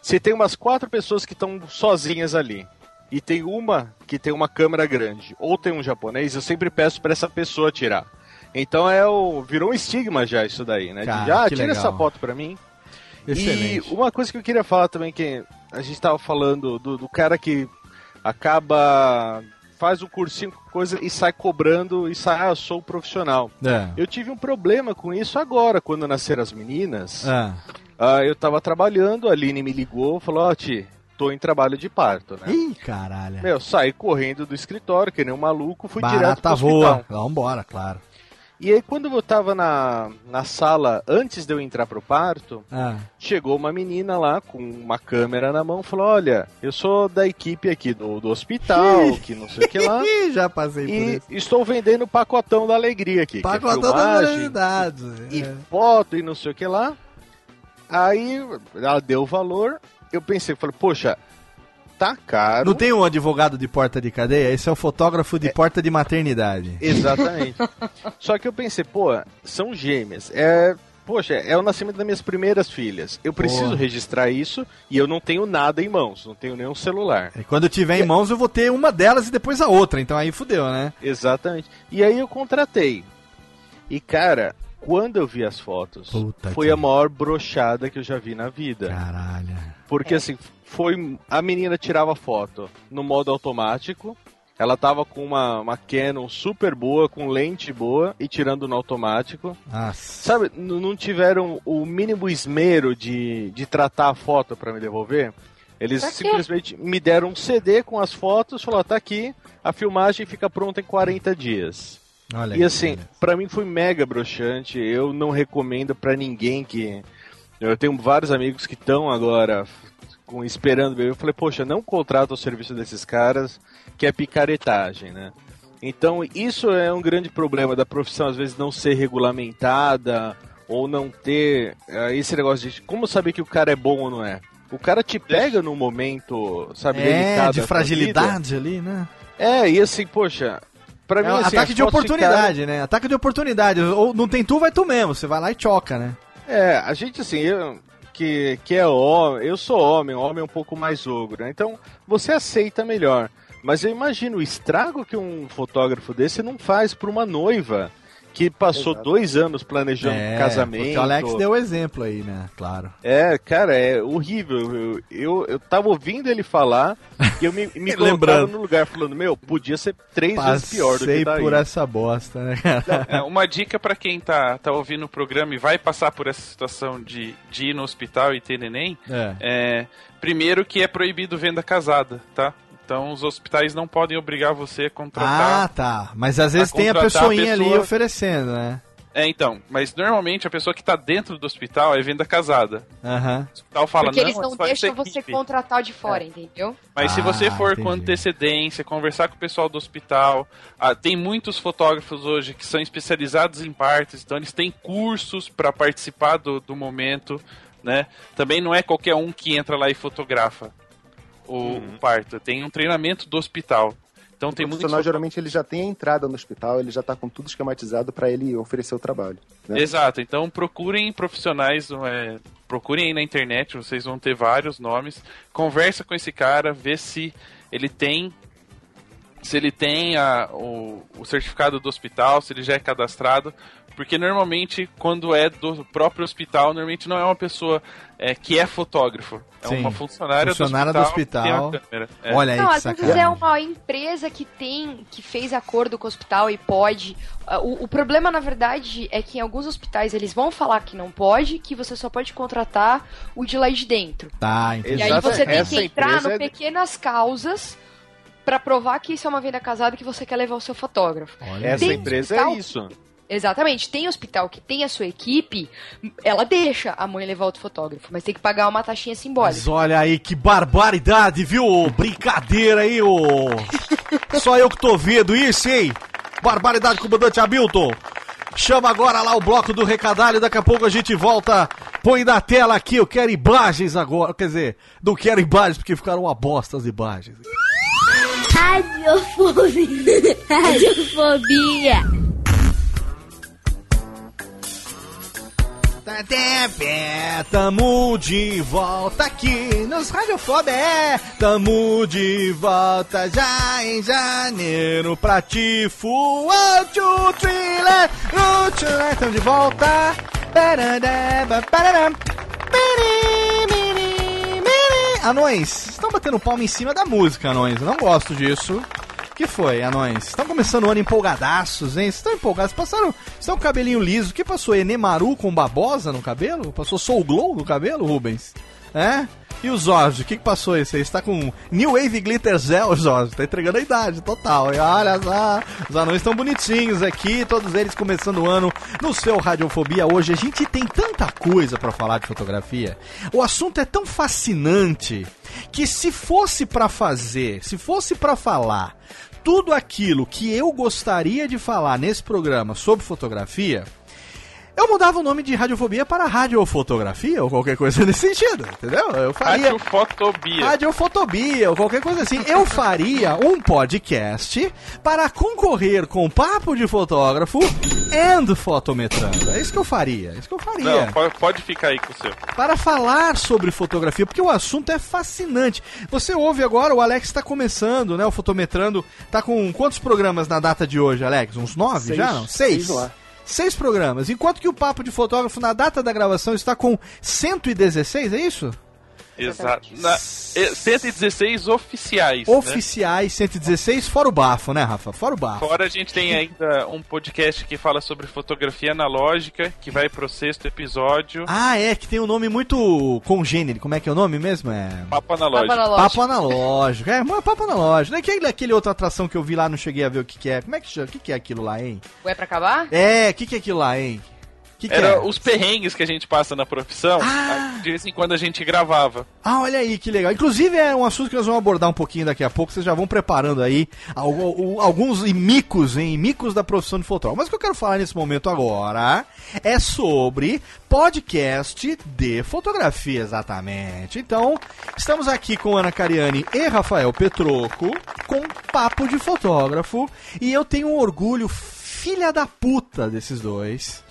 você tem umas quatro pessoas que estão sozinhas ali. E tem uma que tem uma câmera grande, ou tem um japonês, eu sempre peço pra essa pessoa tirar. Então é o. Virou um estigma já isso daí, né? Cara, de, ah, tira legal. essa foto pra mim. Excelente. E uma coisa que eu queria falar também, que a gente tava falando do, do cara que acaba. faz o cursinho, coisa e sai cobrando e sai, ah, eu sou profissional. É. Eu tive um problema com isso agora, quando nasceram as meninas. Ah. Ah, eu tava trabalhando, a Aline me ligou falou, ó, Ti, tô em trabalho de parto, né? Ih, caralho. Meu, saí correndo do escritório, que nem um maluco, fui direto Barata pro hospital. voa. Vambora, claro. E aí, quando eu tava na, na sala, antes de eu entrar pro parto, Ah. chegou uma menina lá com uma câmera na mão, falou, olha, eu sou da equipe aqui do, do hospital, que não sei o que lá, [laughs] Ih, já passei por e isso. estou vendendo pacotão da alegria aqui, Pacotão que é da realidade. e É. foto e não sei o que lá. Aí ela deu o valor, eu pensei, falei, poxa, tá caro. Não tem um advogado de porta de cadeia? Esse é o fotógrafo de porta de maternidade. Exatamente. [laughs] Só que eu pensei, pô, são gêmeas. É, poxa, é o nascimento das minhas primeiras filhas. Eu preciso Porra. registrar isso e eu não tenho nada em mãos, não tenho nenhum celular. E quando eu tiver em mãos, eu vou ter uma delas e depois a outra. Então aí fudeu, né? Exatamente. E aí eu contratei. E cara, quando eu vi as fotos, Puta foi que- a maior brochada que eu já vi na vida. Caralho. Porque assim, foi. A menina tirava foto no modo automático. Ela tava com uma, uma Canon super boa, com lente boa e tirando no automático. Nossa. Sabe, não tiveram o mínimo esmero de, de tratar a foto pra me devolver. Eles simplesmente me deram um CD com as fotos, falaram, tá aqui, a filmagem fica pronta em 40 dias. Olha E assim, pra mim foi mega broxante. Eu não recomendo pra ninguém que. Eu tenho vários amigos que estão agora com esperando bebê. Eu falei, poxa, não contrata o serviço desses caras, que é picaretagem, né? Então, isso é um grande problema da profissão, às vezes não ser regulamentada, ou não ter eh, esse negócio de como saber que o cara é bom ou não é. O cara te pega num momento, sabe, É, delicado de fragilidade ali, né? É, e assim, poxa, pra mim É um assim, ataque de oportunidade, né? Ataque de oportunidade. Ou não tem tu, vai tu mesmo. Você vai lá e choca, né? É, a gente assim, eu, que, que é homem, eu sou homem, homem é um pouco mais ogro, né? Então você aceita melhor. Mas eu imagino o estrago que um fotógrafo desse não faz pra uma noiva que passou Exato. dois anos planejando um casamento. O Alex deu o exemplo aí, né? Claro. É, cara, é horrível. Eu, eu, eu tava ouvindo ele falar e eu me, [laughs] me Lembrando. no lugar falando, meu, podia ser três vezes pior do Passei que tá por aí. essa bosta, né, cara? É, uma dica pra quem tá, tá ouvindo o programa e vai passar por essa situação de, de ir no hospital e ter neném, É. é, primeiro que é proibido venda casada, tá? Então os hospitais não podem obrigar você a Ah, contratar. tá. Mas às vezes a tem a contratar a pessoinha ali pessoa- oferecendo, né? É, então, mas normalmente a pessoa que tá dentro do hospital é venda casada. Aham. O hospital fala, Porque não, eles é não deixam você equipe." contratar de fora, entendeu? Mas se Ah, você for com entendi. antecedência, conversar com o pessoal do hospital, ah, tem muitos fotógrafos hoje que são especializados em partes, então eles têm cursos para participar do, do momento, né? Também não é qualquer um que entra lá e fotografa o, o parto, tem um treinamento do hospital. Então O tem muitos profissional geralmente ele já tem a entrada no hospital, ele já tá com tudo esquematizado para ele oferecer o trabalho. né? Exato, então procurem profissionais, é, procurem aí na internet, vocês vão ter vários nomes. Conversa com esse cara, vê se ele tem se ele tem a, o, o certificado do hospital, se ele já é cadastrado, porque normalmente quando é do próprio hospital, normalmente não é uma pessoa é, que é fotógrafo, é Sim, uma funcionária, funcionária do do hospital. tem hospital. a câmera. É. Olha aí Não, às vezes é uma empresa que tem, que fez acordo com o hospital e pode. Ah, O, o problema, na verdade, é que em alguns hospitais eles vão falar que não pode, que você só pode contratar o de lá de dentro. Tá, entendi. E aí você tem essa que entrar no é- pequenas causas pra provar que isso é uma venda casada e que você quer levar o seu fotógrafo. Olha Essa empresa hospital- é isso. Exatamente. Tem hospital que tem a sua equipe, ela deixa a mãe levar outro fotógrafo, mas tem que pagar uma taxinha simbólica. Mas olha aí que barbaridade, viu? Brincadeira aí, ô. [laughs] Só eu que tô vendo isso, hein? Barbaridade, comandante Hamilton. Chama agora lá o bloco do recadalho, daqui a pouco a gente volta. Põe na tela aqui, eu quero imagens agora. Quer dizer, não quero imagens porque ficaram uma bosta as imagens. Radiofobia. Radiofobia. Tamo de volta aqui nos Radiofobia. É, tamo de volta já em janeiro pra Tifo. One, two, three, let, one, tamo de volta. Anões, estão batendo palma em cima da música, anões. Eu não gosto disso. Que foi, anões? Estão começando o ano empolgadaços, hein? Estão empolgados? Passaram. Estão com o cabelinho liso. O que passou? Enemaru com babosa no cabelo? Passou Soul Glow no cabelo, Rubens? É? E o Jorge, o que, passou esse aí? Você tá com New Wave Glitter Gel, [laughs] Jorge. Tá entregando a idade total. E olha só, os anões estão bonitinhos aqui, todos eles começando o ano no seu Radiofobia. Hoje a gente tem tanta coisa pra falar de fotografia. O assunto é tão fascinante que se fosse pra fazer, se fosse pra falar tudo aquilo que eu gostaria de falar nesse programa sobre fotografia, eu mudava o nome de radiofobia para radiofotografia ou qualquer coisa nesse sentido, entendeu? Eu faria Radiofotobia. radiofotobia ou qualquer coisa assim. Eu faria um podcast para concorrer com papo de fotógrafo and fotometrando. É isso que eu faria, é isso que eu faria Não, pode, pode ficar aí com o seu. para falar sobre fotografia, porque o assunto é fascinante. Você ouve agora, o Alex está começando, né? O Fotometrando tá com quantos programas na data de hoje, Alex? Uns nove Seis. já? Não? Seis. Seis lá. Seis programas. Enquanto que o Papo de Fotógrafo, na data da gravação, está com 116, é isso? Exato. Na, é, 116 oficiais. né? Oficiais 116, fora o bafo, né, Rafa? Fora o bafo. Fora a gente tem ainda um podcast que fala sobre fotografia analógica, que vai pro sexto episódio. Ah, é, que tem um nome muito congênero. Como é que é o nome mesmo? É. Papo analógico. Papo analógico. Papo analógico. É, mas papo analógico. Não é aquele, aquele outra atração que eu vi lá, não cheguei a ver o que, que é. Como é que chama? O que, que é aquilo lá, hein? Ué, pra acabar? É, o que, que é aquilo lá, hein? Que que Era é? os perrengues que a gente passa na profissão. Ah! De vez em quando a gente gravava. Ah, olha aí, que legal. Inclusive é um assunto que nós vamos abordar um pouquinho daqui a pouco. Vocês já vão preparando aí al- al- alguns micos, hein? Micos da profissão de fotógrafo. Mas o que eu quero falar nesse momento agora é sobre podcast de fotografia, exatamente. Então, estamos aqui com Ana Cariani e Rafael Petroco com Papo de Fotógrafo. E eu tenho um orgulho filha da puta desses dois.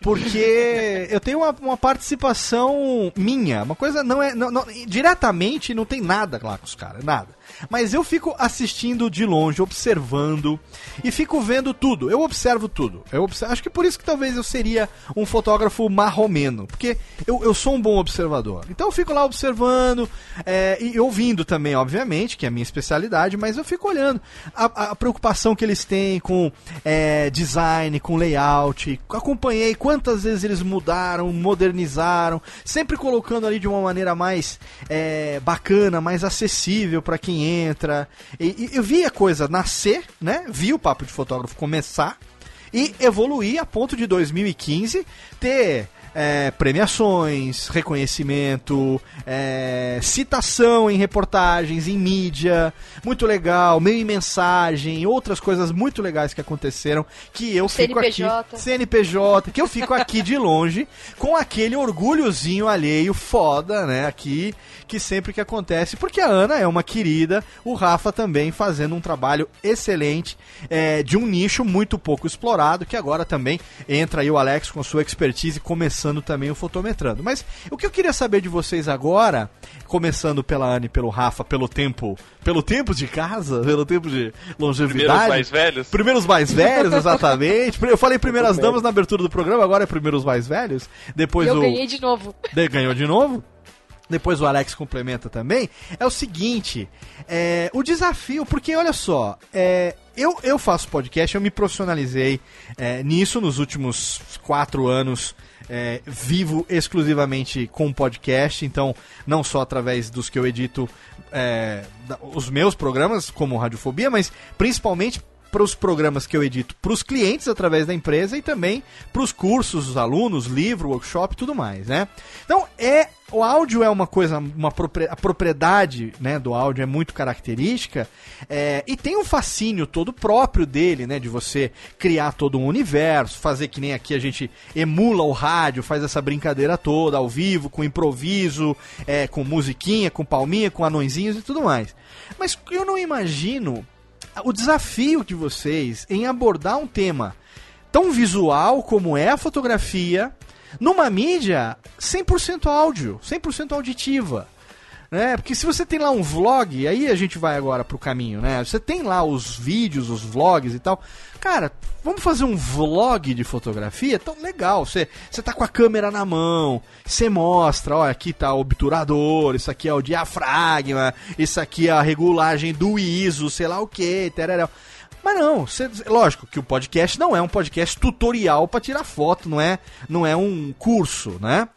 Porque eu tenho uma, uma participação minha. Uma coisa não é. não- não- diretamente não tem nada lá com os caras, nada. Mas eu fico assistindo de longe, observando e fico vendo tudo. Eu observo tudo. Eu observo, acho que por isso que talvez eu seria um fotógrafo marromeno. Porque eu, eu sou um bom observador. Então eu fico lá observando é, e ouvindo também, obviamente, que é a minha especialidade, mas eu fico olhando a, a preocupação que eles têm com é, design, com layout. Acompanhei quantas vezes eles mudaram, modernizaram, sempre colocando ali de uma maneira mais é, bacana, mais acessível para quem entra. E, e eu vi a coisa nascer, né? Vi o papo de fotógrafo começar e evoluir a ponto de 2015 ter é, premiações, reconhecimento, é, citação em reportagens, em mídia, muito legal, meio em mensagem, outras coisas muito legais que aconteceram que eu fico CNPJ. aqui, CNPJ, que eu fico aqui de longe com aquele orgulhozinho alheio foda, né, aqui que sempre que acontece, porque a Ana é uma querida, o Rafa também fazendo um trabalho excelente é, de um nicho muito pouco explorado, que agora também entra aí o Alex com sua expertise, começando também o fotometrando. Mas o que eu queria saber de vocês agora, começando pela Ana e pelo Rafa, pelo tempo, pelo tempo de casa, [laughs] pelo tempo de longevidade. Primeiros mais velhos. Primeiros mais velhos, [laughs] exatamente. Eu falei primeiras damas na abertura do programa, agora é primeiros mais velhos. Depois eu o. ganhei de novo. De- ganhou de novo. Depois o Alex complementa também. É o seguinte: é, o desafio, porque olha só, é, eu, eu faço podcast, eu me profissionalizei é, nisso nos últimos quatro anos. É, vivo exclusivamente com podcast, então não só através dos que eu edito é, os meus programas, como Radiofobia, mas principalmente para os programas que eu edito para os clientes através da empresa e também para os cursos, os alunos, livro, workshop e tudo mais, né? Então, é o áudio é uma coisa, uma a propriedade né, do áudio é muito característica é, e tem um fascínio todo próprio dele, né? De você criar todo um universo, fazer que nem aqui a gente emula o rádio, faz essa brincadeira toda ao vivo, com improviso, é, com musiquinha, com palminha, com anõezinhos e tudo mais. Mas eu não imagino o desafio de vocês em abordar um tema tão visual como é a fotografia numa mídia 100% áudio, 100% auditiva. Né? Porque se você tem lá um vlog, aí a gente vai agora pro caminho, né? Você tem lá os vídeos, os vlogs e tal. Cara, vamos fazer um vlog de fotografia? Tão legal. Você, você tá com a câmera na mão, você mostra, olha, aqui tá o obturador, isso aqui é o diafragma, isso aqui é a regulagem do ISO, sei lá o que, tereréu. Mas não, lógico que o podcast não é um podcast tutorial para tirar foto, não é, não é um curso, né?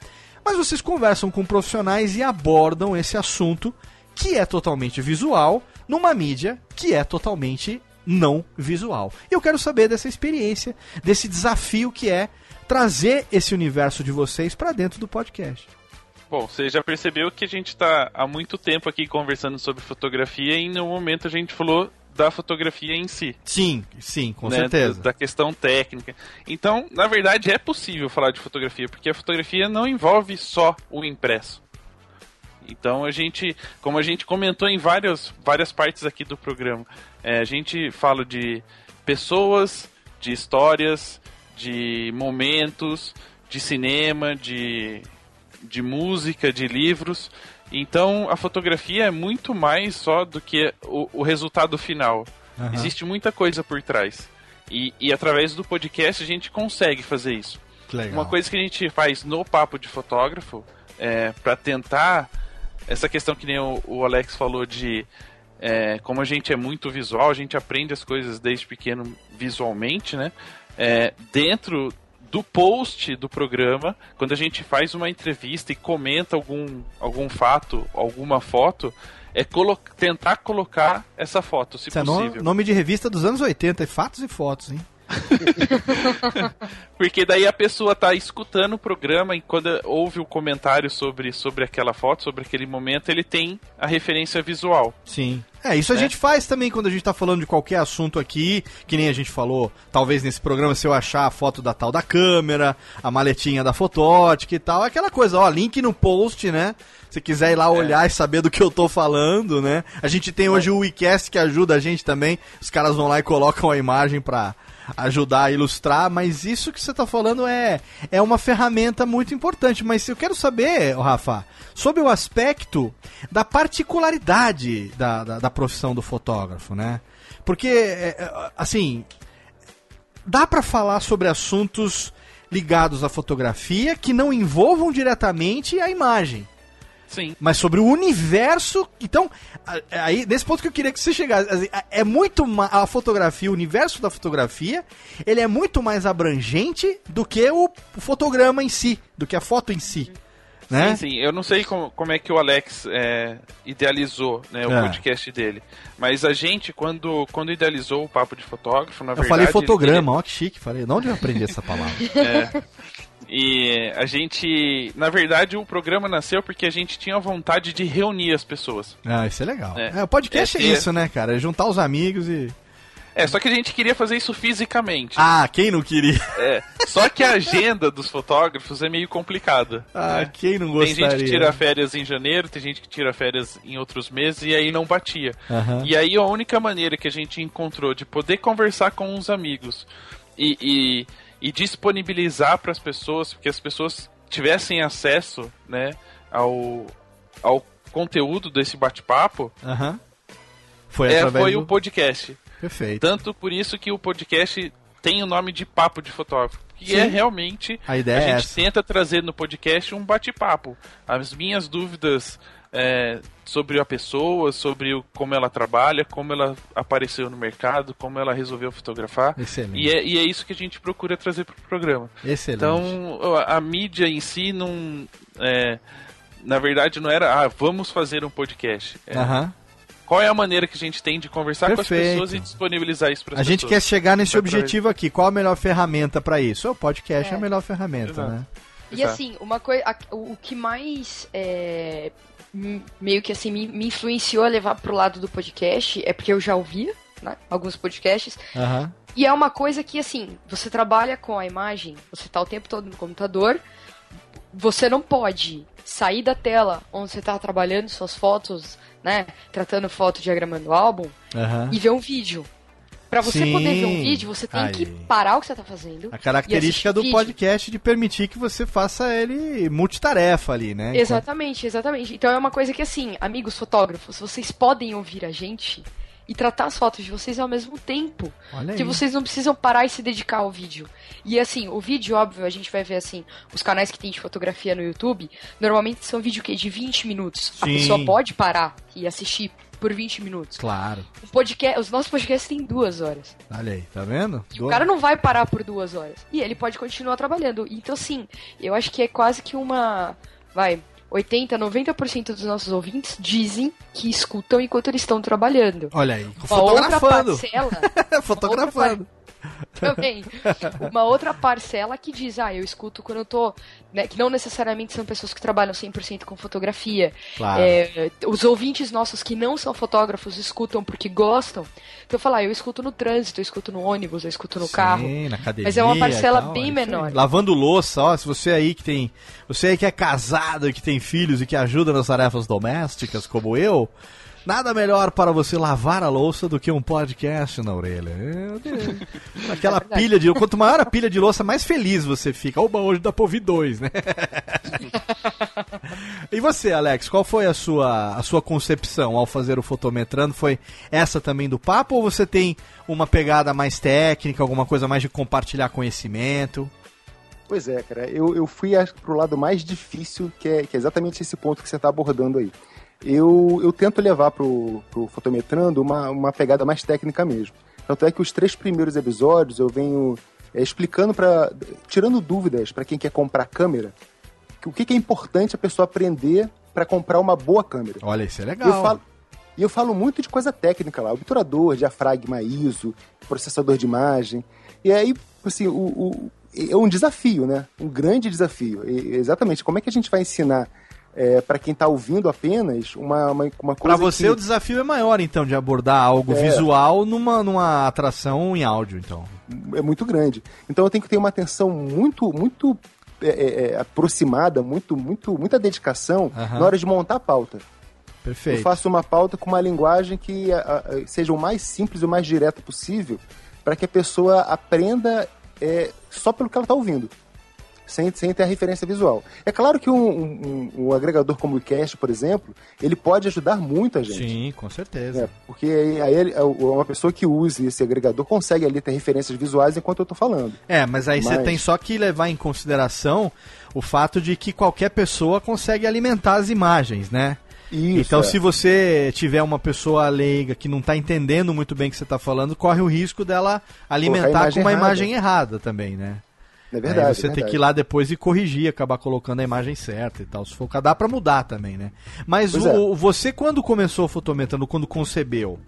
Mas vocês conversam com profissionais e abordam esse assunto que é totalmente visual numa mídia que é totalmente não visual. E eu quero saber dessa experiência, desse desafio que é trazer esse universo de vocês para dentro do podcast. Bom, você já percebeu que a gente está há muito tempo aqui conversando sobre fotografia e em nenhum momento a gente falou da fotografia em si. Sim, sim, com né, certeza. Da questão técnica. Então, na verdade, é possível falar de fotografia, porque a fotografia não envolve só o impresso. Então a gente, como a gente comentou em várias, várias partes aqui do programa, é, a gente fala de pessoas, de histórias, de momentos, de cinema, de, de música, de livros. Então a fotografia é muito mais só do que o, o resultado final. Aham. Existe muita coisa por trás. E, e através do podcast a gente consegue fazer isso. Uma coisa que a gente faz no papo de fotógrafo é para tentar essa questão que nem o, o Alex falou de é, como a gente é muito visual, a gente aprende as coisas desde pequeno visualmente, né? É, dentro do post do programa, quando a gente faz uma entrevista e comenta algum, algum fato, alguma foto, é colo tentar colocar essa foto, se é no- possível. nome de revista dos anos 80, é fatos e fotos, hein? [laughs] Porque daí a pessoa tá escutando o programa e quando ouve o comentário sobre, sobre aquela foto, sobre aquele momento, ele tem a referência visual. Sim. É, isso a É. gente faz também quando a gente tá falando de qualquer assunto aqui, que nem a gente falou, talvez nesse programa, se eu achar a foto da tal da câmera, a maletinha da fotótica e tal, é aquela coisa, ó, link no post, né? Se quiser ir lá olhar e saber do que eu tô falando, né? A gente tem hoje o WeCast que ajuda a gente também, os caras vão lá e colocam a imagem pra ajudar a ilustrar, mas isso que você tá falando é, é uma ferramenta muito importante. Mas eu quero saber, Rafa, sobre o aspecto da particularidade da, da, da profissão do fotógrafo, né? Porque, é, é, assim, dá pra falar sobre assuntos ligados à fotografia que não envolvam diretamente a imagem Sim. mas sobre o universo. Então, aí, nesse ponto que eu queria que você chegasse, assim, é muito a fotografia, o universo da fotografia, ele é muito mais abrangente do que o, o fotograma em si, do que a foto em si. Né? Sim, sim. Eu não sei como, como é que o Alex é, idealizou né, o É. podcast dele. Mas a gente, quando, quando idealizou o Papo de Fotógrafo, na Eu verdade. falei ele fotograma, ó que chique, falei. De onde eu aprendi essa palavra? [laughs] É. E a gente, na verdade, o programa nasceu porque a gente tinha vontade de reunir as pessoas. Ah, isso é legal. É. É, o podcast é, É isso, né, cara? É juntar os amigos e. É, só que a gente queria fazer isso fisicamente. Ah, quem não queria? É. Só que a agenda dos fotógrafos é meio complicada. Ah, né? quem não Tem gostaria? gente que tira férias em janeiro, tem gente que tira férias em outros meses e aí não batia. Aham. E aí a única maneira que a gente encontrou de poder conversar com os amigos e, e, e disponibilizar para as pessoas, que as pessoas tivessem acesso né, ao, ao conteúdo desse bate-papo, Aham. Foi é, foi do... o podcast. Perfeito. Tanto por isso que o podcast tem o nome de Papo de Fotógrafo. Que Sim. é realmente. A ideia a é gente essa. tenta trazer no podcast um bate-papo. As minhas dúvidas é, sobre a pessoa, sobre o, como ela trabalha, como ela apareceu no mercado, como ela resolveu fotografar. Excelente. E é, e é isso que a gente procura trazer para o programa. Excelente. Então, a, a mídia em si não. é, na verdade, não era, ah, vamos fazer um podcast. É, Aham. Qual é a maneira que a gente tem de conversar com Perfeito. as pessoas e disponibilizar isso para as A pessoas? gente quer chegar nesse objetivo aqui. Qual a melhor ferramenta pra isso? O podcast é, É. a melhor ferramenta, Exato. né? E Exato. assim, uma coisa. a- O que mais é, meio que assim me, me influenciou a levar pro lado do podcast é porque eu já ouvia, né? Alguns podcasts. Aham. E é uma coisa que, assim, você trabalha com a imagem, você tá o tempo todo no computador, você não pode sair da tela onde você tá trabalhando suas fotos, né? Tratando foto, diagramando álbum, Aham. e ver um vídeo. Pra você Sim. poder ver um vídeo, você tem Aí. que parar o que você tá fazendo. A característica do vídeo. podcast de permitir que você faça ele multitarefa ali, né? Enquanto- Exatamente, exatamente. Então é uma coisa que, assim, amigos fotógrafos, vocês podem ouvir a gente e tratar as fotos de vocês ao mesmo tempo. Olha aí. Que vocês não precisam parar e se dedicar ao vídeo. E assim, o vídeo, óbvio, a gente vai ver assim, os canais que tem de fotografia no YouTube, normalmente são vídeo que de 20 minutos. A Sim. pessoa pode parar e assistir por 20 minutos. Claro. O podcast, os nossos podcasts têm duas horas. Olha aí, tá vendo? O cara não vai parar por duas horas. E ele pode continuar trabalhando. Então, sim, eu acho que é quase que uma. Vai. 80, 90% dos nossos ouvintes dizem que escutam enquanto eles estão trabalhando. Olha aí, Uma outra fotografando. parcela [laughs] fotografando. [laughs] também. Uma outra parcela que diz, ah, eu escuto quando eu tô. né, que não necessariamente são pessoas que trabalham 100% com fotografia. Claro. É, os ouvintes nossos que não são fotógrafos escutam porque gostam. Então eu falo, ah, eu escuto no trânsito, eu escuto no ônibus, eu escuto no carro. Sim, na academia. Mas é uma parcela tal, bem é menor. Lavando louça, ó, se você aí que tem. Você aí que é casado e que tem filhos e que ajuda nas tarefas domésticas, como eu. Nada melhor para você lavar a louça do que um podcast na orelha. [laughs] Aquela É pilha de. Quanto maior a pilha de louça, mais feliz você fica. Oba, hoje dá pra ouvir dois, né? [laughs] e você, Alex, qual foi a sua, a sua concepção ao fazer o fotometrando? Foi essa também do papo ou você tem uma pegada mais técnica, alguma coisa mais de compartilhar conhecimento? Pois é, cara. Eu, eu fui acho, pro lado mais difícil, que é, que é exatamente esse ponto que você está abordando aí. Eu, eu tento levar pro, pro Fotometrando uma, uma pegada mais técnica mesmo. Tanto é que os três primeiros episódios eu venho é, explicando para tirando dúvidas para quem quer comprar câmera, que o que, que é importante a pessoa aprender para comprar uma boa câmera. Olha, isso é legal. Eu falo, E eu falo muito de coisa técnica lá, obturador, diafragma, ISO, processador de imagem. E aí, assim, o, o- é um desafio, né? Um grande desafio. E, exatamente, como é que a gente vai ensinar é, para quem está ouvindo apenas uma, uma, uma Pra coisa você que o desafio é maior, então, de abordar algo É. visual numa, numa atração em áudio, então. é muito grande. Então eu tenho que ter uma atenção muito, muito é, é, é, aproximada, muito, muito, muita dedicação na hora de montar a pauta. Perfeito. Eu faço uma pauta com uma linguagem que a- a- seja o mais simples e o mais direta possível para que a pessoa aprenda é, só pelo que ela está ouvindo. Sem, sem ter a referência visual. É claro que um, um- um- agregador como o Cast, por exemplo, ele pode ajudar muito a gente. Sim, com certeza. É, porque aí, aí ele- uma pessoa que use esse agregador consegue ali ter referências visuais enquanto eu tô falando. É, mas aí você Mas- tem só que levar em consideração o fato de que qualquer pessoa consegue alimentar as imagens, né? Isso, então, é. se você tiver uma pessoa leiga que não tá entendendo muito bem o que você tá falando, corre o risco dela alimentar com uma errada. imagem errada também, né? É verdade. Aí você é tem verdade. que ir lá depois e corrigir, acabar colocando a imagem certa e tal. Se for o dá pra mudar também, né? Mas o, você, quando começou fotometrando, quando concebeu,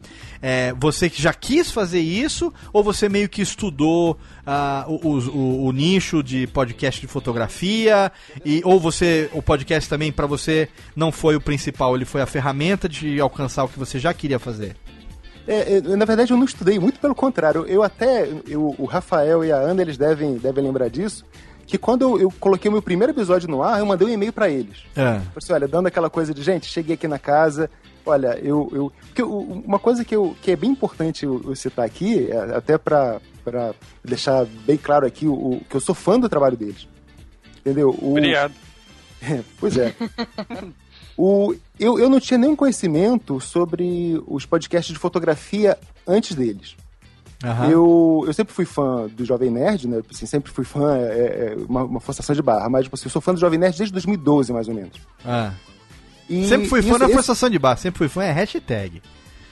é, você que já quis fazer isso ou você meio que estudou ah, o, o- o- o nicho de podcast de fotografia? E, ou você, o podcast também pra você não foi o principal, ele foi a ferramenta de alcançar o que você já queria fazer? É, é, na verdade, eu não estudei, muito pelo contrário. Eu até, eu- o Rafael e a Ana, eles devem, devem lembrar disso, que quando eu, eu coloquei o meu primeiro episódio no ar, eu mandei um e-mail pra eles. É. Falei assim, olha, dando aquela coisa de, gente, cheguei aqui na casa, olha, eu... eu porque eu- uma coisa que, eu, que é bem importante eu, eu citar aqui, é, até pra, pra deixar bem claro aqui, o, o- que eu sou fã do trabalho deles. Entendeu? O, Obrigado. [laughs] Pois é. [laughs] O, eu, eu não tinha nenhum conhecimento sobre os podcasts de fotografia antes deles. Aham. Eu, eu sempre fui fã do Jovem Nerd, né? Assim, sempre fui fã, é, é, uma, uma forçação de barra, mas tipo assim, eu sou fã do Jovem Nerd desde 2012, mais ou menos. Ah. E Sempre fui fã isso- da esse- forçação de barra, sempre fui fã, é hashtag.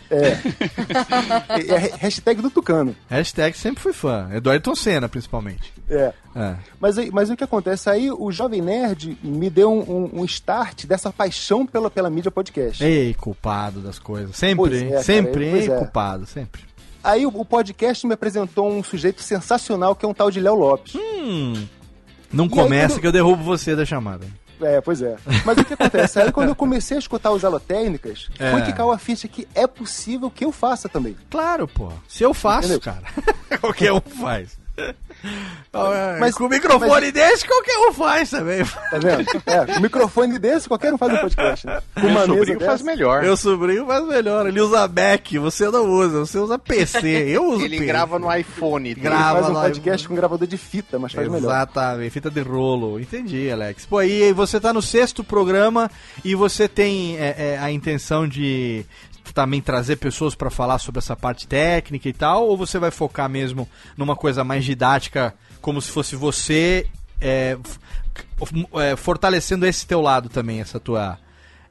É, [laughs] é hashtag do Tucano. Hashtag sempre fui fã. É do Ayrton Senna, principalmente. É. É. Mas, aí- mas o que acontece? Aí o Jovem Nerd me deu um, um- um start dessa paixão pela, pela mídia podcast. Ei, culpado das coisas. Sempre, é, cara, sempre, pois ei, é. culpado, sempre. Aí o, o podcast me apresentou um sujeito sensacional que é um tal de Léo Lopes. Hum. Não E começa aí, quando- que eu derrubo você da chamada. É, pois é. Mas o que acontece? Aí quando eu comecei a escutar os alotécnicas, É. foi que caiu a ficha que é possível que eu faça também. Claro, pô. Se eu faço, Entendeu? cara. [laughs] qualquer um faz. Mas- Mas com o microfone mas- desse, qualquer um faz também. Tá vendo? É, com um microfone desse, qualquer um faz um podcast. Né? Com Meu uma sobrinho dessa. faz melhor. Meu sobrinho faz melhor. Ele usa Mac, você não usa. Você usa PC. Eu uso Ele PC. grava no iPhone dele. Grava faz um podcast com gravador de fita, mas faz melhor. Exatamente, fita de rolo. Entendi, Alex. Pô, aí você tá no sexto programa e você tem é, é, a intenção de também trazer pessoas pra falar sobre essa parte técnica e tal, ou você vai focar mesmo numa coisa mais didática, como se fosse você é, é, fortalecendo esse teu lado também, essa tua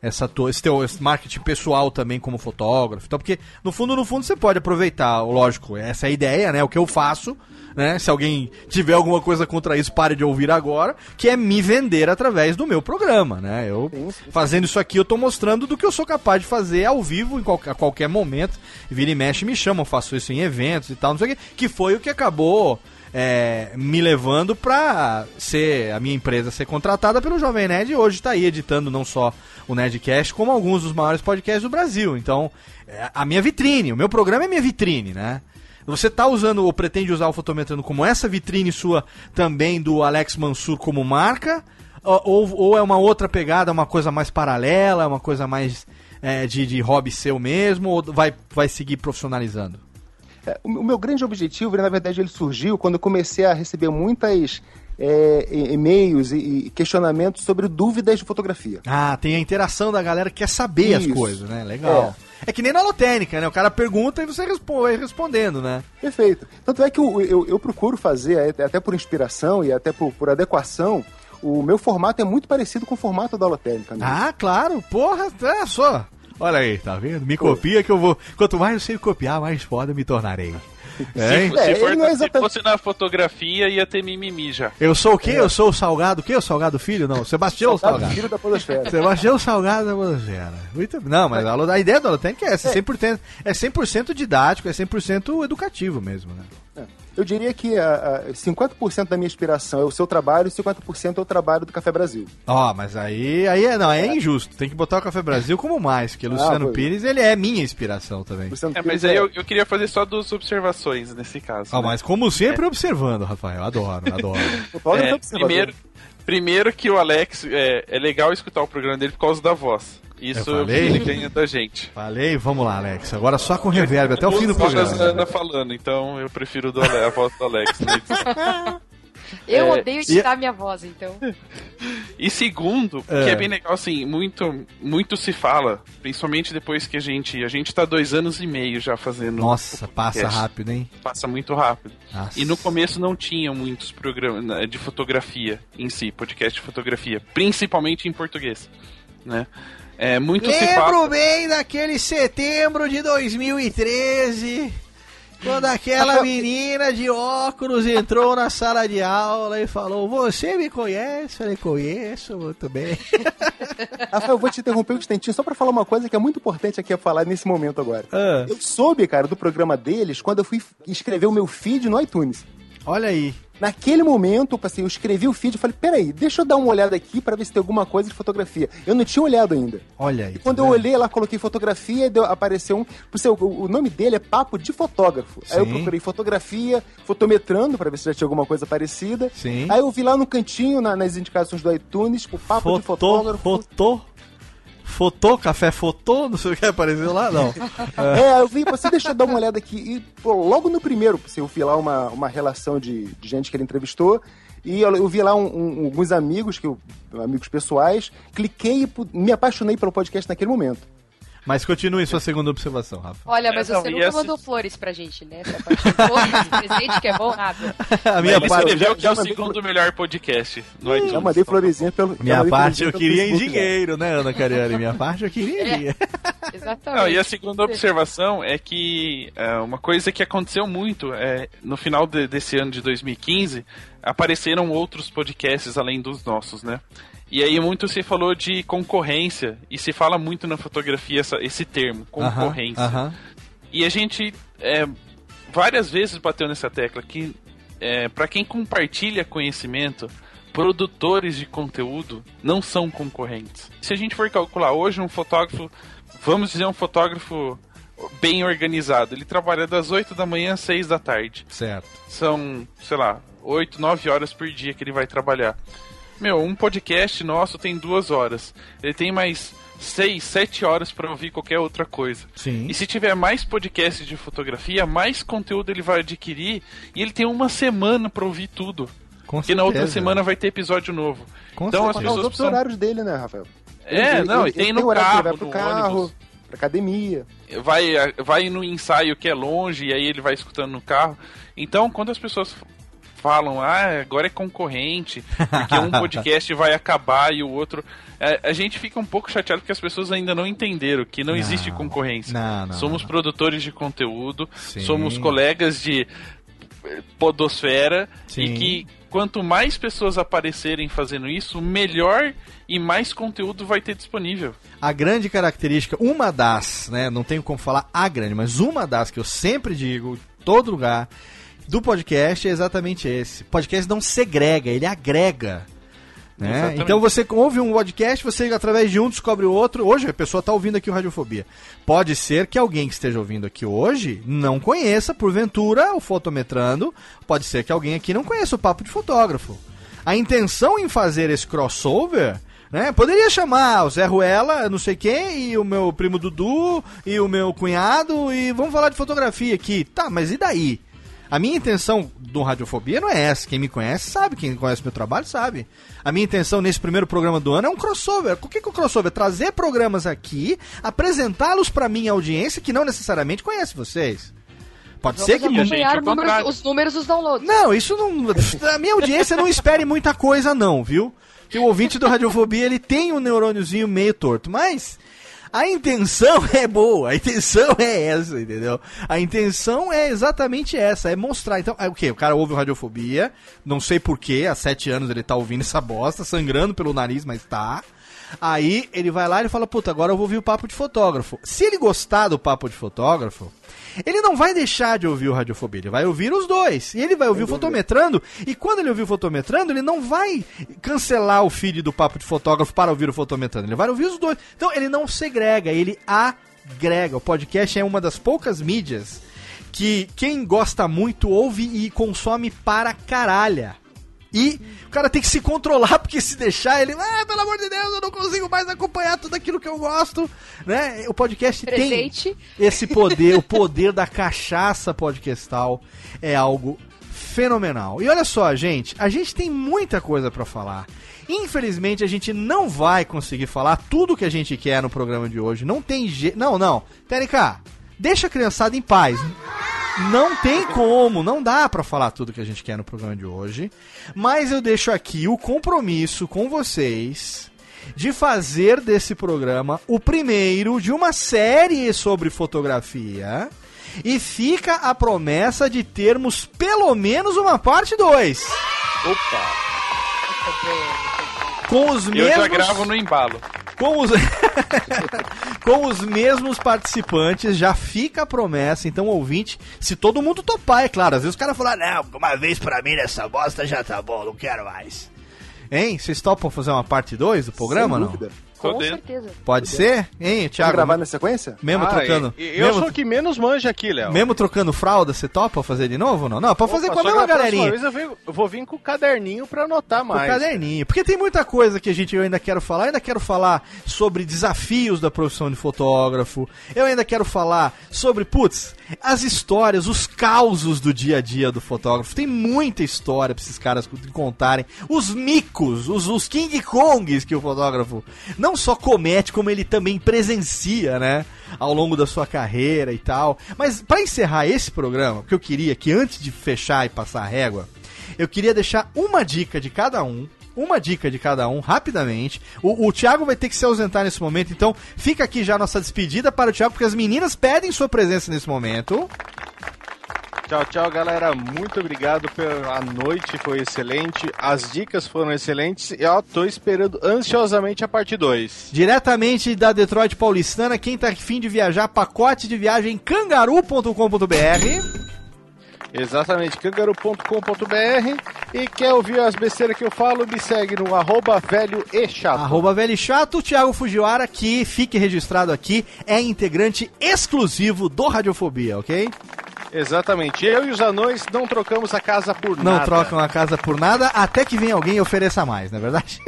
essa tua, esse teu esse marketing pessoal também como fotógrafo. Então, porque no fundo, no fundo, você pode aproveitar, lógico, essa é a ideia, né? O que eu faço, né? Se alguém tiver alguma coisa contra isso, pare de ouvir agora, que é me vender através do meu programa, né? Eu Sim, sim. fazendo isso aqui, eu tô mostrando do que eu sou capaz de fazer ao vivo, em qualquer, a qualquer momento. Vira e mexe, me chamam, faço isso em eventos e tal, não sei o quê, que foi o que acabou é, me levando pra ser a minha empresa ser contratada pelo Jovem Nerd e hoje tá aí editando não só o Nerdcast, como alguns dos maiores podcasts do Brasil. Então, é a minha vitrine, o meu programa é minha vitrine, né? Você tá usando ou pretende usar o Fotometrando como essa vitrine sua também do Alex Mansur como marca? Ou, ou- ou é uma outra pegada, uma coisa mais paralela, uma coisa mais é, de, de hobby seu mesmo? Ou vai, vai seguir profissionalizando? É, o, meu grande objetivo, na verdade, ele surgiu quando eu comecei a receber muitas é, e-mails e, questionamentos sobre dúvidas de fotografia. Ah, tem a interação da galera que quer saber as Isso. coisas, né? Legal. É. que nem na lotérica, né? O cara pergunta e você respo- vai respondendo, né? Perfeito. Tanto é que eu, eu, eu procuro fazer, até- até por inspiração e até por, por adequação, o meu formato é muito parecido com o formato da Lotérica. Né? Ah, claro. Porra, é só. Olha aí, tá vendo? Me copia que eu vou. Quanto mais eu sei copiar, mais foda me tornarei. [laughs] Se, É, for- ele não é se exatamente- fosse na fotografia, ia ter mimimi já. Eu sou o quê? Eu sou o Salgado. O quê? O Salgado Filho? Não, Sebastião Sabe, Salgado. filho da podosfera. [laughs] Sebastião Salgado da Podosfera. Muito Não, mas a, a ideia do Holotank é essa: 100%, é 100% didático, é 100% educativo mesmo, né? Eu diria que ah, ah, 50% da minha inspiração é o seu trabalho e 50% é o trabalho do Café Brasil. Ó, mas aí, aí é, não, aí é injusto. Tem que botar o Café Brasil como mais, porque Luciano foi. Pires, ele é minha inspiração também. Luciano É, mas aí eu, eu queria fazer só duas observações nesse caso. Ah, né? mas como sempre, observando, Rafael. Adoro, adoro. [laughs] É, primeiro, primeiro que o Alex, é, é legal escutar o programa dele por causa da voz. Isso Eu falei? ele ganha da gente. Falei, vamos lá, Alex. Agora só com reverb até o fim do programa. anda falando, então eu prefiro do Ale- a voz do Alex. né? [laughs] Eu É, odeio editar minha voz, então. [laughs] E segundo, É. que é bem legal, assim, muito, muito se fala, principalmente depois que a gente. A gente tá dois anos e meio já fazendo. Nossa, passa rápido, hein? Passa muito rápido. Nossa. E no começo não tinha muitos programas né, de fotografia em si, podcast de fotografia, principalmente em português, né? É, muito se. Lembro bem daquele setembro de 2013, quando aquela menina de óculos entrou na sala de aula e falou: Você me conhece? Eu falei: Conheço, muito bem. [laughs] Rafael, eu vou te interromper um instantinho só pra falar uma coisa que é muito importante aqui a falar nesse momento agora. Ah, Eu soube, cara, do programa deles quando eu fui escrever o meu feed no iTunes. olha aí. Naquele momento, assim, eu escrevi o feed e falei, peraí, deixa eu dar uma olhada aqui pra ver se tem alguma coisa de fotografia. Eu não tinha olhado ainda. Olha aí. E quando tá eu vendo? olhei lá, coloquei fotografia, deu, apareceu um. por ser- O, o nome dele é Papo de Fotógrafo. Aí eu Sim. procurei fotografia, fotometrando, pra ver se já tinha alguma coisa parecida. Sim. Aí eu vi lá no cantinho, na- nas indicações do iTunes, tipo, Papo de Fotô, Fotógrafo. fotô. Fotô, café fotô, não sei o que apareceu lá, não. [laughs] É, eu vi, você deixa eu dar uma olhada aqui. E pô, logo no primeiro, eu vi lá uma, uma relação de, de gente que ele entrevistou. E eu, eu vi lá um- um- alguns amigos, que eu, amigos pessoais. Cliquei e me apaixonei pelo podcast naquele momento. Mas continue sua segunda observação, Rafa. Olha, mas É, não, você nunca essa- mandou flores pra gente, né? Você participou [laughs] desse presente que é bom nada. A minha parte, escreveu que é o segundo melhor podcast no Já iTunes. mandei florezinha pelo. minha parte eu queria em dinheiro, né, Ana Cariani? Minha parte eu queria É. [laughs] Exatamente. Não, e a segunda observação é que é, uma coisa que aconteceu muito é no final de- desse ano de 2015 apareceram outros podcasts além dos nossos, né? E aí muito se falou de concorrência e se fala muito na fotografia essa- esse termo, concorrência. Aham, aham. E a gente é, várias vezes bateu nessa tecla que é, para quem compartilha conhecimento, produtores de conteúdo não são concorrentes. Se a gente for calcular hoje um fotógrafo, vamos dizer um fotógrafo bem organizado, ele trabalha das 8 da manhã às 6 da tarde. Certo. São, sei lá, 8, 9 horas por dia que ele vai trabalhar. Meu, um podcast nosso tem duas horas. Ele tem mais 6, 7 horas para ouvir qualquer outra coisa. Sim. E se tiver mais podcasts de fotografia, mais conteúdo ele vai adquirir e ele tem uma semana para ouvir tudo. Com Porque na outra semana vai ter episódio novo. Com então as certeza. Os pessoas outros precisam... horários dele, né, Rafael? É, Ele- não, ele- e tem ele no carro, vai pro no carro, ônibus. pra academia. vai, vai no ensaio que é longe e aí ele vai escutando no carro. Então, quando as pessoas falam, ah, agora é concorrente, porque um [laughs] podcast vai acabar e o outro. A, a gente fica um pouco chateado porque as pessoas ainda não entenderam que não, Não, existe concorrência. não, não, somos produtores de conteúdo, Sim. somos colegas de podosfera Sim. e que quanto mais pessoas aparecerem fazendo isso, melhor e mais conteúdo vai ter disponível. A grande característica, uma das, né? Não tenho como falar a grande, mas uma das que eu sempre digo, em todo lugar, do podcast é exatamente esse. Podcast não segrega, ele agrega. Né? Então você ouve um podcast, você através de um descobre o outro. Hoje a pessoa está ouvindo aqui o Radiofobia. Pode ser que alguém que esteja ouvindo aqui hoje não conheça, porventura, o Fotometrando. Pode ser que alguém aqui não conheça o Papo de Fotógrafo. A intenção em fazer esse crossover né? Poderia chamar o Zé Ruela, não sei quem, e o meu primo Dudu, e o meu cunhado, e vamos falar de fotografia aqui. Tá, mas e daí? A minha intenção do Radiofobia não é essa. Quem me conhece sabe, quem conhece meu trabalho sabe. A minha intenção nesse primeiro programa do ano é um crossover. O que que é o crossover? Trazer programas aqui, apresentá-los pra minha audiência que não necessariamente conhece vocês. Pode ser que E gente, acompanhar ao números- os números dos downloads. não, isso não. [laughs] A minha audiência não espere muita coisa, não, viu? Que o ouvinte do Radiofobia ele tem um neurôniozinho meio torto. Mas A intenção [laughs] é boa, a intenção é essa, entendeu? A intenção é exatamente essa, é mostrar. Então, é o quê? O cara ouve Radiofobia, não sei porquê, há sete anos ele tá ouvindo essa bosta, sangrando pelo nariz, mas tá. Aí ele vai lá e fala, puta, agora eu vou ouvir o papo de fotógrafo. Se ele gostar do papo de fotógrafo, ele não vai deixar de ouvir o Radiofobia, ele vai ouvir os dois. E ele vai ouvir o Fotometrando, e quando ele ouvir o Fotometrando, ele não vai cancelar o feed do papo de fotógrafo para ouvir o Fotometrando, ele vai ouvir os dois. Então ele não segrega, ele agrega. O podcast é uma das poucas mídias que quem gosta muito ouve e consome para caralha. E o cara tem que se controlar, porque se deixar, ele, ah, pelo amor de Deus, eu não consigo mais acompanhar tudo aquilo que eu gosto. Né? O podcast Presente. tem esse poder, o poder da cachaça podcastal é algo fenomenal. E olha só, gente, a gente tem muita coisa pra falar. Infelizmente, a gente não vai conseguir falar tudo que a gente quer no programa de hoje. Não tem jeito. Não, não. TNK, deixa a criançada em paz. Não tem como, não dá pra falar tudo que a gente quer no programa de hoje. Mas eu deixo aqui o compromisso com vocês de fazer desse programa o primeiro de uma série sobre fotografia. E fica a promessa de termos pelo menos uma parte 2. Com os Eu mesmos já gravo no embalo. com os, [laughs] com os mesmos participantes, já fica a promessa. Então, ouvinte, se todo mundo topar, é claro. Às vezes o cara fala, não, uma vez pra mim nessa bosta já tá bom, não quero mais. Hein? Vocês topam fazer uma parte 2 do programa, Sem não? Tô Com dentro. certeza. Pode ser? Hein, Vamos Thiago? gravar na sequência? Mesmo Ah, trocando. e- e Eu mesmo, sou o que menos manja aqui, Léo. mesmo trocando fralda, você topa fazer de novo ou não? Não, pra fazer Opa, com a mesma galerinha. vez eu, venho- eu vou vir com o caderninho pra anotar Com mais. caderninho. Porque tem muita coisa que a gente eu ainda quero falar. Eu ainda quero falar sobre desafios da profissão de fotógrafo. Eu ainda quero falar sobre, putz, as histórias, os causos do dia a dia do fotógrafo. Tem muita história pra esses caras contarem. Os micos, os, os King Kongs que o fotógrafo não só comete, como ele também presencia, né? Ao longo da sua carreira e tal. Mas pra encerrar esse programa, o que eu queria que antes de fechar e passar a régua, eu queria deixar uma dica de cada um. Uma dica de cada um, rapidamente. O, o Thiago vai ter que se ausentar nesse momento, então fica aqui já a nossa despedida para o Thiago, porque as meninas pedem sua presença nesse momento. Tchau, tchau, galera. Muito obrigado pela noite, foi excelente. As dicas foram excelentes e ó, tô esperando ansiosamente a parte 2. Diretamente da Detroit Paulistana, quem tá afim de viajar, pacote de viagem cangaru.com.br. Exatamente, cangaru.com.br. E quer ouvir as besteiras que eu falo, me segue no arroba velho e chato. Arroba velho chato, Thiago Fujiwara, que fique registrado aqui, é integrante exclusivo do Radiofobia, ok? Exatamente. Eu e os anões não trocamos a casa por Não nada. trocam a casa por nada, até que venha alguém e ofereça mais, não é verdade?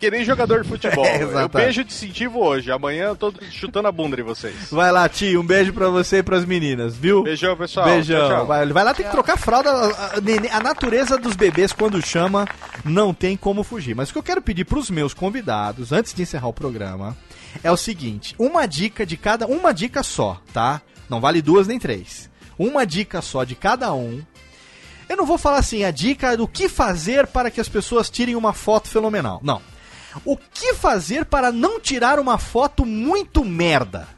Que nem jogador de futebol. [laughs] É, eu beijo de incentivo hoje. Amanhã eu tô chutando a bunda de vocês. Vai lá, tio, um beijo pra você e pras meninas, viu? Beijão, pessoal. Beijão. Tchau, tchau. Vai, vai lá, tem que trocar fralda. A, a- nenê- a natureza dos bebês, quando chama, não tem como fugir. Mas o que eu quero pedir pros meus convidados, antes de encerrar o programa, é o seguinte: uma dica de cada. Uma dica só, tá? Não vale duas nem três. Uma dica só de cada um. Eu não vou falar assim, a dica do que fazer para que as pessoas tirem uma foto fenomenal. Não. O que fazer para não tirar uma foto muito merda?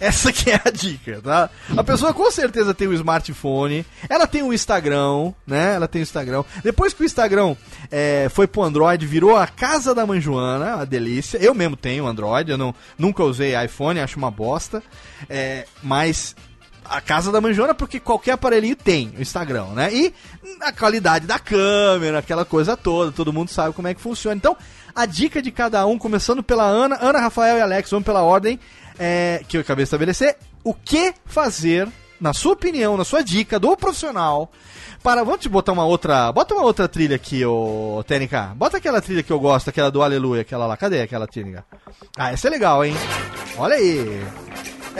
Essa que é a dica, tá? A pessoa com certeza tem o smartphone, ela tem o Instagram, né? Ela tem o Instagram. Depois que o Instagram é, foi pro Android, virou a casa da mãe Joana, uma delícia. Eu mesmo tenho Android, eu não, nunca usei iPhone, acho uma bosta. É, mas a casa da manjona porque qualquer aparelhinho tem o Instagram, né? E a qualidade da câmera, aquela coisa toda, todo mundo sabe como é que funciona. Então, a dica de cada um, começando pela Ana, Ana, Rafael e Alex, vamos pela ordem é, que eu acabei de estabelecer. O que fazer, na sua opinião, na sua dica do profissional, para. Vamos te botar uma outra. Bota uma outra trilha aqui, ô TNK. Bota aquela trilha que eu gosto, aquela do Aleluia, aquela lá. Cadê aquela trilha? Ah, essa é legal, hein? Olha aí.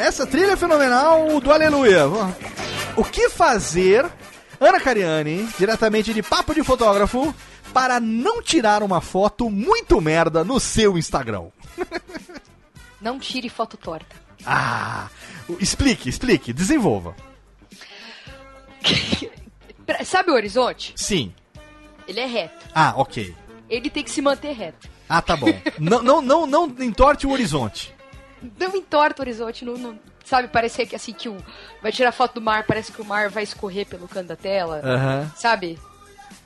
Essa trilha é fenomenal do Aleluia. O que fazer, Ana Cariani, diretamente de Papo de Fotógrafo, para não tirar uma foto muito merda no seu Instagram? [laughs] Não tire foto torta. Ah, explique, explique, desenvolva. [laughs] Sabe o horizonte? Sim. Ele é reto. Ah, ok. Ele tem que se manter reto. Ah, tá bom. não, não, não, não entorte o horizonte. Não entorta o horizonte, não, não- sabe, parecer que assim que o vai tirar foto do mar, parece que o mar vai escorrer pelo canto da tela, sabe?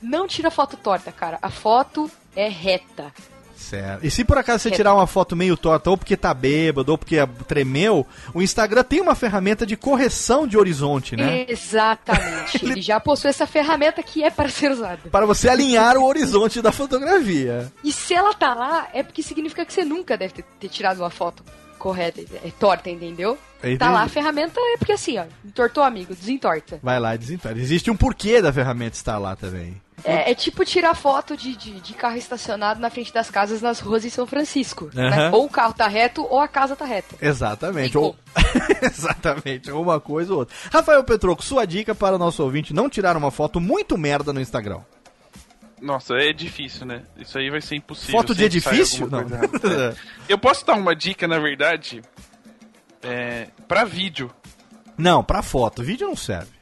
Não tira foto torta, cara. A foto é reta. Certo. E se por acaso você tirar uma foto meio torta, ou porque tá bêbado, ou porque tremeu, o Instagram tem uma ferramenta de correção de horizonte, né? Exatamente. [laughs] Ele já possui essa ferramenta que é para ser usada. Para você alinhar o horizonte da fotografia. E se ela tá lá, é porque significa que você nunca deve ter, ter tirado uma foto correta, é torta, entendeu? Entendi. Tá lá a ferramenta, é porque assim, ó, entortou amigo, desentorta. Vai lá e desentorta. Existe um porquê da ferramenta estar lá também. É, é tipo tirar foto de, de, de carro estacionado na frente das casas nas ruas em São Francisco. né? Aham. Ou o carro tá reto ou a casa tá reta. Exatamente. Ou... [laughs] Exatamente, ou uma coisa ou outra. Rafael Petroco, sua dica para o nosso ouvinte não tirar uma foto muito merda no Instagram. Nossa, é difícil, né? Isso aí vai ser impossível. Foto de edifício? Não. [laughs] É. Eu posso dar uma dica, na verdade, é, pra vídeo. Não, pra foto. Vídeo não serve.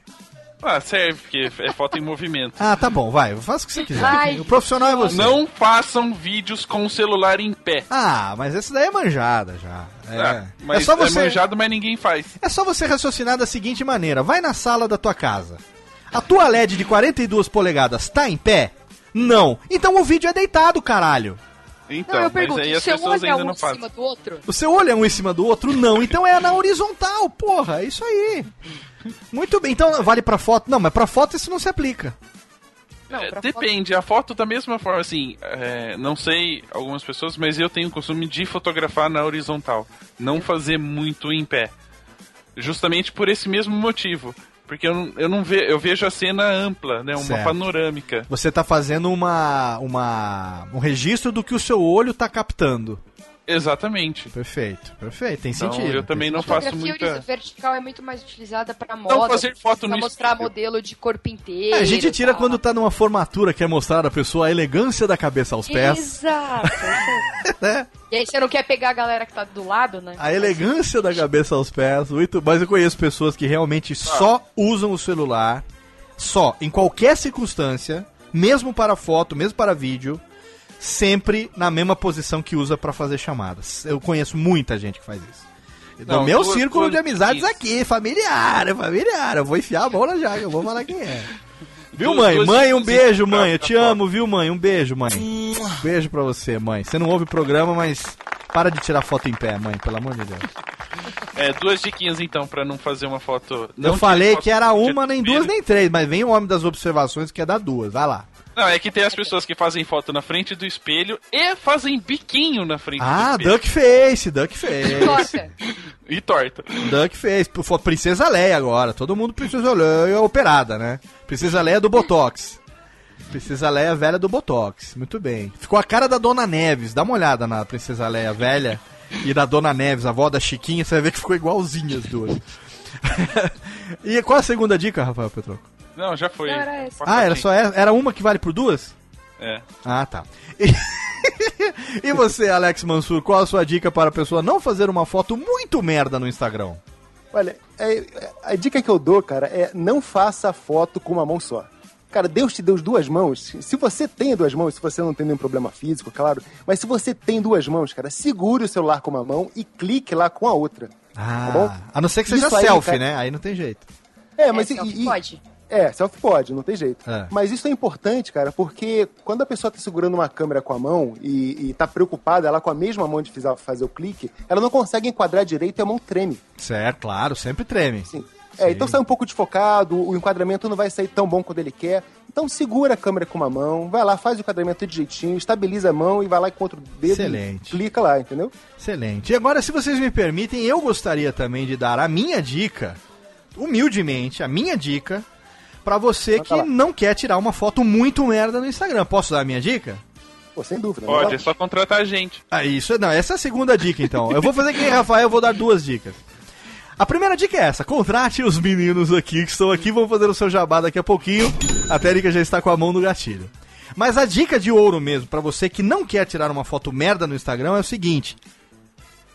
Ah, serve, porque é foto em movimento. Ah, tá bom, vai. Faça o que você quiser. Ai, o profissional é você. Não façam vídeos com o celular em pé. Ah, mas essa daí é manjada já. É, Ah, mas é só você. manjado, mas ninguém faz. É só você raciocinar da seguinte maneira: vai na sala da tua casa. A tua LED de 42 polegadas tá em pé? Não. Então o vídeo é deitado, caralho. Então, não, eu mas pergunto, aí as pessoas é ainda um não em fazem. cima do outro? O seu olho é um em cima do outro? Não. Então é na horizontal, porra. É isso aí. Muito bem. Então vale pra foto? Não, mas pra foto isso não se aplica. Não, É, depende, a foto da mesma forma, assim, é, não sei algumas pessoas, mas eu tenho o costume de fotografar na horizontal, não fazer muito em pé. Justamente por esse mesmo motivo. Porque eu não, eu não ve, eu vejo a cena ampla, né? Uma Certo. panorâmica. Você tá fazendo uma, uma um registro do que o seu olho tá captando. Exatamente. Perfeito, perfeito. Tem Então, sentido. eu também não Fotografia faço muita. vertical é muito mais utilizada pra moda. fazer foto pra no mostrar estúdio. modelo de corpo inteiro. É, a gente tira tal. quando tá numa formatura, quer mostrar a pessoa a elegância da cabeça aos pés. Exato. [laughs] né? e aí você não quer pegar a galera que tá do lado, né? A elegância da cabeça aos pés. Muito, mas eu conheço pessoas que realmente só usam o celular, só, em qualquer circunstância, mesmo para foto, mesmo para vídeo, sempre na mesma posição que usa para fazer chamadas. Eu conheço muita gente que faz isso. Do Não, meu círculo de amizades isso. aqui, familiar, é familiar. Eu vou enfiar a mão na jaga, eu vou falar quem é. [laughs] Viu, mãe? Mãe, um beijo, mãe. Eu te amo, viu, mãe? Um beijo, mãe. Beijo pra você, mãe. Você não ouve o programa, mas para de tirar foto em pé, mãe, pelo amor de Deus. É, duas diquinhas então, pra não fazer uma foto. Não Eu falei foto que era uma, nem duas, nem três, mas vem o homem das observações que é dar duas. Vai lá. Não, é que tem as pessoas que fazem foto na frente do espelho e fazem biquinho na frente Ah, do espelho. duck face, duck face. Torta. E torta. duck face. Pô, foi Princesa Leia agora. Todo mundo Princesa Leia operada, né? Princesa Leia do Botox. Princesa Leia velha do Botox. Muito bem. Ficou a cara da Dona Neves. Dá uma olhada na Princesa Leia velha e da Dona Neves, a avó da Chiquinha. Você vai ver que ficou igualzinha as duas. [laughs] e qual a segunda dica, Rafael Petroco? Não, já foi. Não, era essa. Ah, era só essa? Era uma que vale por duas? É. Ah, tá. E, [laughs] e você, Alex Mansur, qual a sua dica para a pessoa não fazer uma foto muito merda no Instagram? Olha, é- é- a dica que eu dou, cara, é não faça a foto com uma mão só. Cara, Deus te deu duas mãos. Se você tem duas mãos, se você não tem nenhum problema físico, claro, mas se você tem duas mãos, cara, segure o celular com uma mão e clique lá com a outra. Ah, bom? a não ser que seja Isso aí, selfie, cara- né? Aí não tem jeito. É, mas é, e- selfie e- pode. É, selfie pode, não tem jeito. É. Mas isso é importante, cara, porque quando a pessoa tá segurando uma câmera com a mão e, e tá preocupada, ela com a mesma mão de fazer o clique, ela não consegue enquadrar direito e a mão treme. Certo, claro, sempre treme. Sim. É, então sai um pouco desfocado, o enquadramento não vai sair tão bom quando ele quer. Então segura a câmera com uma mão, vai lá, faz o enquadramento de jeitinho, estabiliza a mão e vai lá com outro dedo Excelente. clica lá, entendeu? Excelente. E agora, se vocês me permitem, eu gostaria também de dar a minha dica, humildemente, a minha dica, pra você Manda que lá. não quer tirar uma foto muito merda no Instagram. Posso dar a minha dica? Pô, sem dúvida. Pode, Não é só contratar a gente. Ah, isso não, essa é a segunda dica então. Eu vou fazer que nem Rafael, eu vou dar duas dicas. A primeira dica é essa: contrate os meninos aqui que estão aqui, vão fazer o seu jabá daqui a pouquinho. A Térica já está com a mão no gatilho. Mas a dica de ouro mesmo, pra você que não quer tirar uma foto merda no Instagram, é o seguinte: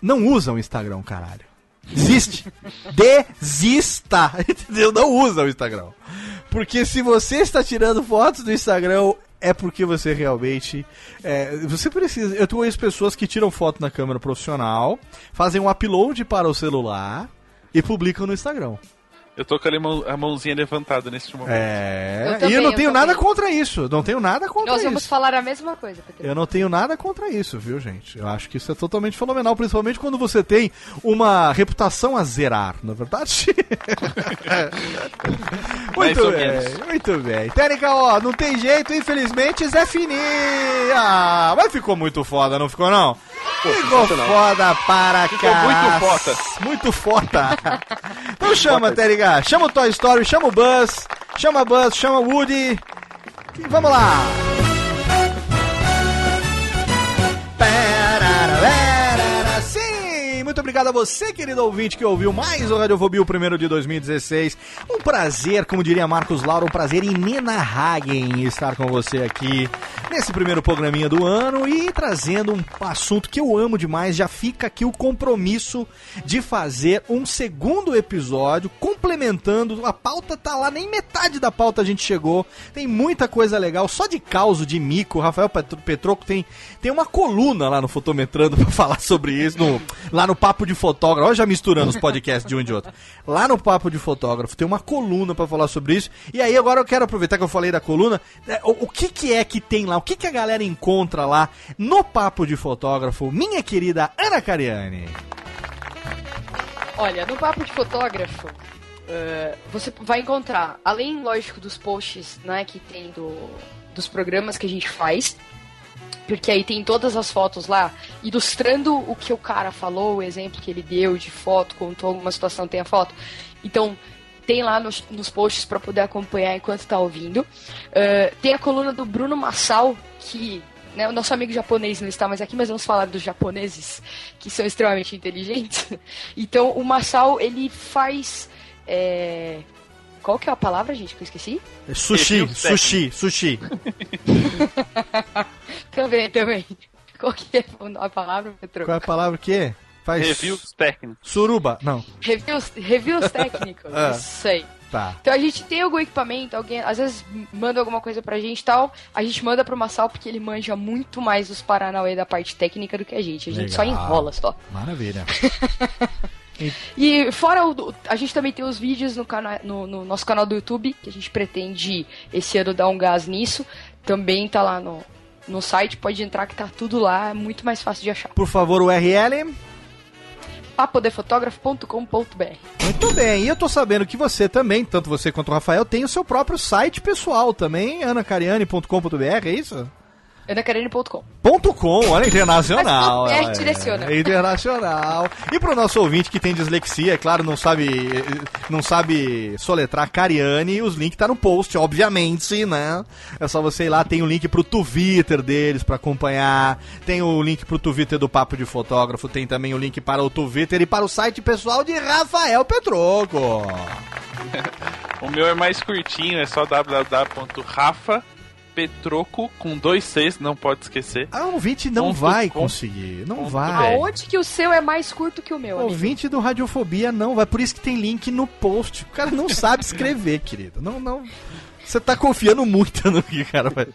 não usa o Instagram, caralho. Desiste. Desista. [laughs] Entendeu? Não usa o Instagram. Porque se você está tirando fotos do Instagram, é porque você realmente. é, você precisa. Eu conheço pessoas que tiram foto na câmera profissional, fazem um upload para o celular e publicam no Instagram. Eu tô com a mão- a mãozinha levantada neste momento. É. Eu e também, eu não eu tenho também. nada contra isso. Não tenho nada contra Nós isso. vamos falar a mesma coisa, Pedro. Eu não tenho nada contra isso, viu, gente? Eu acho que isso é totalmente fenomenal, principalmente quando você tem uma reputação a zerar, não é verdade? [laughs] Muito bem, muito bem. Técnica, ó, não tem jeito, infelizmente, Zé Fini. Ah, mas ficou muito foda, não ficou, não? Ficou foda para Ficou caralho. muito foda. Muito foda. [laughs] então chama, Técnica. Chama o Toy Story, chama o Buzz, chama Buzz, chama o Woody. E vamos lá. Sim, muito a você, querido ouvinte, que ouviu mais o Radiofobia, o primeiro de 2016. Um prazer, como diria Marcos Lauro, um prazer em estar com você aqui nesse primeiro programinha do ano e trazendo um assunto que eu amo demais. Já fica aqui o compromisso de fazer um segundo episódio complementando. A pauta tá lá, nem metade da pauta a gente chegou. Tem muita coisa legal, só de causo, de mico. Rafael Petro- Petroco tem, tem uma coluna lá no Fotometrando [laughs] pra falar sobre isso, no- lá no Papo de Fotógrafo. Olha, já misturando os podcasts de um e de outro. Lá no Papo de Fotógrafo tem uma coluna pra falar sobre isso. E aí agora eu quero aproveitar que eu falei da coluna. é, O, o que, que é que tem lá? O que, que a galera encontra lá no Papo de Fotógrafo? Minha querida Ana Cariani. Olha, no papo de fotógrafo, eh, você vai encontrar, além, lógico, dos posts, né, que tem do, dos programas que a gente faz, porque aí tem todas as fotos lá, ilustrando o que o cara falou, o exemplo que ele deu de foto, contou alguma situação, tem a foto. Então, tem lá nos, nos posts para poder acompanhar enquanto tá ouvindo. Eh, tem a coluna do Bruno Massal, que né, o nosso amigo japonês não está mais aqui, mas vamos falar dos japoneses, que são extremamente inteligentes. [laughs] Então, o Massal, ele faz... é, Qual que é a palavra, gente, que eu esqueci? É Sushi, sushi, sushi. [laughs] Também, também. Qual que é a palavra, Petro? Qual é a palavra que é? Faz Reviews técnicos. suruba. Não, Reviews, reviews técnicos, [laughs] Ah. isso aí. tá. Então a gente tem algum equipamento, alguém às vezes manda alguma coisa pra gente e tal, a gente manda pro Massal porque ele manja muito mais dos Paranauê da parte técnica do que a gente. A gente só Legal. enrola só. Maravilha. [laughs] E fora o. A gente também tem os vídeos no, cana no, no nosso canal do YouTube, que a gente pretende esse ano dar um gás nisso. Também tá lá no, no site, pode entrar que tá tudo lá, é muito mais fácil de achar. Por favor, URL. papodefotografo.com.br Muito bem, e eu tô sabendo que você também, tanto você quanto o Rafael, tem o seu próprio site pessoal também, anacariane.com.br, é isso? anacarene.com Ponto .com, olha, internacional. Mas é, direciona. é internacional. E pro nosso ouvinte que tem dislexia, é claro, não sabe não sabe soletrar Cariani, os links tá no post, obviamente, né? É só você ir lá, tem o link pro Twitter deles pra acompanhar, tem o link pro Twitter do Papo de Fotógrafo, tem também o link para o Twitter e para o site pessoal de Rafael Petroco. [laughs] O meu é mais curtinho, é só www.rafapetroco com dois Cs, não pode esquecer. A ouvinte não Ponto vai com. conseguir, não Ponto vai. Aonde que o seu é mais curto que o meu, amigo? Ouvinte do Radiofobia não vai, por isso que tem link no post. O cara não sabe [laughs] escrever, querido. Não, não. Você tá confiando muito no que, cara? vai-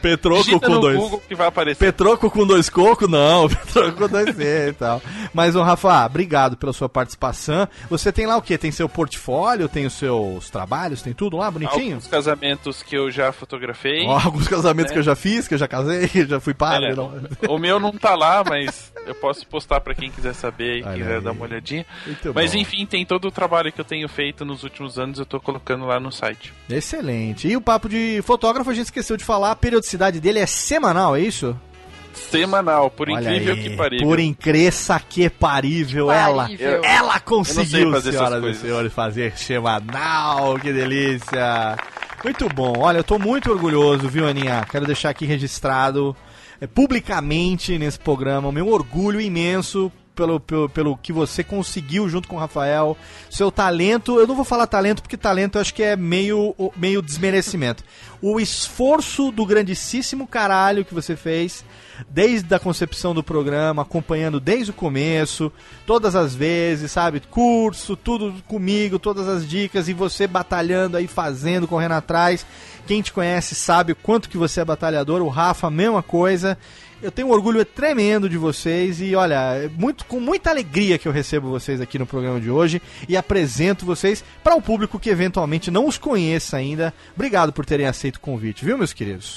Petroco Digita com dois. Google que vai aparecer. Petroco com dois cocos? Não, [laughs] Petroco com dois e tal. Mas, ô Rafa, obrigado pela sua participação. Você tem lá o quê? Tem seu portfólio, tem os seus trabalhos, tem tudo lá bonitinho? Alguns casamentos que eu já fotografei. Alguns casamentos É. que eu já fiz, que eu já casei, [laughs] que eu já fui padre. Olha, não. O meu não tá lá, mas eu posso postar pra quem quiser saber e Olha quiser aí. dar uma olhadinha. Muito Mas bom. enfim, tem todo o trabalho que eu tenho feito nos últimos anos, eu tô colocando lá no site. Excelente. E o papo de fotógrafo, a gente esqueceu de falar, a periodicidade dele é semanal, é isso? Semanal, por Olha incrível aí, que parível. Por incresça que parível, ela. Parível. Ela conseguiu, senhoras e senhores, fazer semanal, que delícia. Muito bom. Olha, eu tô muito orgulhoso, viu, Aninha? Quero deixar aqui registrado é, publicamente nesse programa o meu orgulho imenso pelo, pelo, pelo que você conseguiu junto com o Rafael, seu talento. Eu não vou falar talento porque talento eu acho que é meio, meio desmerecimento. O esforço do grandíssimo caralho que você fez desde a concepção do programa, acompanhando desde o começo, todas as vezes, sabe? Curso, tudo comigo, todas as dicas e você batalhando aí, fazendo, correndo atrás. Quem te conhece sabe o quanto que você é batalhador, o Rafa, mesma coisa. Eu tenho um orgulho tremendo de vocês e olha, é muito, com muita alegria que eu recebo vocês aqui no programa de hoje e apresento vocês para o público que eventualmente não os conheça ainda. Obrigado por terem aceito o convite, viu, meus queridos?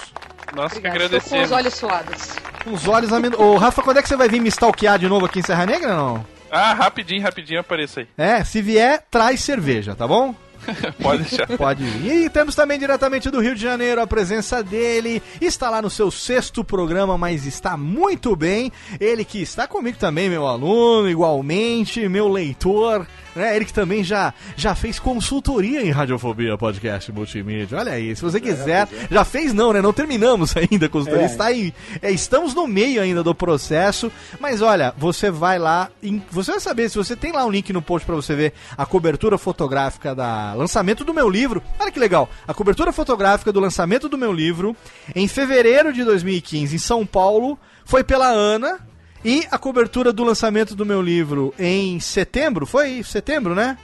Nós que. Estou com agradecemos. os olhos suados. Com os olhos amen... Ô, Rafa, quando é que você vai vir me stalkear de novo aqui em Serra Negra, não? Ah, rapidinho, rapidinho apareça aí. É, se vier, traz cerveja, tá bom? [laughs] Pode deixar. Pode vir. E temos também diretamente do Rio de Janeiro a presença dele. Está lá no seu sexto programa, mas está muito bem. Ele que está comigo também, meu aluno, igualmente, meu leitor. Né? Ele que também já, já fez consultoria em Radiofobia Podcast Multimídia. Olha aí, se você quiser. Já fez não, né? Não terminamos [laughs] ainda a consultoria. É. Está aí, é, estamos no meio ainda do processo. Mas olha, você vai lá. em- você vai saber, se você tem lá um link no post para você ver a cobertura fotográfica da lançamento do meu livro. Olha que legal. A cobertura fotográfica do lançamento do meu livro em fevereiro de 2015 em São Paulo foi pela Ana. E a cobertura do lançamento do meu livro em setembro, foi setembro, né?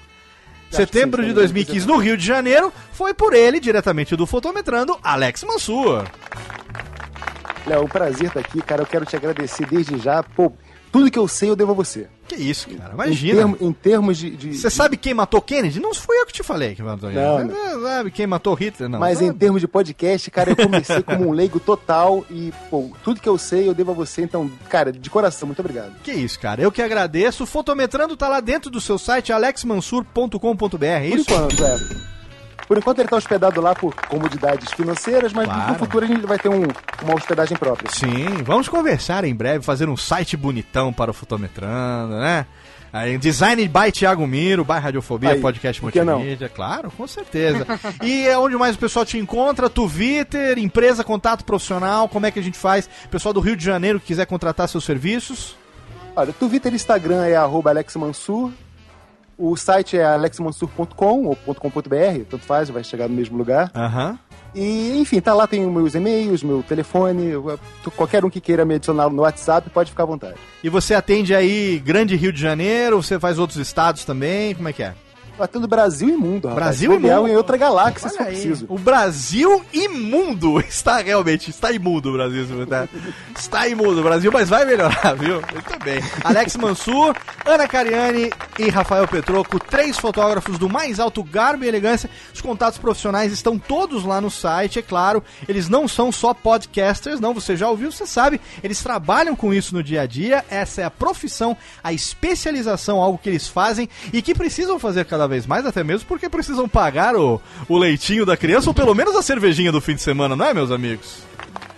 Setembro de foi 2015 no Rio de Janeiro, foi por ele, diretamente do Fotometrando, Alex Mansur. Léo, é um prazer estar aqui, cara. Eu quero te agradecer desde já. Pô, tudo que eu sei eu devo a você. Que isso, cara, Em, imagina. termo- em termos de. de- Você sabe quem matou Kennedy? Não fui eu que te falei que matou Não, Kennedy. Você sabe quem matou Hitler, não. Mas em termos de podcast, cara, eu comecei como um leigo total e, pô, tudo que eu sei eu devo a você. Então, cara, de coração, muito obrigado. Que isso, cara. Eu que agradeço. O Fotometrando tá lá dentro do seu site, alexmansur.com.br, é Por isso? enquanto, é. Por enquanto ele tá hospedado lá por comodidades financeiras, mas Claro. no futuro a gente vai ter um- uma hospedagem própria. Sim, vamos conversar em breve, fazer um site bonitão para o Fotometrando, né? Aí, design by Thiago Miro, by Radiofobia, Aí, podcast multimídia, claro, com certeza. e é onde mais o pessoal te encontra? Twitter, empresa, contato profissional, como é que a gente faz? Pessoal do Rio de Janeiro que quiser contratar seus serviços. Olha, Twitter e Instagram é arroba Alex Mansur. O site é alexmansur.com ou .com.br, tanto faz, vai chegar no mesmo lugar. Aham. E, enfim, tá lá, tem meus e-mails, meu telefone, qualquer um que queira me adicionar no WhatsApp pode ficar à vontade. E você atende aí Grande Rio de Janeiro, você faz outros estados também, como é que é? Batendo Brasil e mundo, rapaz. Brasil e mundo. em outra galáxia, se Olha for aí, preciso. O Brasil imundo [laughs] está realmente, está imundo o Brasil, está, está imundo o Brasil, mas vai melhorar, [laughs] viu? Muito bem. Alex Mansur, Ana Cariani e Rafael Petroco, três fotógrafos do mais alto garbo e elegância. Os contatos profissionais estão todos lá no site, é claro. Eles não são só podcasters, não, você já ouviu, você sabe. Eles trabalham com isso no dia a dia, essa é a profissão, a especialização, algo que eles fazem e que precisam fazer cada vez mais, até mesmo porque precisam pagar o, o leitinho da criança ou pelo menos a cervejinha do fim de semana, não é, meus amigos?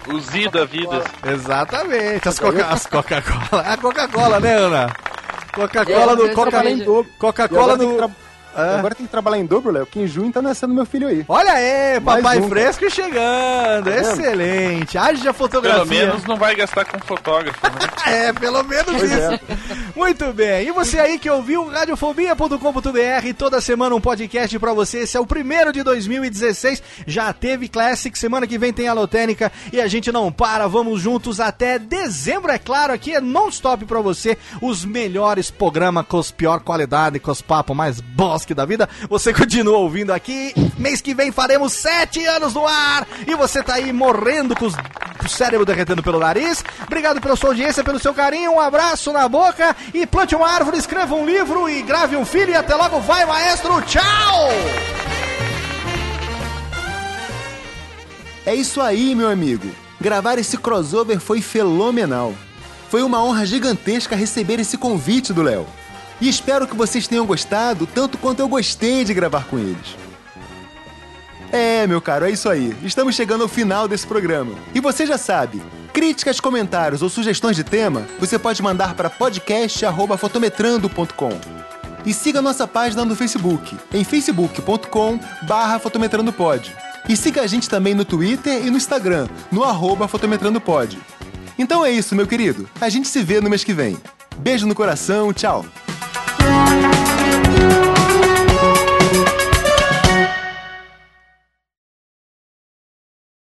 O Z da vida. Exatamente, as Coca- as Coca-Cola. a Coca-Cola, né, Ana? Coca-Cola É, Coca dobro. E Coca-Cola agora Ah. Agora tem que trabalhar em dobro, Léo, que em junho tá nascendo meu filho aí. Olha aí, Mais papai um, fresco chegando. vendo? Excelente. Haja fotografia. Pelo menos não vai gastar com fotógrafo, né? [laughs] É, pelo menos Pois isso. é. Muito bem. E você aí que ouviu radiofobia.com.br, toda semana um podcast pra você. Esse é o primeiro de 2016. Já teve Classic, semana que vem tem a Lotênica e a gente não para. Vamos juntos até dezembro, é claro. Aqui é non-stop pra você. Os melhores programas com os pior qualidade, com os papos mais da vida. Você continua ouvindo aqui. Mês que vem faremos sete anos no ar. E você tá aí morrendo com os o cérebro derretendo pelo nariz. Obrigado pela sua audiência, pelo seu carinho. Um abraço na boca. E plante uma árvore, escreva um livro e grave um filho. E até logo. Vai, maestro. Tchau! É isso aí, meu amigo. Gravar esse crossover foi fenomenal. Foi uma honra gigantesca receber esse convite do Léo. E espero que vocês tenham gostado tanto quanto eu gostei de gravar com eles. É, meu caro, é isso aí. Estamos chegando ao final desse programa. E você já sabe, críticas, comentários ou sugestões de tema, você pode mandar para podcast@fotometrando.com. E siga nossa página no Facebook, em facebook.com/fotometrandopod. E siga a gente também no Twitter e no Instagram, no arroba fotometrandopod. Então é isso, meu querido. A gente se vê no mês que vem. Beijo no coração, tchau! Música